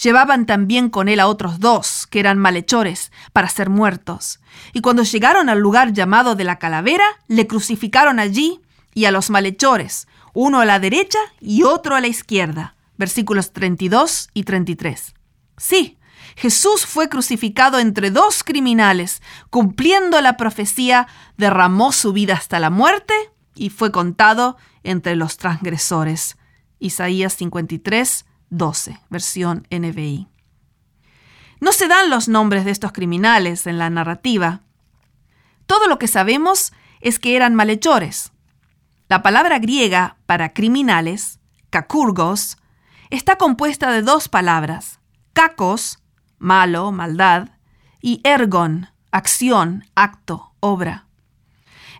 Llevaban también con él a otros dos, que eran malhechores, para ser muertos. Y cuando llegaron al lugar llamado de la calavera, le crucificaron allí y a los malhechores, uno a la derecha y otro a la izquierda. Versículos 32 y 33. Sí, Jesús fue crucificado entre dos criminales, cumpliendo la profecía, derramó su vida hasta la muerte y fue contado entre los transgresores. Isaías 53, 12, versión NBI. No se dan los nombres de estos criminales en la narrativa. Todo lo que sabemos es que eran malhechores. La palabra griega para criminales, kakurgos, está compuesta de dos palabras, kakos, malo, maldad, y ergon, acción, acto, obra.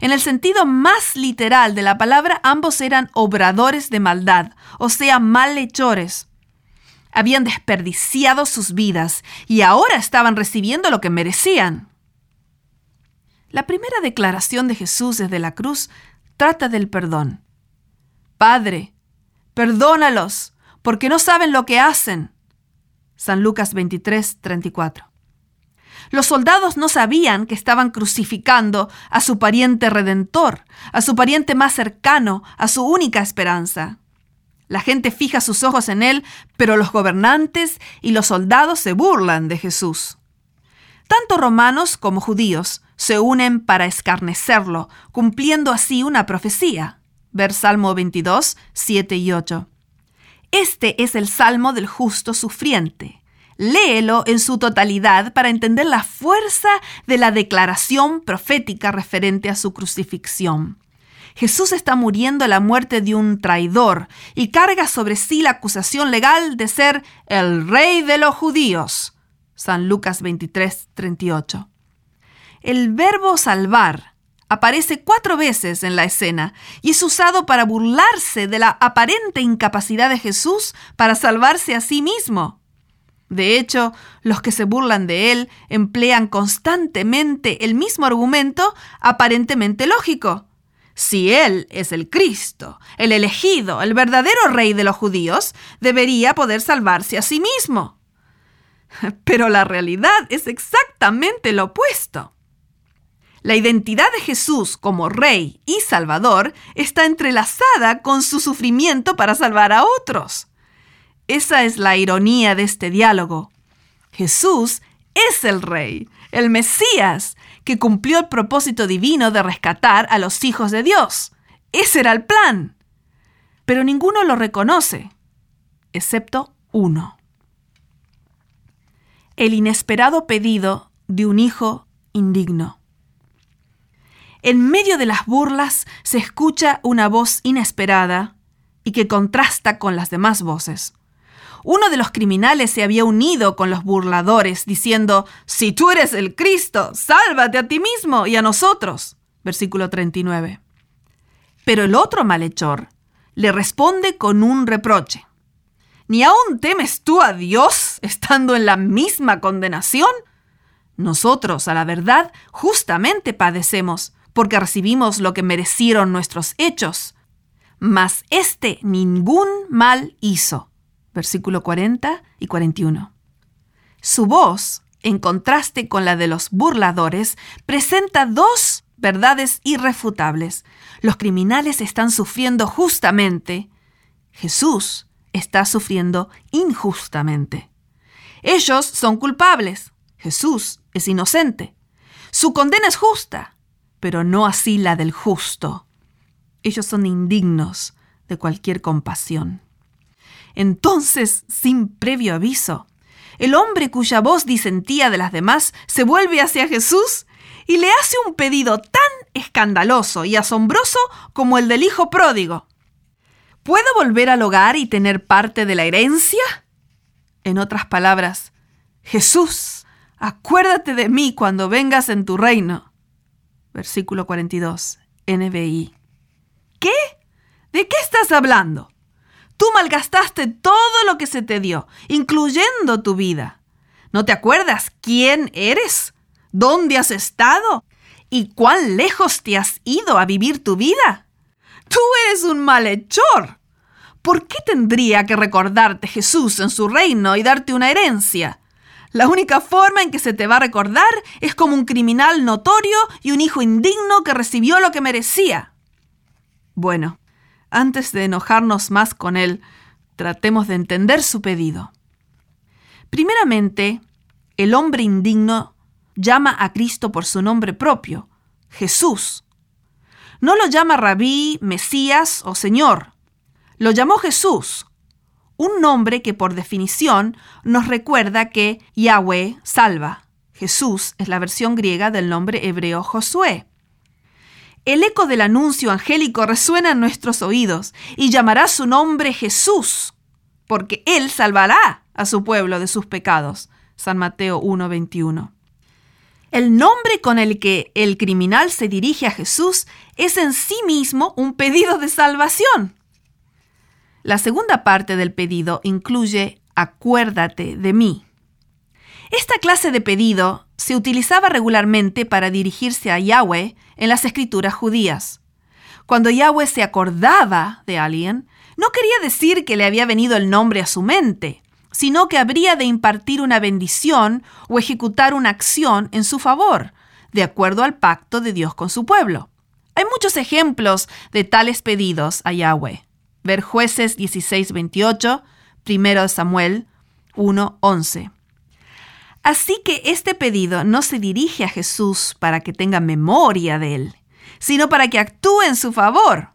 En el sentido más literal de la palabra, ambos eran obradores de maldad, o sea, malhechores. Habían desperdiciado sus vidas y ahora estaban recibiendo lo que merecían. La primera declaración de Jesús desde la cruz trata del perdón. Padre, perdónalos, porque no saben lo que hacen. San Lucas 23, 34. Los soldados no sabían que estaban crucificando a su pariente redentor, a su pariente más cercano, a su única esperanza. La gente fija sus ojos en él, pero los gobernantes y los soldados se burlan de Jesús. Tanto romanos como judíos se unen para escarnecerlo, cumpliendo así una profecía. Ver Salmo 22, 7 y 8. Este es el Salmo del justo sufriente. Léelo en su totalidad para entender la fuerza de la declaración profética referente a su crucifixión. Jesús está muriendo la muerte de un traidor y carga sobre sí la acusación legal de ser el rey de los judíos. San Lucas 23, 38. El verbo salvar aparece cuatro veces en la escena y es usado para burlarse de la aparente incapacidad de Jesús para salvarse a sí mismo. De hecho, los que se burlan de él emplean constantemente el mismo argumento aparentemente lógico. Si Él es el Cristo, el elegido, el verdadero rey de los judíos, debería poder salvarse a sí mismo. Pero la realidad es exactamente lo opuesto. La identidad de Jesús como rey y salvador está entrelazada con su sufrimiento para salvar a otros. Esa es la ironía de este diálogo. Jesús es el rey, el Mesías, que cumplió el propósito divino de rescatar a los hijos de Dios. Ese era el plan. Pero ninguno lo reconoce, excepto uno. El inesperado pedido de un hijo indigno. En medio de las burlas se escucha una voz inesperada y que contrasta con las demás voces. Uno de los criminales se había unido con los burladores, diciendo, Si tú eres el Cristo, sálvate a ti mismo y a nosotros. Versículo 39. Pero el otro malhechor le responde con un reproche. ¿Ni aún temes tú a Dios estando en la misma condenación? Nosotros, a la verdad, justamente padecemos, porque recibimos lo que merecieron nuestros hechos. Mas éste ningún mal hizo versículo 40 y 41. Su voz, en contraste con la de los burladores, presenta dos verdades irrefutables. Los criminales están sufriendo justamente. Jesús está sufriendo injustamente. Ellos son culpables. Jesús es inocente. Su condena es justa, pero no así la del justo. Ellos son indignos de cualquier compasión. Entonces, sin previo aviso, el hombre cuya voz disentía de las demás se vuelve hacia Jesús y le hace un pedido tan escandaloso y asombroso como el del hijo pródigo. ¿Puedo volver al hogar y tener parte de la herencia? En otras palabras, Jesús, acuérdate de mí cuando vengas en tu reino. Versículo 42, NBI. ¿Qué? ¿De qué estás hablando? Tú malgastaste todo lo que se te dio, incluyendo tu vida. ¿No te acuerdas quién eres? ¿Dónde has estado? ¿Y cuán lejos te has ido a vivir tu vida? Tú eres un malhechor. ¿Por qué tendría que recordarte Jesús en su reino y darte una herencia? La única forma en que se te va a recordar es como un criminal notorio y un hijo indigno que recibió lo que merecía. Bueno, antes de enojarnos más con él, tratemos de entender su pedido. Primeramente, el hombre indigno llama a Cristo por su nombre propio, Jesús. No lo llama rabí, Mesías o Señor. Lo llamó Jesús, un nombre que por definición nos recuerda que Yahweh salva. Jesús es la versión griega del nombre hebreo Josué. El eco del anuncio angélico resuena en nuestros oídos y llamará su nombre Jesús, porque Él salvará a su pueblo de sus pecados. San Mateo 1:21. El nombre con el que el criminal se dirige a Jesús es en sí mismo un pedido de salvación. La segunda parte del pedido incluye acuérdate de mí. Esta clase de pedido se utilizaba regularmente para dirigirse a Yahweh en las escrituras judías. Cuando Yahweh se acordaba de alguien, no quería decir que le había venido el nombre a su mente, sino que habría de impartir una bendición o ejecutar una acción en su favor, de acuerdo al pacto de Dios con su pueblo. Hay muchos ejemplos de tales pedidos a Yahweh. Ver jueces 16:28, 1 Samuel 1:11. Así que este pedido no se dirige a Jesús para que tenga memoria de él, sino para que actúe en su favor.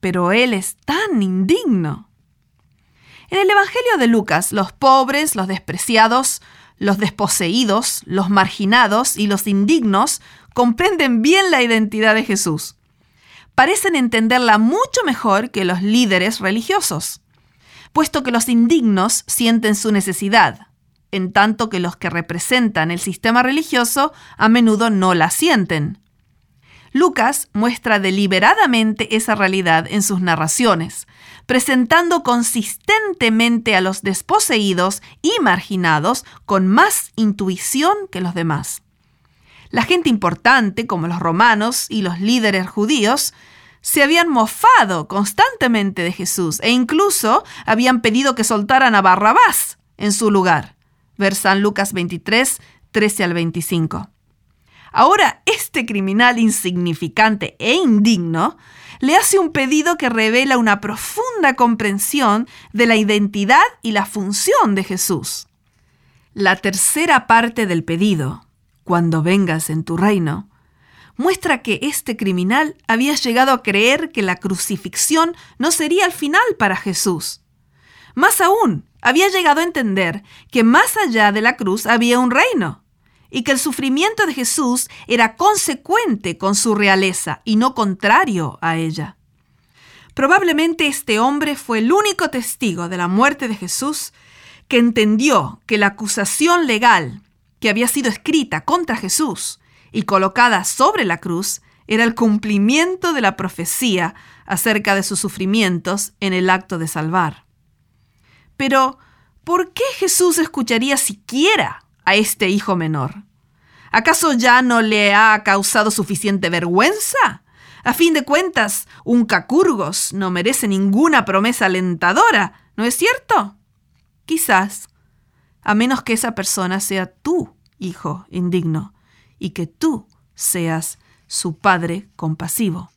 Pero él es tan indigno. En el Evangelio de Lucas, los pobres, los despreciados, los desposeídos, los marginados y los indignos comprenden bien la identidad de Jesús. Parecen entenderla mucho mejor que los líderes religiosos, puesto que los indignos sienten su necesidad, en tanto que los que representan el sistema religioso a menudo no la sienten. Lucas muestra deliberadamente esa realidad en sus narraciones, presentando consistentemente a los desposeídos y marginados con más intuición que los demás. La gente importante, como los romanos y los líderes judíos, se habían mofado constantemente de Jesús e incluso habían pedido que soltaran a Barrabás en su lugar. Ver San Lucas 23, 13 al 25. Ahora, este criminal insignificante e indigno le hace un pedido que revela una profunda comprensión de la identidad y la función de Jesús. La tercera parte del pedido, cuando vengas en tu reino, muestra que este criminal había llegado a creer que la crucifixión no sería el final para Jesús. Más aún, había llegado a entender que más allá de la cruz había un reino y que el sufrimiento de Jesús era consecuente con su realeza y no contrario a ella. Probablemente este hombre fue el único testigo de la muerte de Jesús que entendió que la acusación legal que había sido escrita contra Jesús y colocada sobre la cruz era el cumplimiento de la profecía acerca de sus sufrimientos en el acto de salvar. Pero, ¿por qué Jesús escucharía siquiera a este hijo menor? ¿Acaso ya no le ha causado suficiente vergüenza? A fin de cuentas, un cacurgos no merece ninguna promesa alentadora, ¿no es cierto? Quizás, a menos que esa persona sea tú, hijo indigno, y que tú seas su padre compasivo.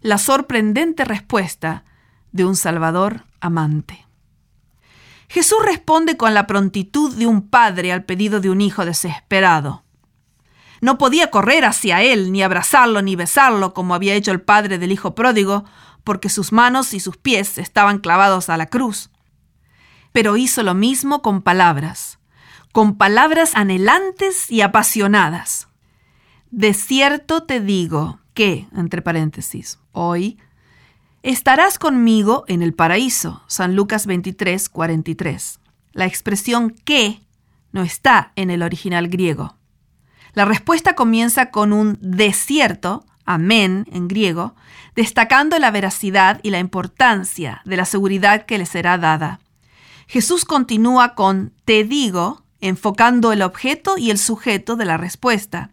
La sorprendente respuesta de un Salvador amante. Jesús responde con la prontitud de un padre al pedido de un hijo desesperado. No podía correr hacia él, ni abrazarlo, ni besarlo, como había hecho el padre del hijo pródigo, porque sus manos y sus pies estaban clavados a la cruz. Pero hizo lo mismo con palabras, con palabras anhelantes y apasionadas. De cierto te digo que, entre paréntesis, hoy Estarás conmigo en el paraíso. San Lucas 23, 43. La expresión que no está en el original griego. La respuesta comienza con un desierto, amén en griego, destacando la veracidad y la importancia de la seguridad que le será dada. Jesús continúa con te digo enfocando el objeto y el sujeto de la respuesta.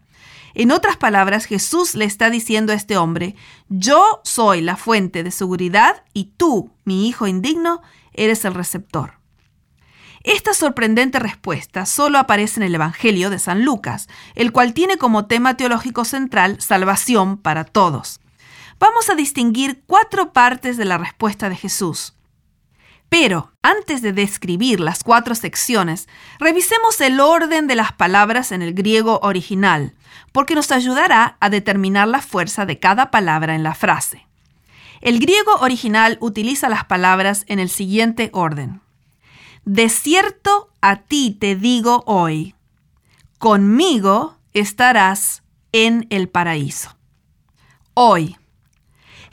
En otras palabras, Jesús le está diciendo a este hombre, yo soy la fuente de seguridad y tú, mi hijo indigno, eres el receptor. Esta sorprendente respuesta solo aparece en el Evangelio de San Lucas, el cual tiene como tema teológico central salvación para todos. Vamos a distinguir cuatro partes de la respuesta de Jesús. Pero antes de describir las cuatro secciones, revisemos el orden de las palabras en el griego original, porque nos ayudará a determinar la fuerza de cada palabra en la frase. El griego original utiliza las palabras en el siguiente orden. De cierto a ti te digo hoy, conmigo estarás en el paraíso. Hoy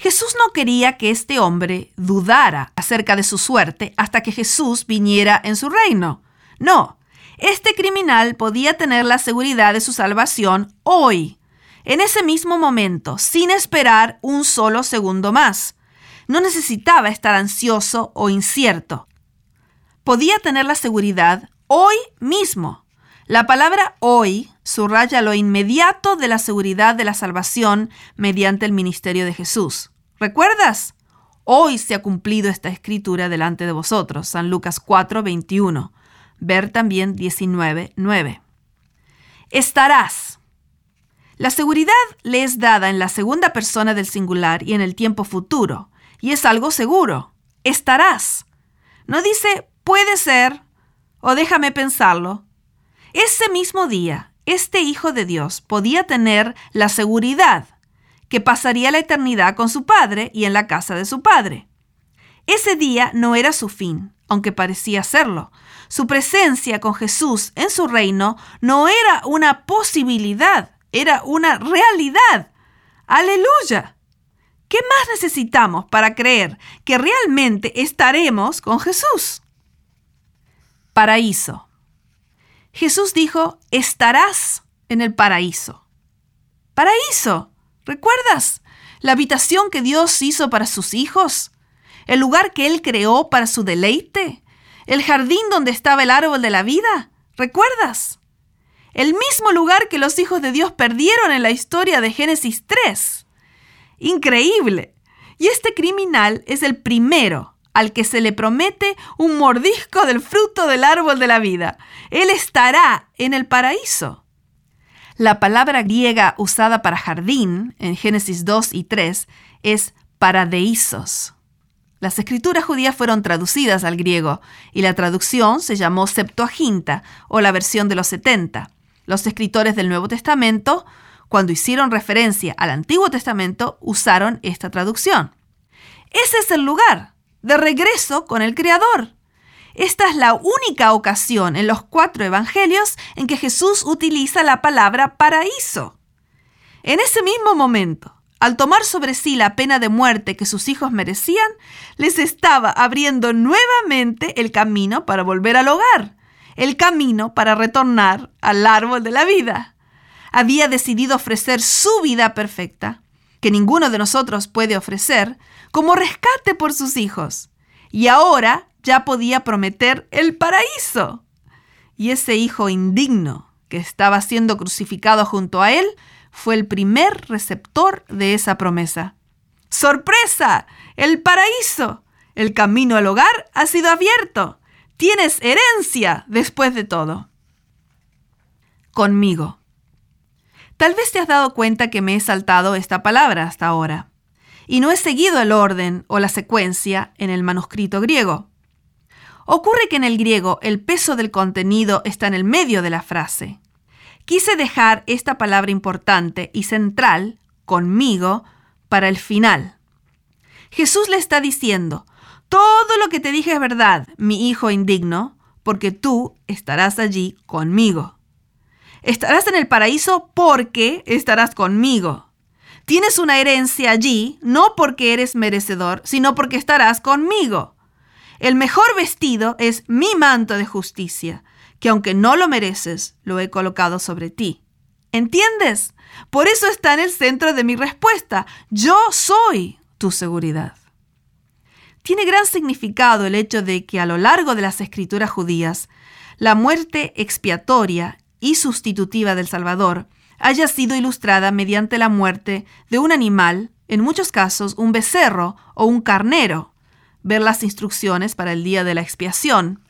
Jesús no quería que este hombre dudara acerca de su suerte hasta que Jesús viniera en su reino. No, este criminal podía tener la seguridad de su salvación hoy, en ese mismo momento, sin esperar un solo segundo más. No necesitaba estar ansioso o incierto. Podía tener la seguridad hoy mismo. La palabra hoy subraya lo inmediato de la seguridad de la salvación mediante el ministerio de Jesús. ¿Recuerdas? Hoy se ha cumplido esta escritura delante de vosotros. San Lucas 4, 21. Ver también 19, 9. Estarás. La seguridad le es dada en la segunda persona del singular y en el tiempo futuro, y es algo seguro. Estarás. No dice puede ser o déjame pensarlo. Ese mismo día, este Hijo de Dios podía tener la seguridad que pasaría la eternidad con su padre y en la casa de su padre. Ese día no era su fin, aunque parecía serlo. Su presencia con Jesús en su reino no era una posibilidad, era una realidad. Aleluya. ¿Qué más necesitamos para creer que realmente estaremos con Jesús? Paraíso. Jesús dijo, estarás en el paraíso. Paraíso. ¿Recuerdas la habitación que Dios hizo para sus hijos? ¿El lugar que Él creó para su deleite? ¿El jardín donde estaba el árbol de la vida? ¿Recuerdas? El mismo lugar que los hijos de Dios perdieron en la historia de Génesis 3. Increíble. Y este criminal es el primero al que se le promete un mordisco del fruto del árbol de la vida. Él estará en el paraíso. La palabra griega usada para jardín en Génesis 2 y 3 es paradeisos. Las escrituras judías fueron traducidas al griego y la traducción se llamó Septuaginta o la versión de los 70. Los escritores del Nuevo Testamento, cuando hicieron referencia al Antiguo Testamento, usaron esta traducción. Ese es el lugar, de regreso con el Creador. Esta es la única ocasión en los cuatro evangelios en que Jesús utiliza la palabra paraíso. En ese mismo momento, al tomar sobre sí la pena de muerte que sus hijos merecían, les estaba abriendo nuevamente el camino para volver al hogar, el camino para retornar al árbol de la vida. Había decidido ofrecer su vida perfecta, que ninguno de nosotros puede ofrecer, como rescate por sus hijos. Y ahora ya podía prometer el paraíso. Y ese hijo indigno que estaba siendo crucificado junto a él fue el primer receptor de esa promesa. ¡Sorpresa! ¡El paraíso! El camino al hogar ha sido abierto. Tienes herencia después de todo. Conmigo. Tal vez te has dado cuenta que me he saltado esta palabra hasta ahora, y no he seguido el orden o la secuencia en el manuscrito griego. Ocurre que en el griego el peso del contenido está en el medio de la frase. Quise dejar esta palabra importante y central, conmigo, para el final. Jesús le está diciendo, todo lo que te dije es verdad, mi hijo indigno, porque tú estarás allí conmigo. Estarás en el paraíso porque estarás conmigo. Tienes una herencia allí, no porque eres merecedor, sino porque estarás conmigo. El mejor vestido es mi manto de justicia, que aunque no lo mereces, lo he colocado sobre ti. ¿Entiendes? Por eso está en el centro de mi respuesta. Yo soy tu seguridad. Tiene gran significado el hecho de que a lo largo de las escrituras judías, la muerte expiatoria y sustitutiva del Salvador haya sido ilustrada mediante la muerte de un animal, en muchos casos un becerro o un carnero. Ver las instrucciones para el día de la expiación.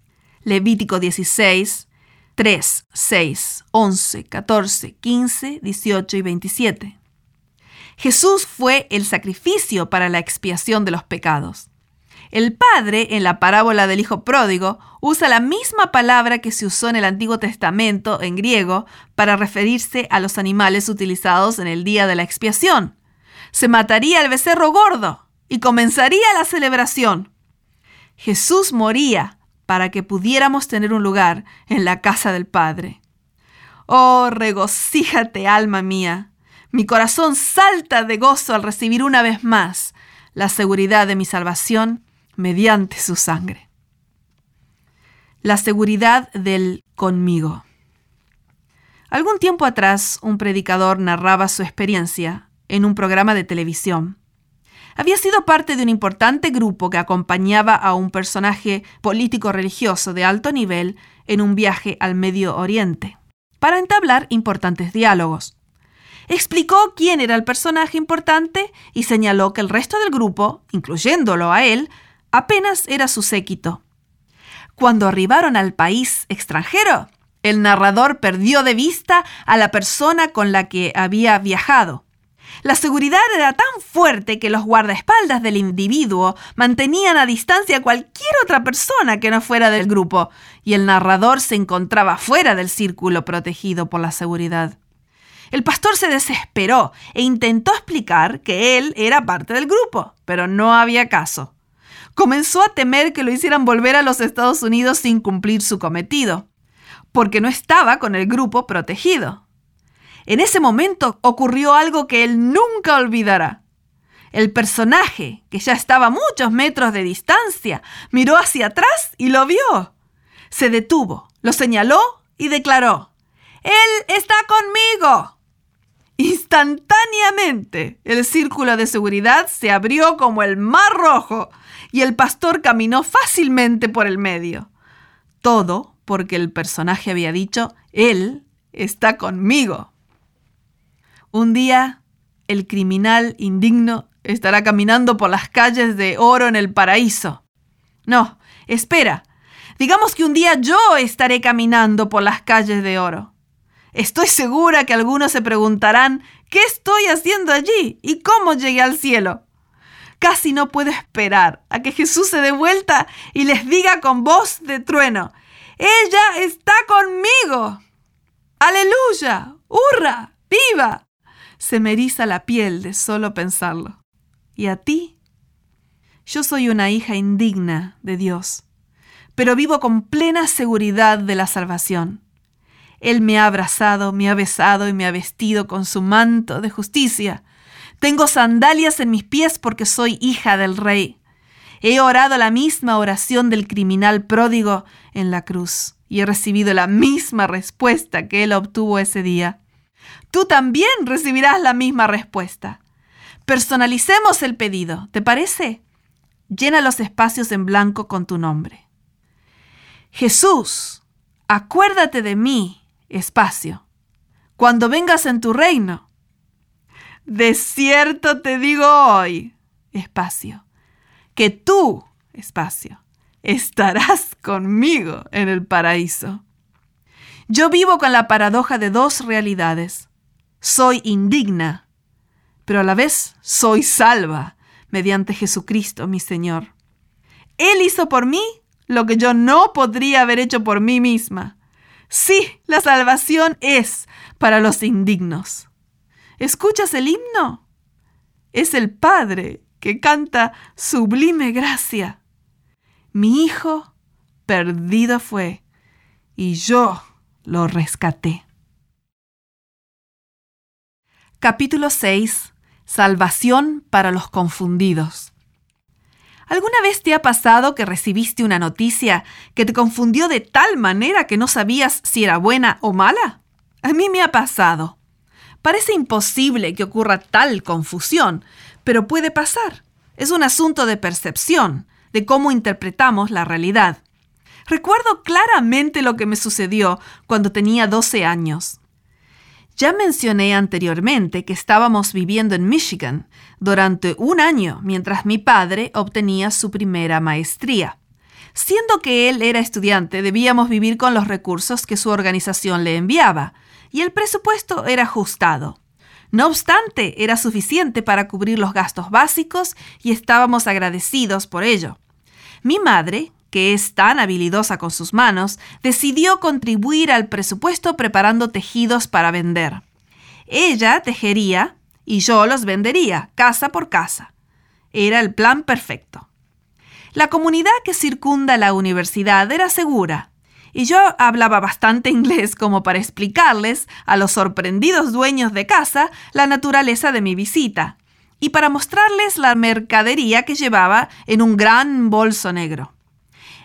Levítico 16, 3, 6, 11, 14, 15, 18 y 27. Jesús fue el sacrificio para la expiación de los pecados. El Padre, en la parábola del Hijo Pródigo, usa la misma palabra que se usó en el Antiguo Testamento en griego para referirse a los animales utilizados en el día de la expiación. Se mataría el becerro gordo y comenzaría la celebración. Jesús moría para que pudiéramos tener un lugar en la casa del Padre. Oh, regocíjate, alma mía. Mi corazón salta de gozo al recibir una vez más la seguridad de mi salvación mediante su sangre. La seguridad del conmigo. Algún tiempo atrás, un predicador narraba su experiencia en un programa de televisión. Había sido parte de un importante grupo que acompañaba a un personaje político religioso de alto nivel en un viaje al Medio Oriente, para entablar importantes diálogos. Explicó quién era el personaje importante y señaló que el resto del grupo, incluyéndolo a él, apenas era su séquito. Cuando arribaron al país extranjero, el narrador perdió de vista a la persona con la que había viajado. La seguridad era tan fuerte que los guardaespaldas del individuo mantenían a distancia a cualquier otra persona que no fuera del grupo, y el narrador se encontraba fuera del círculo protegido por la seguridad. El pastor se desesperó e intentó explicar que él era parte del grupo, pero no había caso comenzó a temer que lo hicieran volver a los Estados Unidos sin cumplir su cometido, porque no estaba con el grupo protegido. En ese momento ocurrió algo que él nunca olvidará. El personaje, que ya estaba a muchos metros de distancia, miró hacia atrás y lo vio. Se detuvo, lo señaló y declaró, Él está conmigo. Instantáneamente, el círculo de seguridad se abrió como el mar rojo y el pastor caminó fácilmente por el medio. Todo porque el personaje había dicho, Él está conmigo. Un día, el criminal indigno estará caminando por las calles de oro en el paraíso. No, espera. Digamos que un día yo estaré caminando por las calles de oro. Estoy segura que algunos se preguntarán, ¿qué estoy haciendo allí? ¿Y cómo llegué al cielo? Casi no puedo esperar a que Jesús se dé vuelta y les diga con voz de trueno, ella está conmigo. Aleluya, hurra, viva. Se me eriza la piel de solo pensarlo. ¿Y a ti? Yo soy una hija indigna de Dios, pero vivo con plena seguridad de la salvación. Él me ha abrazado, me ha besado y me ha vestido con su manto de justicia tengo sandalias en mis pies porque soy hija del rey. He orado la misma oración del criminal pródigo en la cruz y he recibido la misma respuesta que él obtuvo ese día. Tú también recibirás la misma respuesta. Personalicemos el pedido, ¿te parece? Llena los espacios en blanco con tu nombre. Jesús, acuérdate de mí, espacio, cuando vengas en tu reino. De cierto te digo hoy, espacio, que tú, espacio, estarás conmigo en el paraíso. Yo vivo con la paradoja de dos realidades. Soy indigna, pero a la vez soy salva mediante Jesucristo mi Señor. Él hizo por mí lo que yo no podría haber hecho por mí misma. Sí, la salvación es para los indignos. ¿Escuchas el himno? Es el Padre que canta sublime gracia. Mi hijo perdido fue y yo lo rescaté. Capítulo 6. Salvación para los confundidos. ¿Alguna vez te ha pasado que recibiste una noticia que te confundió de tal manera que no sabías si era buena o mala? A mí me ha pasado. Parece imposible que ocurra tal confusión, pero puede pasar. Es un asunto de percepción, de cómo interpretamos la realidad. Recuerdo claramente lo que me sucedió cuando tenía 12 años. Ya mencioné anteriormente que estábamos viviendo en Michigan durante un año mientras mi padre obtenía su primera maestría. Siendo que él era estudiante, debíamos vivir con los recursos que su organización le enviaba, y el presupuesto era ajustado. No obstante, era suficiente para cubrir los gastos básicos y estábamos agradecidos por ello. Mi madre, que es tan habilidosa con sus manos, decidió contribuir al presupuesto preparando tejidos para vender. Ella tejería y yo los vendería, casa por casa. Era el plan perfecto. La comunidad que circunda la universidad era segura, y yo hablaba bastante inglés como para explicarles a los sorprendidos dueños de casa la naturaleza de mi visita, y para mostrarles la mercadería que llevaba en un gran bolso negro.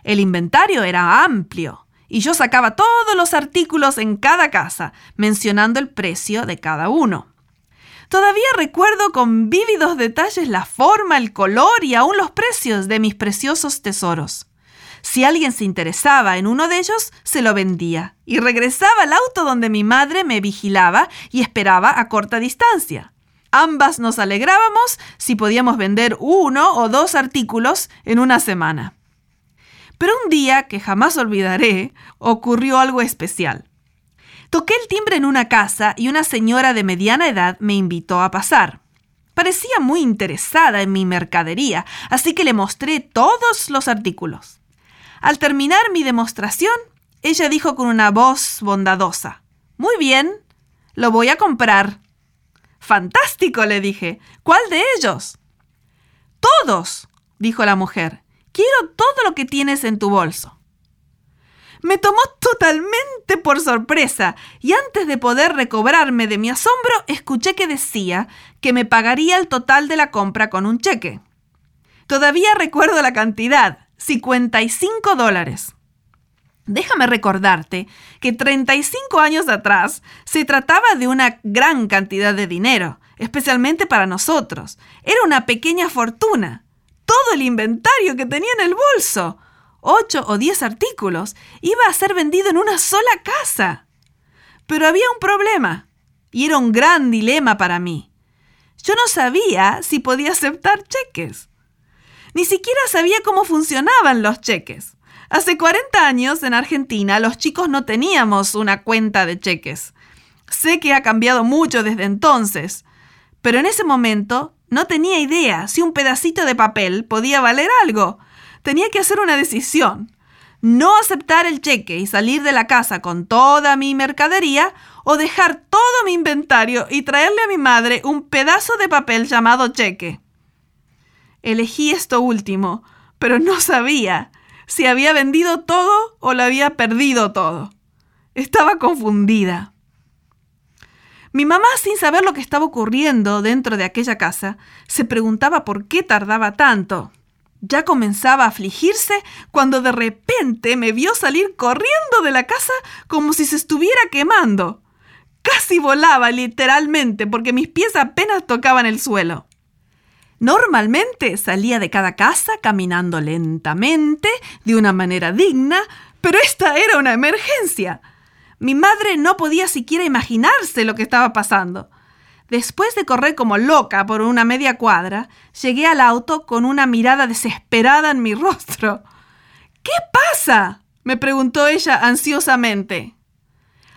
El inventario era amplio y yo sacaba todos los artículos en cada casa, mencionando el precio de cada uno. Todavía recuerdo con vívidos detalles la forma, el color y aún los precios de mis preciosos tesoros. Si alguien se interesaba en uno de ellos, se lo vendía y regresaba al auto donde mi madre me vigilaba y esperaba a corta distancia. Ambas nos alegrábamos si podíamos vender uno o dos artículos en una semana. Pero un día, que jamás olvidaré, ocurrió algo especial. Toqué el timbre en una casa y una señora de mediana edad me invitó a pasar. Parecía muy interesada en mi mercadería, así que le mostré todos los artículos. Al terminar mi demostración, ella dijo con una voz bondadosa, Muy bien, lo voy a comprar. Fantástico, le dije. ¿Cuál de ellos? Todos, dijo la mujer. Quiero todo lo que tienes en tu bolso. Me tomó totalmente por sorpresa y antes de poder recobrarme de mi asombro, escuché que decía que me pagaría el total de la compra con un cheque. Todavía recuerdo la cantidad, 55 dólares. Déjame recordarte que 35 años atrás se trataba de una gran cantidad de dinero, especialmente para nosotros. Era una pequeña fortuna todo el inventario que tenía en el bolso. Ocho o diez artículos. Iba a ser vendido en una sola casa. Pero había un problema, y era un gran dilema para mí. Yo no sabía si podía aceptar cheques. Ni siquiera sabía cómo funcionaban los cheques. Hace 40 años en Argentina los chicos no teníamos una cuenta de cheques. Sé que ha cambiado mucho desde entonces, pero en ese momento no tenía idea si un pedacito de papel podía valer algo. Tenía que hacer una decisión. No aceptar el cheque y salir de la casa con toda mi mercadería o dejar todo mi inventario y traerle a mi madre un pedazo de papel llamado cheque. Elegí esto último, pero no sabía si había vendido todo o lo había perdido todo. Estaba confundida. Mi mamá, sin saber lo que estaba ocurriendo dentro de aquella casa, se preguntaba por qué tardaba tanto. Ya comenzaba a afligirse cuando de repente me vio salir corriendo de la casa como si se estuviera quemando. Casi volaba literalmente porque mis pies apenas tocaban el suelo. Normalmente salía de cada casa caminando lentamente, de una manera digna, pero esta era una emergencia. Mi madre no podía siquiera imaginarse lo que estaba pasando. Después de correr como loca por una media cuadra, llegué al auto con una mirada desesperada en mi rostro. ¿Qué pasa? me preguntó ella ansiosamente.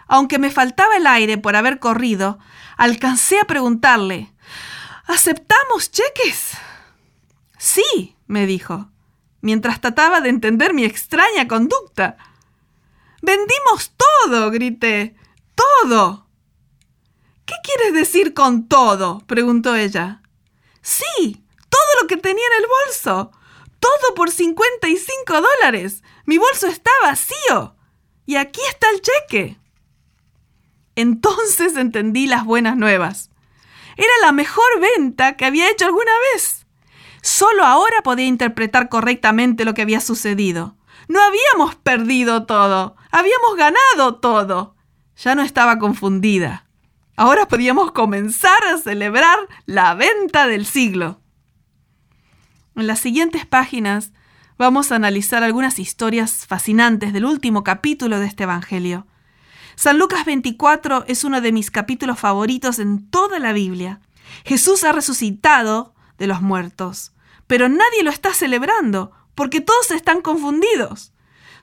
Aunque me faltaba el aire por haber corrido, alcancé a preguntarle ¿Aceptamos cheques? Sí, me dijo, mientras trataba de entender mi extraña conducta. Vendimos todo, grité. Todo. ¿Qué quieres decir con todo? preguntó ella. Sí, todo lo que tenía en el bolso. Todo por 55 dólares. Mi bolso está vacío. Y aquí está el cheque. Entonces entendí las buenas nuevas. Era la mejor venta que había hecho alguna vez. Solo ahora podía interpretar correctamente lo que había sucedido. No habíamos perdido todo, habíamos ganado todo. Ya no estaba confundida. Ahora podíamos comenzar a celebrar la venta del siglo. En las siguientes páginas vamos a analizar algunas historias fascinantes del último capítulo de este Evangelio. San Lucas 24 es uno de mis capítulos favoritos en toda la Biblia. Jesús ha resucitado de los muertos, pero nadie lo está celebrando porque todos están confundidos.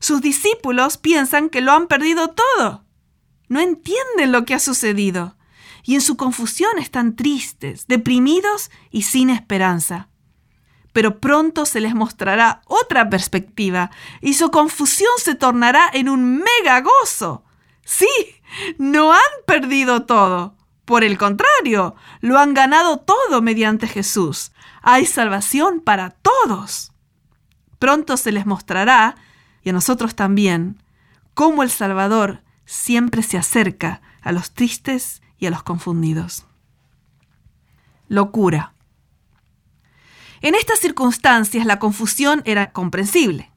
Sus discípulos piensan que lo han perdido todo. No entienden lo que ha sucedido y en su confusión están tristes, deprimidos y sin esperanza pero pronto se les mostrará otra perspectiva y su confusión se tornará en un mega gozo. Sí, no han perdido todo. Por el contrario, lo han ganado todo mediante Jesús. Hay salvación para todos. Pronto se les mostrará, y a nosotros también, cómo el Salvador siempre se acerca a los tristes y a los confundidos. Locura. En estas circunstancias la confusión era comprensible.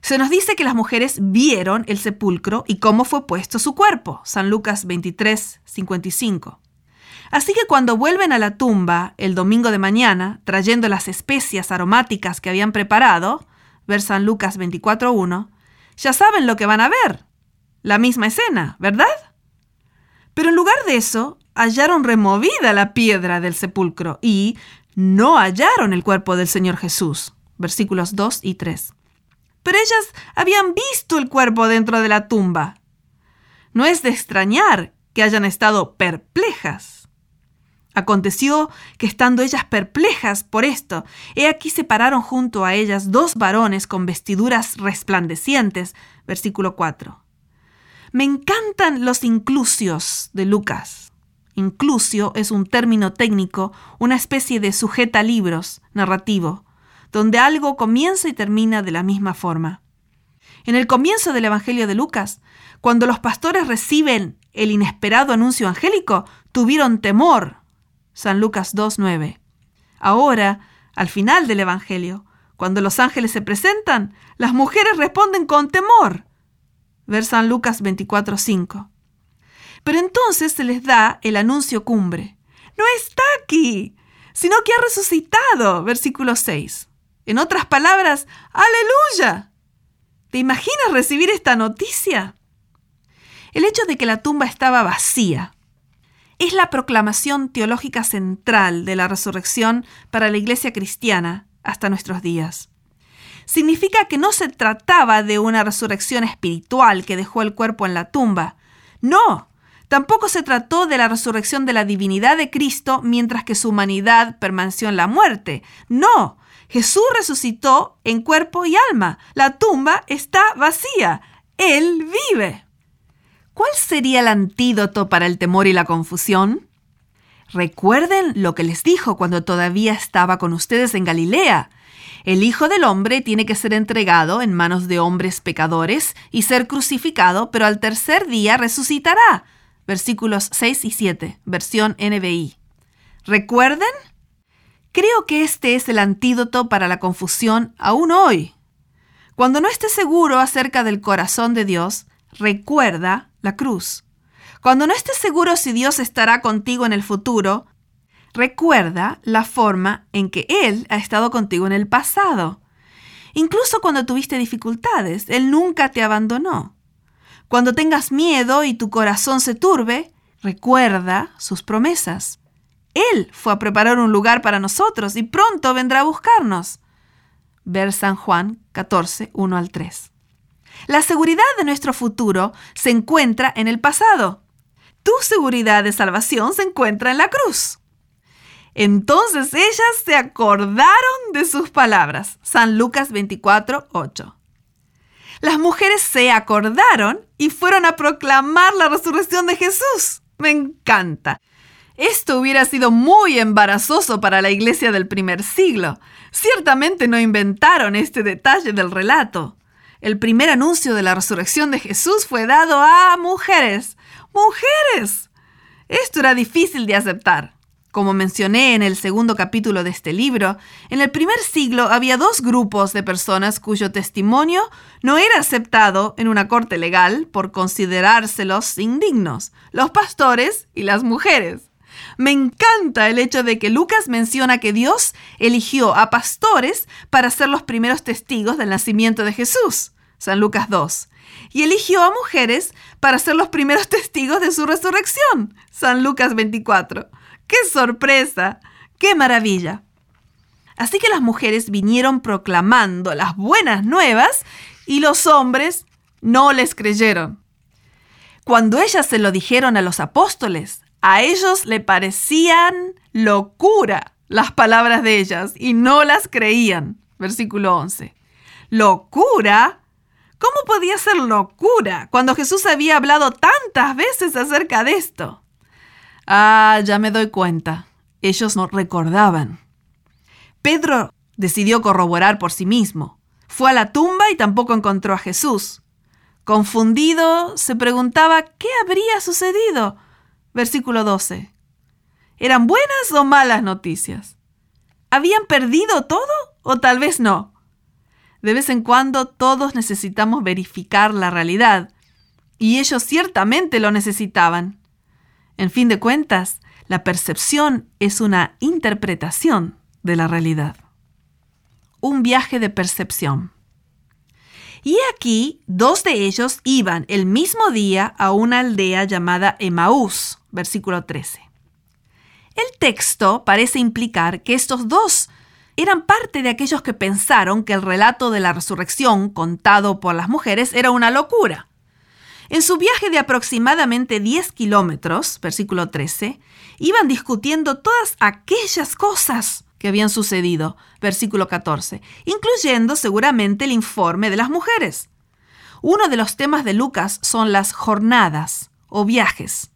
Se nos dice que las mujeres vieron el sepulcro y cómo fue puesto su cuerpo. San Lucas 23, 55. Así que cuando vuelven a la tumba el domingo de mañana, trayendo las especias aromáticas que habían preparado, ver San Lucas 24.1, ya saben lo que van a ver. La misma escena, ¿verdad? Pero en lugar de eso, hallaron removida la piedra del sepulcro y no hallaron el cuerpo del Señor Jesús. Versículos 2 y 3. Pero ellas habían visto el cuerpo dentro de la tumba. No es de extrañar que hayan estado perplejas. Aconteció que estando ellas perplejas por esto, he aquí se pararon junto a ellas dos varones con vestiduras resplandecientes. Versículo 4. Me encantan los inclusios de Lucas. Inclusio es un término técnico, una especie de sujeta libros narrativo, donde algo comienza y termina de la misma forma. En el comienzo del Evangelio de Lucas, cuando los pastores reciben el inesperado anuncio angélico, tuvieron temor. San Lucas 2.9. Ahora, al final del Evangelio, cuando los ángeles se presentan, las mujeres responden con temor. Ver San Lucas 24.5. Pero entonces se les da el anuncio cumbre. No está aquí, sino que ha resucitado. Versículo 6. En otras palabras, aleluya. ¿Te imaginas recibir esta noticia? El hecho de que la tumba estaba vacía es la proclamación teológica central de la resurrección para la iglesia cristiana hasta nuestros días. Significa que no se trataba de una resurrección espiritual que dejó el cuerpo en la tumba. No, Tampoco se trató de la resurrección de la divinidad de Cristo mientras que su humanidad permaneció en la muerte. No, Jesús resucitó en cuerpo y alma. La tumba está vacía. Él vive. ¿Cuál sería el antídoto para el temor y la confusión? Recuerden lo que les dijo cuando todavía estaba con ustedes en Galilea. El Hijo del Hombre tiene que ser entregado en manos de hombres pecadores y ser crucificado, pero al tercer día resucitará versículos 6 y 7, versión NBI. ¿Recuerden? Creo que este es el antídoto para la confusión aún hoy. Cuando no estés seguro acerca del corazón de Dios, recuerda la cruz. Cuando no estés seguro si Dios estará contigo en el futuro, recuerda la forma en que Él ha estado contigo en el pasado. Incluso cuando tuviste dificultades, Él nunca te abandonó. Cuando tengas miedo y tu corazón se turbe, recuerda sus promesas. Él fue a preparar un lugar para nosotros y pronto vendrá a buscarnos. Ver San Juan 14, 1 al 3. La seguridad de nuestro futuro se encuentra en el pasado. Tu seguridad de salvación se encuentra en la cruz. Entonces ellas se acordaron de sus palabras. San Lucas 24, 8 las mujeres se acordaron y fueron a proclamar la resurrección de Jesús. Me encanta. Esto hubiera sido muy embarazoso para la iglesia del primer siglo. Ciertamente no inventaron este detalle del relato. El primer anuncio de la resurrección de Jesús fue dado a mujeres. ¡Mujeres! Esto era difícil de aceptar. Como mencioné en el segundo capítulo de este libro, en el primer siglo había dos grupos de personas cuyo testimonio no era aceptado en una corte legal por considerárselos indignos, los pastores y las mujeres. Me encanta el hecho de que Lucas menciona que Dios eligió a pastores para ser los primeros testigos del nacimiento de Jesús, San Lucas 2, y eligió a mujeres para ser los primeros testigos de su resurrección, San Lucas 24. ¡Qué sorpresa! ¡Qué maravilla! Así que las mujeres vinieron proclamando las buenas nuevas y los hombres no les creyeron. Cuando ellas se lo dijeron a los apóstoles, a ellos le parecían locura las palabras de ellas y no las creían. Versículo 11. ¿Locura? ¿Cómo podía ser locura cuando Jesús había hablado tantas veces acerca de esto? Ah, ya me doy cuenta. Ellos no recordaban. Pedro decidió corroborar por sí mismo. Fue a la tumba y tampoco encontró a Jesús. Confundido, se preguntaba qué habría sucedido Versículo 12. ¿Eran buenas o malas noticias? ¿Habían perdido todo o tal vez no? De vez en cuando todos necesitamos verificar la realidad, y ellos ciertamente lo necesitaban. En fin de cuentas, la percepción es una interpretación de la realidad. Un viaje de percepción. Y aquí, dos de ellos iban el mismo día a una aldea llamada Emaús, versículo 13. El texto parece implicar que estos dos eran parte de aquellos que pensaron que el relato de la resurrección contado por las mujeres era una locura. En su viaje de aproximadamente 10 kilómetros, versículo 13, iban discutiendo todas aquellas cosas que habían sucedido, versículo 14, incluyendo seguramente el informe de las mujeres. Uno de los temas de Lucas son las jornadas o viajes.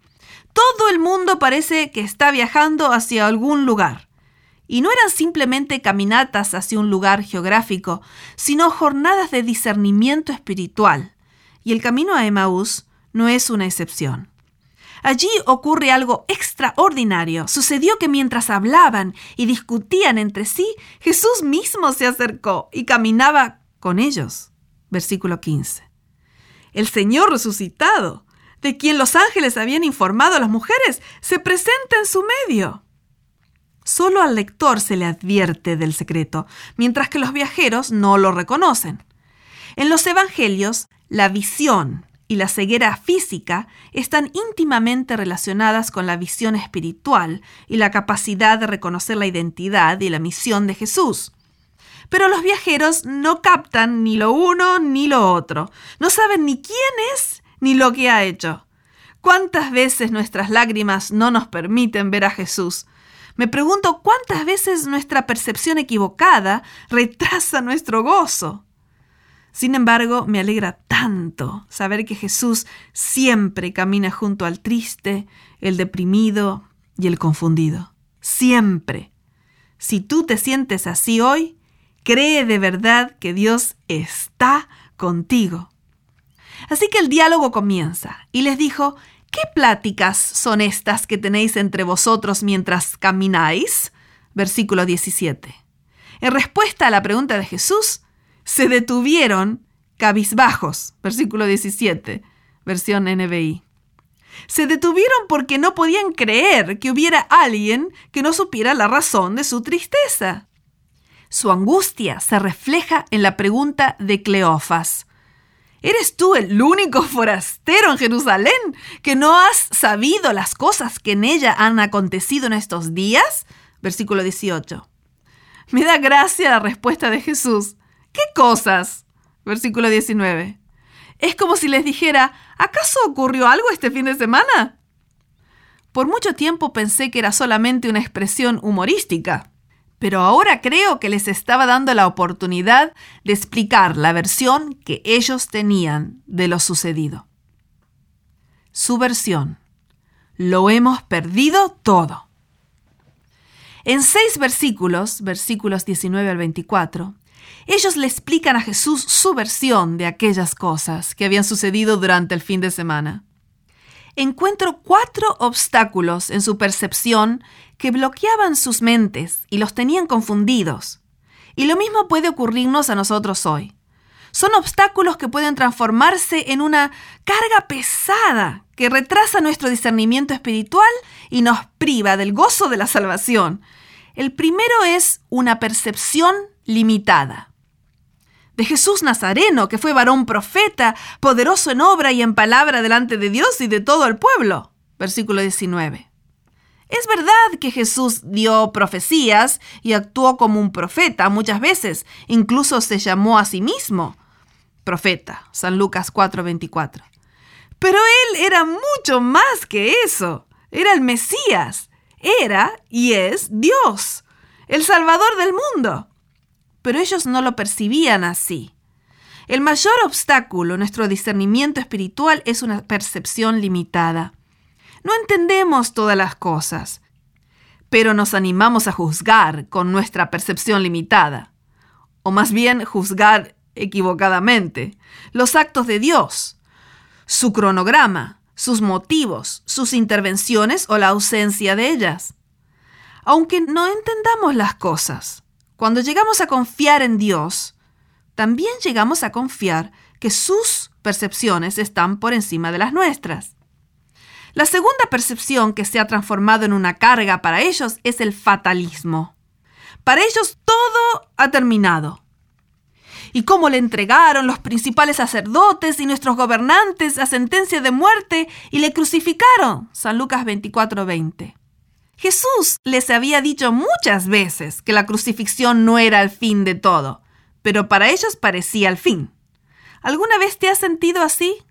Todo el mundo parece que está viajando hacia algún lugar. Y no eran simplemente caminatas hacia un lugar geográfico, sino jornadas de discernimiento espiritual. Y el camino a Emaús no es una excepción. Allí ocurre algo extraordinario. Sucedió que mientras hablaban y discutían entre sí, Jesús mismo se acercó y caminaba con ellos. Versículo 15. El Señor resucitado de quien los ángeles habían informado a las mujeres, se presenta en su medio. Solo al lector se le advierte del secreto, mientras que los viajeros no lo reconocen. En los Evangelios, la visión y la ceguera física están íntimamente relacionadas con la visión espiritual y la capacidad de reconocer la identidad y la misión de Jesús. Pero los viajeros no captan ni lo uno ni lo otro, no saben ni quién es ni lo que ha hecho. ¿Cuántas veces nuestras lágrimas no nos permiten ver a Jesús? Me pregunto cuántas veces nuestra percepción equivocada retrasa nuestro gozo. Sin embargo, me alegra tanto saber que Jesús siempre camina junto al triste, el deprimido y el confundido. Siempre. Si tú te sientes así hoy, cree de verdad que Dios está contigo. Así que el diálogo comienza y les dijo, ¿qué pláticas son estas que tenéis entre vosotros mientras camináis? Versículo 17. En respuesta a la pregunta de Jesús, se detuvieron cabizbajos. Versículo 17, versión NBI. Se detuvieron porque no podían creer que hubiera alguien que no supiera la razón de su tristeza. Su angustia se refleja en la pregunta de Cleofas. ¿Eres tú el único forastero en Jerusalén que no has sabido las cosas que en ella han acontecido en estos días? Versículo 18. Me da gracia la respuesta de Jesús. ¿Qué cosas? Versículo 19. Es como si les dijera, ¿acaso ocurrió algo este fin de semana? Por mucho tiempo pensé que era solamente una expresión humorística pero ahora creo que les estaba dando la oportunidad de explicar la versión que ellos tenían de lo sucedido. Su versión. Lo hemos perdido todo. En seis versículos, versículos 19 al 24, ellos le explican a Jesús su versión de aquellas cosas que habían sucedido durante el fin de semana encuentro cuatro obstáculos en su percepción que bloqueaban sus mentes y los tenían confundidos. Y lo mismo puede ocurrirnos a nosotros hoy. Son obstáculos que pueden transformarse en una carga pesada que retrasa nuestro discernimiento espiritual y nos priva del gozo de la salvación. El primero es una percepción limitada. De Jesús Nazareno, que fue varón profeta, poderoso en obra y en palabra delante de Dios y de todo el pueblo. Versículo 19. Es verdad que Jesús dio profecías y actuó como un profeta muchas veces, incluso se llamó a sí mismo profeta, San Lucas 4:24. Pero él era mucho más que eso, era el Mesías, era y es Dios, el Salvador del mundo. Pero ellos no lo percibían así. El mayor obstáculo en nuestro discernimiento espiritual es una percepción limitada. No entendemos todas las cosas, pero nos animamos a juzgar con nuestra percepción limitada, o más bien juzgar equivocadamente, los actos de Dios, su cronograma, sus motivos, sus intervenciones o la ausencia de ellas. Aunque no entendamos las cosas, cuando llegamos a confiar en Dios, también llegamos a confiar que sus percepciones están por encima de las nuestras. La segunda percepción que se ha transformado en una carga para ellos es el fatalismo. Para ellos todo ha terminado. Y cómo le entregaron los principales sacerdotes y nuestros gobernantes a sentencia de muerte y le crucificaron. San Lucas 24:20. Jesús les había dicho muchas veces que la crucifixión no era el fin de todo, pero para ellos parecía el fin. ¿Alguna vez te has sentido así?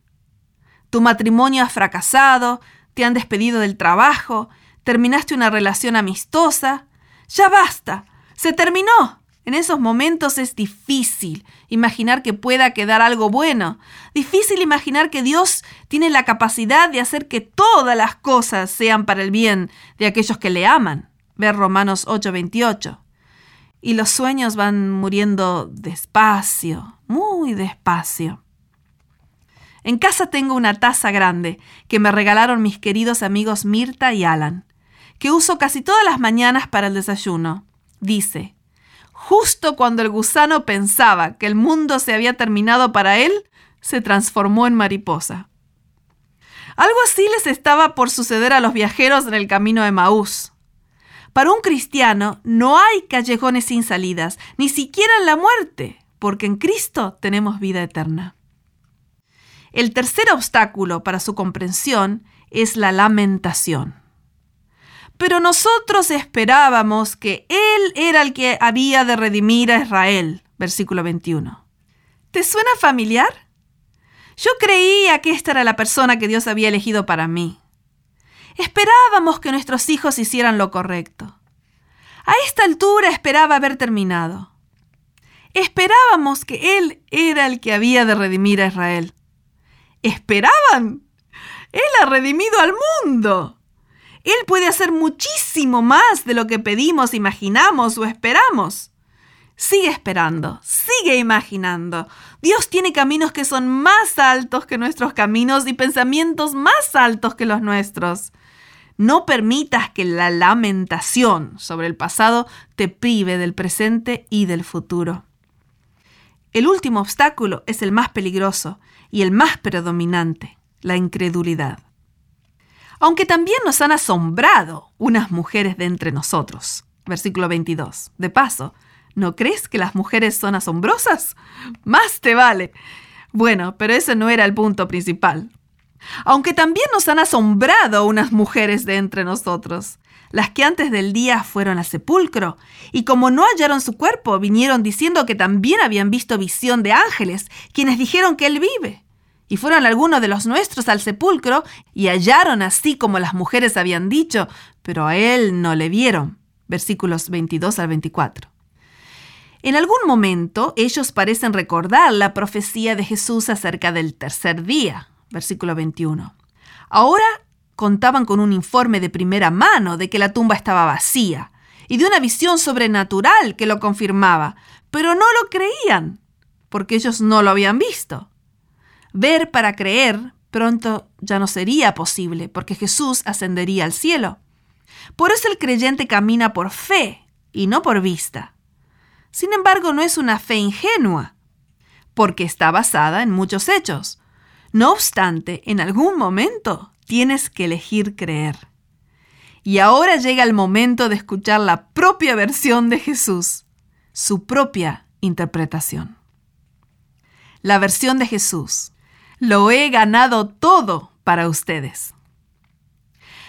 Tu matrimonio ha fracasado, te han despedido del trabajo, terminaste una relación amistosa. Ya basta, se terminó. En esos momentos es difícil imaginar que pueda quedar algo bueno, difícil imaginar que Dios tiene la capacidad de hacer que todas las cosas sean para el bien de aquellos que le aman. Ver Romanos 8:28. Y los sueños van muriendo despacio, muy despacio. En casa tengo una taza grande que me regalaron mis queridos amigos Mirta y Alan, que uso casi todas las mañanas para el desayuno. Dice, justo cuando el gusano pensaba que el mundo se había terminado para él, se transformó en mariposa. Algo así les estaba por suceder a los viajeros en el camino de Maús. Para un cristiano no hay callejones sin salidas, ni siquiera en la muerte, porque en Cristo tenemos vida eterna. El tercer obstáculo para su comprensión es la lamentación. Pero nosotros esperábamos que Él era el que había de redimir a Israel. Versículo 21. ¿Te suena familiar? Yo creía que esta era la persona que Dios había elegido para mí. Esperábamos que nuestros hijos hicieran lo correcto. A esta altura esperaba haber terminado. Esperábamos que Él era el que había de redimir a Israel esperaban. Él ha redimido al mundo. Él puede hacer muchísimo más de lo que pedimos, imaginamos o esperamos. Sigue esperando, sigue imaginando. Dios tiene caminos que son más altos que nuestros caminos y pensamientos más altos que los nuestros. No permitas que la lamentación sobre el pasado te prive del presente y del futuro. El último obstáculo es el más peligroso y el más predominante, la incredulidad. Aunque también nos han asombrado unas mujeres de entre nosotros. Versículo 22. De paso, ¿no crees que las mujeres son asombrosas? Más te vale. Bueno, pero ese no era el punto principal. Aunque también nos han asombrado unas mujeres de entre nosotros, las que antes del día fueron al sepulcro, y como no hallaron su cuerpo, vinieron diciendo que también habían visto visión de ángeles, quienes dijeron que él vive. Y fueron algunos de los nuestros al sepulcro, y hallaron así como las mujeres habían dicho, pero a él no le vieron. Versículos 22 al 24. En algún momento ellos parecen recordar la profecía de Jesús acerca del tercer día, versículo 21. Ahora contaban con un informe de primera mano de que la tumba estaba vacía y de una visión sobrenatural que lo confirmaba, pero no lo creían, porque ellos no lo habían visto. Ver para creer pronto ya no sería posible, porque Jesús ascendería al cielo. Por eso el creyente camina por fe y no por vista. Sin embargo, no es una fe ingenua. porque está basada en muchos hechos. No obstante, en algún momento tienes que elegir creer. Y ahora llega el momento de escuchar la propia versión de Jesús, su propia interpretación. La versión de Jesús. Lo he ganado todo para ustedes.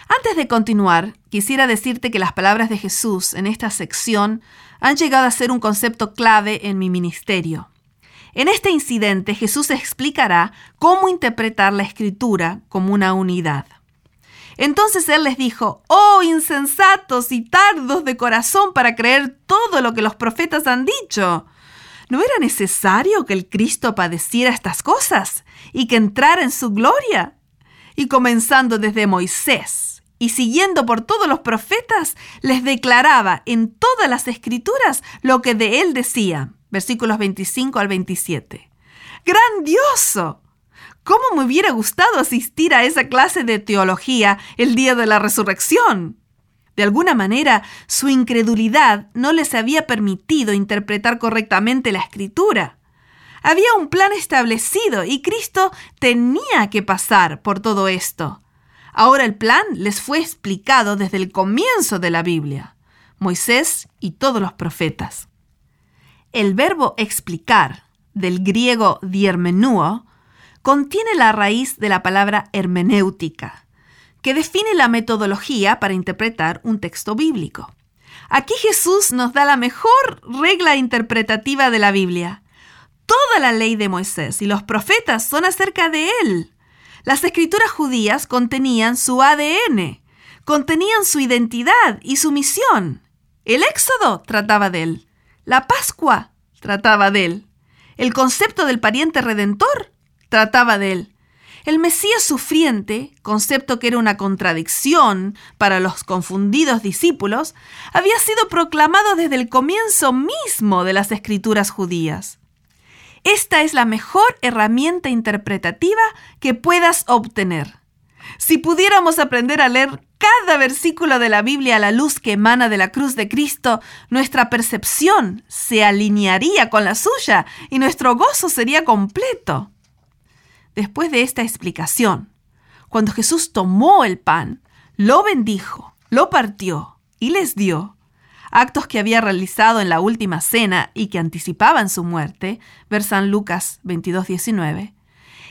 Antes de continuar, quisiera decirte que las palabras de Jesús en esta sección han llegado a ser un concepto clave en mi ministerio. En este incidente Jesús explicará cómo interpretar la escritura como una unidad. Entonces Él les dijo, oh insensatos y tardos de corazón para creer todo lo que los profetas han dicho. ¿No era necesario que el Cristo padeciera estas cosas y que entrara en su gloria? Y comenzando desde Moisés y siguiendo por todos los profetas, les declaraba en todas las escrituras lo que de él decía. Versículos 25 al 27. ¡Grandioso! ¿Cómo me hubiera gustado asistir a esa clase de teología el día de la resurrección? De alguna manera, su incredulidad no les había permitido interpretar correctamente la escritura. Había un plan establecido y Cristo tenía que pasar por todo esto. Ahora el plan les fue explicado desde el comienzo de la Biblia, Moisés y todos los profetas. El verbo explicar, del griego diermenuo, contiene la raíz de la palabra hermenéutica, que define la metodología para interpretar un texto bíblico. Aquí Jesús nos da la mejor regla interpretativa de la Biblia. Toda la ley de Moisés y los profetas son acerca de él. Las escrituras judías contenían su ADN, contenían su identidad y su misión. El Éxodo trataba de él. La Pascua trataba de él. El concepto del pariente redentor trataba de él. El Mesías sufriente, concepto que era una contradicción para los confundidos discípulos, había sido proclamado desde el comienzo mismo de las escrituras judías. Esta es la mejor herramienta interpretativa que puedas obtener. Si pudiéramos aprender a leer cada versículo de la Biblia a la luz que emana de la cruz de Cristo, nuestra percepción se alinearía con la suya y nuestro gozo sería completo. Después de esta explicación, cuando Jesús tomó el pan, lo bendijo, lo partió y les dio, actos que había realizado en la última cena y que anticipaban su muerte, versan Lucas 22:19,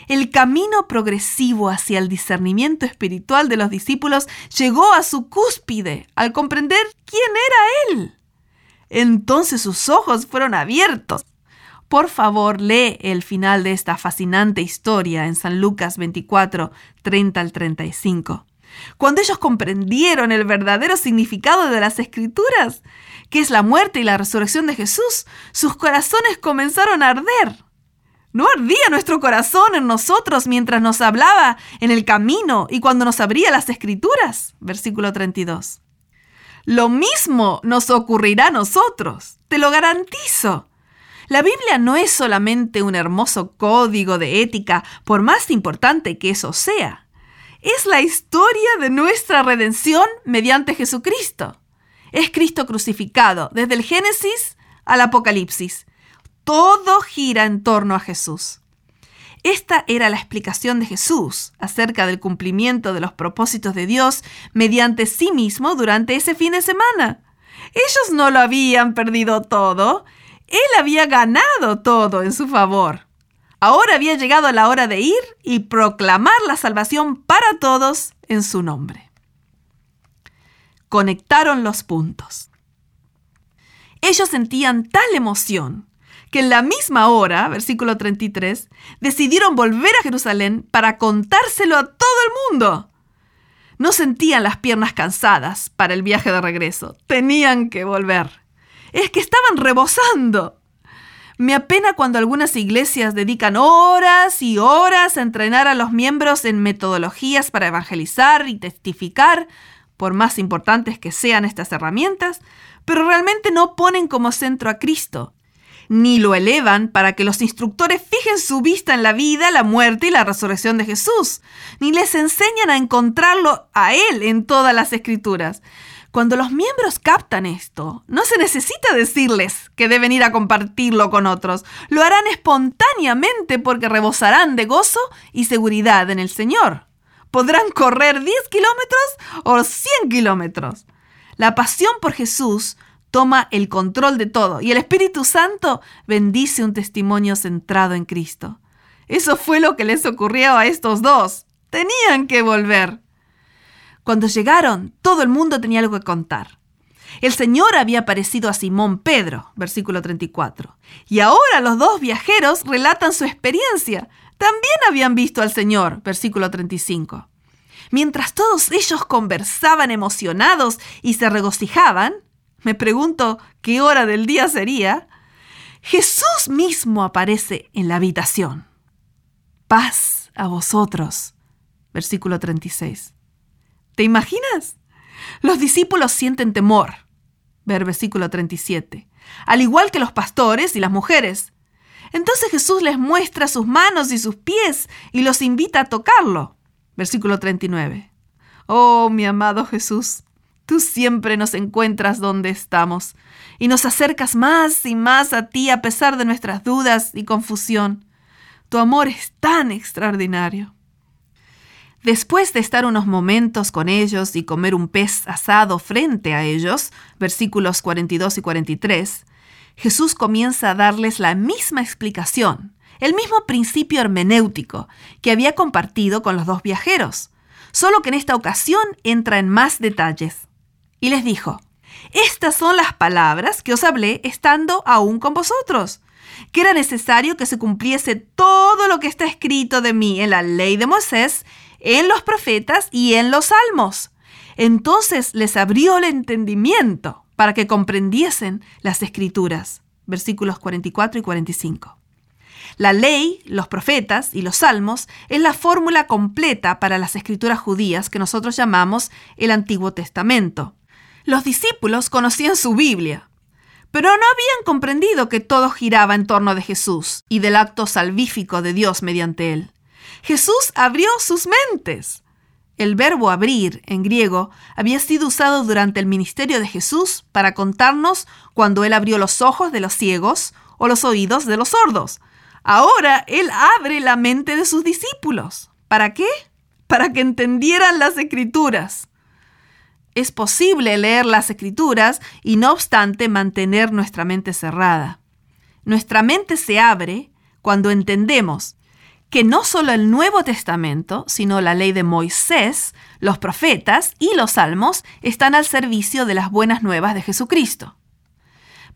el camino progresivo hacia el discernimiento espiritual de los discípulos llegó a su cúspide al comprender quién era Él. Entonces sus ojos fueron abiertos. Por favor, lee el final de esta fascinante historia en San Lucas 24, 30 al 35. Cuando ellos comprendieron el verdadero significado de las escrituras, que es la muerte y la resurrección de Jesús, sus corazones comenzaron a arder. ¿No ardía nuestro corazón en nosotros mientras nos hablaba en el camino y cuando nos abría las escrituras? Versículo 32. Lo mismo nos ocurrirá a nosotros, te lo garantizo. La Biblia no es solamente un hermoso código de ética, por más importante que eso sea es la historia de nuestra redención mediante Jesucristo. Es Cristo crucificado, desde el Génesis al Apocalipsis. Todo gira en torno a Jesús. Esta era la explicación de Jesús acerca del cumplimiento de los propósitos de Dios mediante sí mismo durante ese fin de semana. Ellos no lo habían perdido todo, Él había ganado todo en su favor. Ahora había llegado la hora de ir y proclamar la salvación para todos en su nombre. Conectaron los puntos. Ellos sentían tal emoción que en la misma hora, versículo 33, decidieron volver a Jerusalén para contárselo a todo el mundo. No sentían las piernas cansadas para el viaje de regreso. Tenían que volver. Es que estaban rebosando. Me apena cuando algunas iglesias dedican horas y horas a entrenar a los miembros en metodologías para evangelizar y testificar, por más importantes que sean estas herramientas, pero realmente no ponen como centro a Cristo. ni lo elevan para que los instructores fijen su vista en la vida, la muerte y la resurrección de Jesús, ni les enseñan a encontrarlo a Él en todas las escrituras. Cuando los miembros captan esto, no se necesita decirles que deben ir a compartirlo con otros. Lo harán espontáneamente porque rebosarán de gozo y seguridad en el Señor. Podrán correr 10 kilómetros o 100 kilómetros. La pasión por Jesús toma el control de todo y el Espíritu Santo bendice un testimonio centrado en Cristo. Eso fue lo que les ocurrió a estos dos. Tenían que volver. Cuando llegaron, todo el mundo tenía algo que contar. El Señor había aparecido a Simón Pedro, versículo 34. Y ahora los dos viajeros relatan su experiencia. También habían visto al Señor, versículo 35. Mientras todos ellos conversaban emocionados y se regocijaban, me pregunto qué hora del día sería, Jesús mismo aparece en la habitación. Paz a vosotros. Versículo 36. ¿Te imaginas? Los discípulos sienten temor. Ver versículo 37. Al igual que los pastores y las mujeres. Entonces Jesús les muestra sus manos y sus pies y los invita a tocarlo. Versículo 39. Oh, mi amado Jesús, Tú siempre nos encuentras donde estamos y nos acercas más y más a ti a pesar de nuestras dudas y confusión. Tu amor es tan extraordinario. Después de estar unos momentos con ellos y comer un pez asado frente a ellos, versículos 42 y 43, Jesús comienza a darles la misma explicación, el mismo principio hermenéutico que había compartido con los dos viajeros, solo que en esta ocasión entra en más detalles. Y les dijo, Estas son las palabras que os hablé estando aún con vosotros, que era necesario que se cumpliese todo lo que está escrito de mí en la ley de Moisés, en los profetas y en los salmos. Entonces les abrió el entendimiento para que comprendiesen las escrituras. Versículos 44 y 45. La ley, los profetas y los salmos es la fórmula completa para las escrituras judías que nosotros llamamos el Antiguo Testamento. Los discípulos conocían su Biblia, pero no habían comprendido que todo giraba en torno de Jesús y del acto salvífico de Dios mediante él. Jesús abrió sus mentes. El verbo abrir en griego había sido usado durante el ministerio de Jesús para contarnos cuando él abrió los ojos de los ciegos o los oídos de los sordos. Ahora él abre la mente de sus discípulos. ¿Para qué? Para que entendieran las escrituras. Es posible leer las escrituras y no obstante mantener nuestra mente cerrada. Nuestra mente se abre cuando entendemos que no solo el Nuevo Testamento, sino la ley de Moisés, los profetas y los salmos están al servicio de las buenas nuevas de Jesucristo.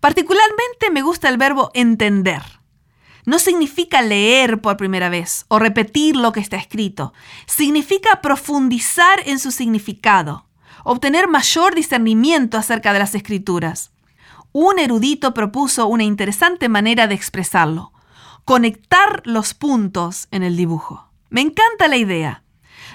Particularmente me gusta el verbo entender. No significa leer por primera vez o repetir lo que está escrito. Significa profundizar en su significado, obtener mayor discernimiento acerca de las escrituras. Un erudito propuso una interesante manera de expresarlo, conectar los puntos en el dibujo. Me encanta la idea.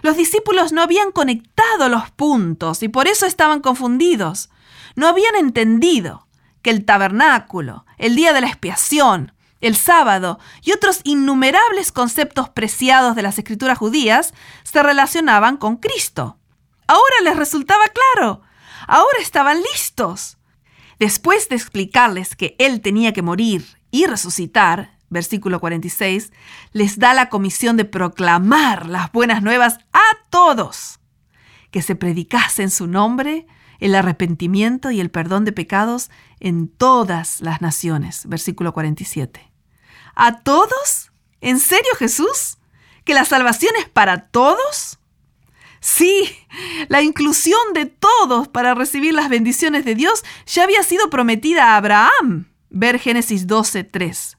Los discípulos no habían conectado los puntos y por eso estaban confundidos. No habían entendido que el tabernáculo, el día de la expiación, el sábado y otros innumerables conceptos preciados de las escrituras judías se relacionaban con Cristo. Ahora les resultaba claro. Ahora estaban listos. Después de explicarles que Él tenía que morir y resucitar, versículo 46, les da la comisión de proclamar las buenas nuevas a todos, que se predicase en su nombre el arrepentimiento y el perdón de pecados en todas las naciones, versículo 47. ¿A todos? ¿En serio Jesús? ¿Que la salvación es para todos? Sí, la inclusión de todos para recibir las bendiciones de Dios ya había sido prometida a Abraham. Ver Génesis 12:3.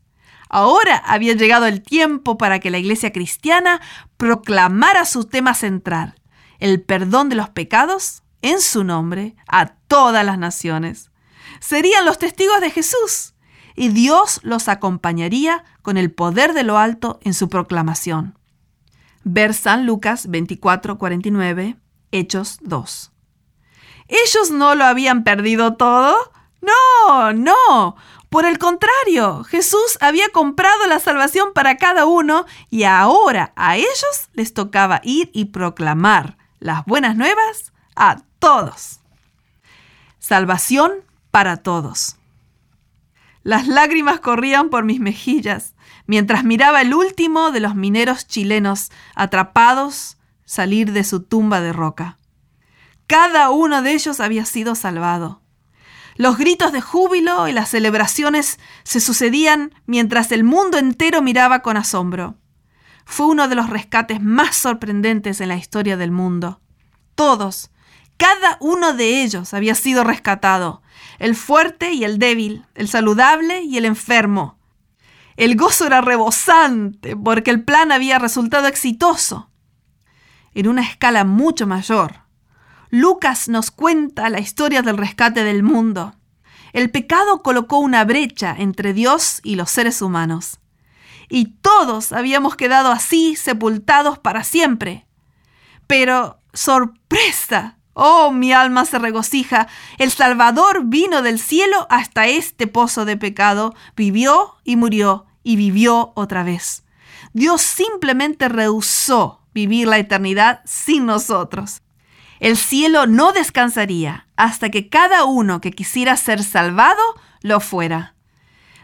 Ahora había llegado el tiempo para que la iglesia cristiana proclamara su tema central, el perdón de los pecados en su nombre a todas las naciones. Serían los testigos de Jesús y Dios los acompañaría con el poder de lo alto en su proclamación. Ver San Lucas 24, 49, Hechos 2. ¿Ellos no lo habían perdido todo? No, no. Por el contrario, Jesús había comprado la salvación para cada uno y ahora a ellos les tocaba ir y proclamar las buenas nuevas a todos. Salvación para todos. Las lágrimas corrían por mis mejillas mientras miraba el último de los mineros chilenos atrapados salir de su tumba de roca. Cada uno de ellos había sido salvado. Los gritos de júbilo y las celebraciones se sucedían mientras el mundo entero miraba con asombro. Fue uno de los rescates más sorprendentes en la historia del mundo. Todos, cada uno de ellos había sido rescatado, el fuerte y el débil, el saludable y el enfermo. El gozo era rebosante porque el plan había resultado exitoso. En una escala mucho mayor, Lucas nos cuenta la historia del rescate del mundo. El pecado colocó una brecha entre Dios y los seres humanos. Y todos habíamos quedado así sepultados para siempre. Pero, sorpresa, Oh, mi alma se regocija. El Salvador vino del cielo hasta este pozo de pecado, vivió y murió y vivió otra vez. Dios simplemente rehusó vivir la eternidad sin nosotros. El cielo no descansaría hasta que cada uno que quisiera ser salvado lo fuera.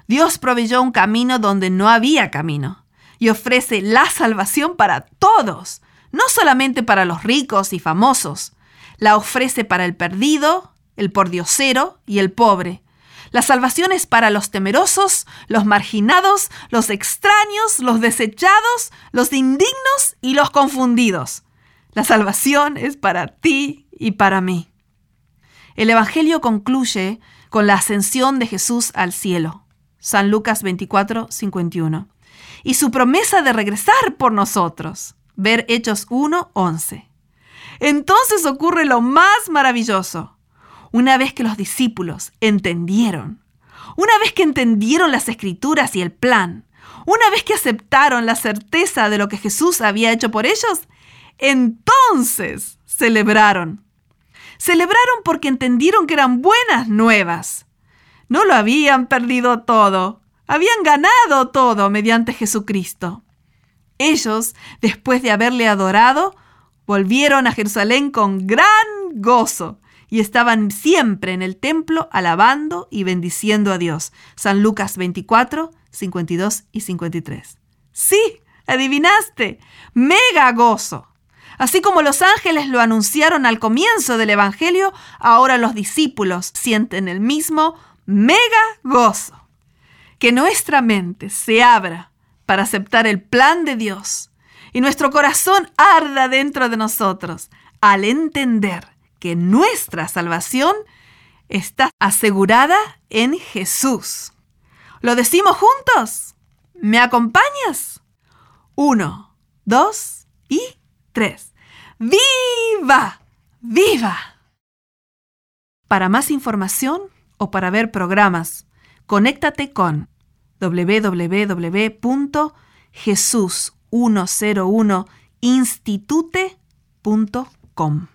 Dios proveyó un camino donde no había camino y ofrece la salvación para todos, no solamente para los ricos y famosos la ofrece para el perdido, el pordiosero y el pobre. La salvación es para los temerosos, los marginados, los extraños, los desechados, los indignos y los confundidos. La salvación es para ti y para mí. El Evangelio concluye con la ascensión de Jesús al cielo. San Lucas 24, 51. Y su promesa de regresar por nosotros. Ver Hechos 1, 11. Entonces ocurre lo más maravilloso. Una vez que los discípulos entendieron, una vez que entendieron las escrituras y el plan, una vez que aceptaron la certeza de lo que Jesús había hecho por ellos, entonces celebraron. Celebraron porque entendieron que eran buenas nuevas. No lo habían perdido todo, habían ganado todo mediante Jesucristo. Ellos, después de haberle adorado, volvieron a Jerusalén con gran gozo y estaban siempre en el templo alabando y bendiciendo a Dios. San Lucas 24, 52 y 53. Sí, adivinaste, mega gozo. Así como los ángeles lo anunciaron al comienzo del Evangelio, ahora los discípulos sienten el mismo mega gozo. Que nuestra mente se abra para aceptar el plan de Dios y nuestro corazón arda dentro de nosotros al entender que nuestra salvación está asegurada en Jesús. ¿Lo decimos juntos? ¿Me acompañas? Uno, dos y tres. ¡Viva! ¡Viva! Para más información o para ver programas, conéctate con www.jesús 101institute.com.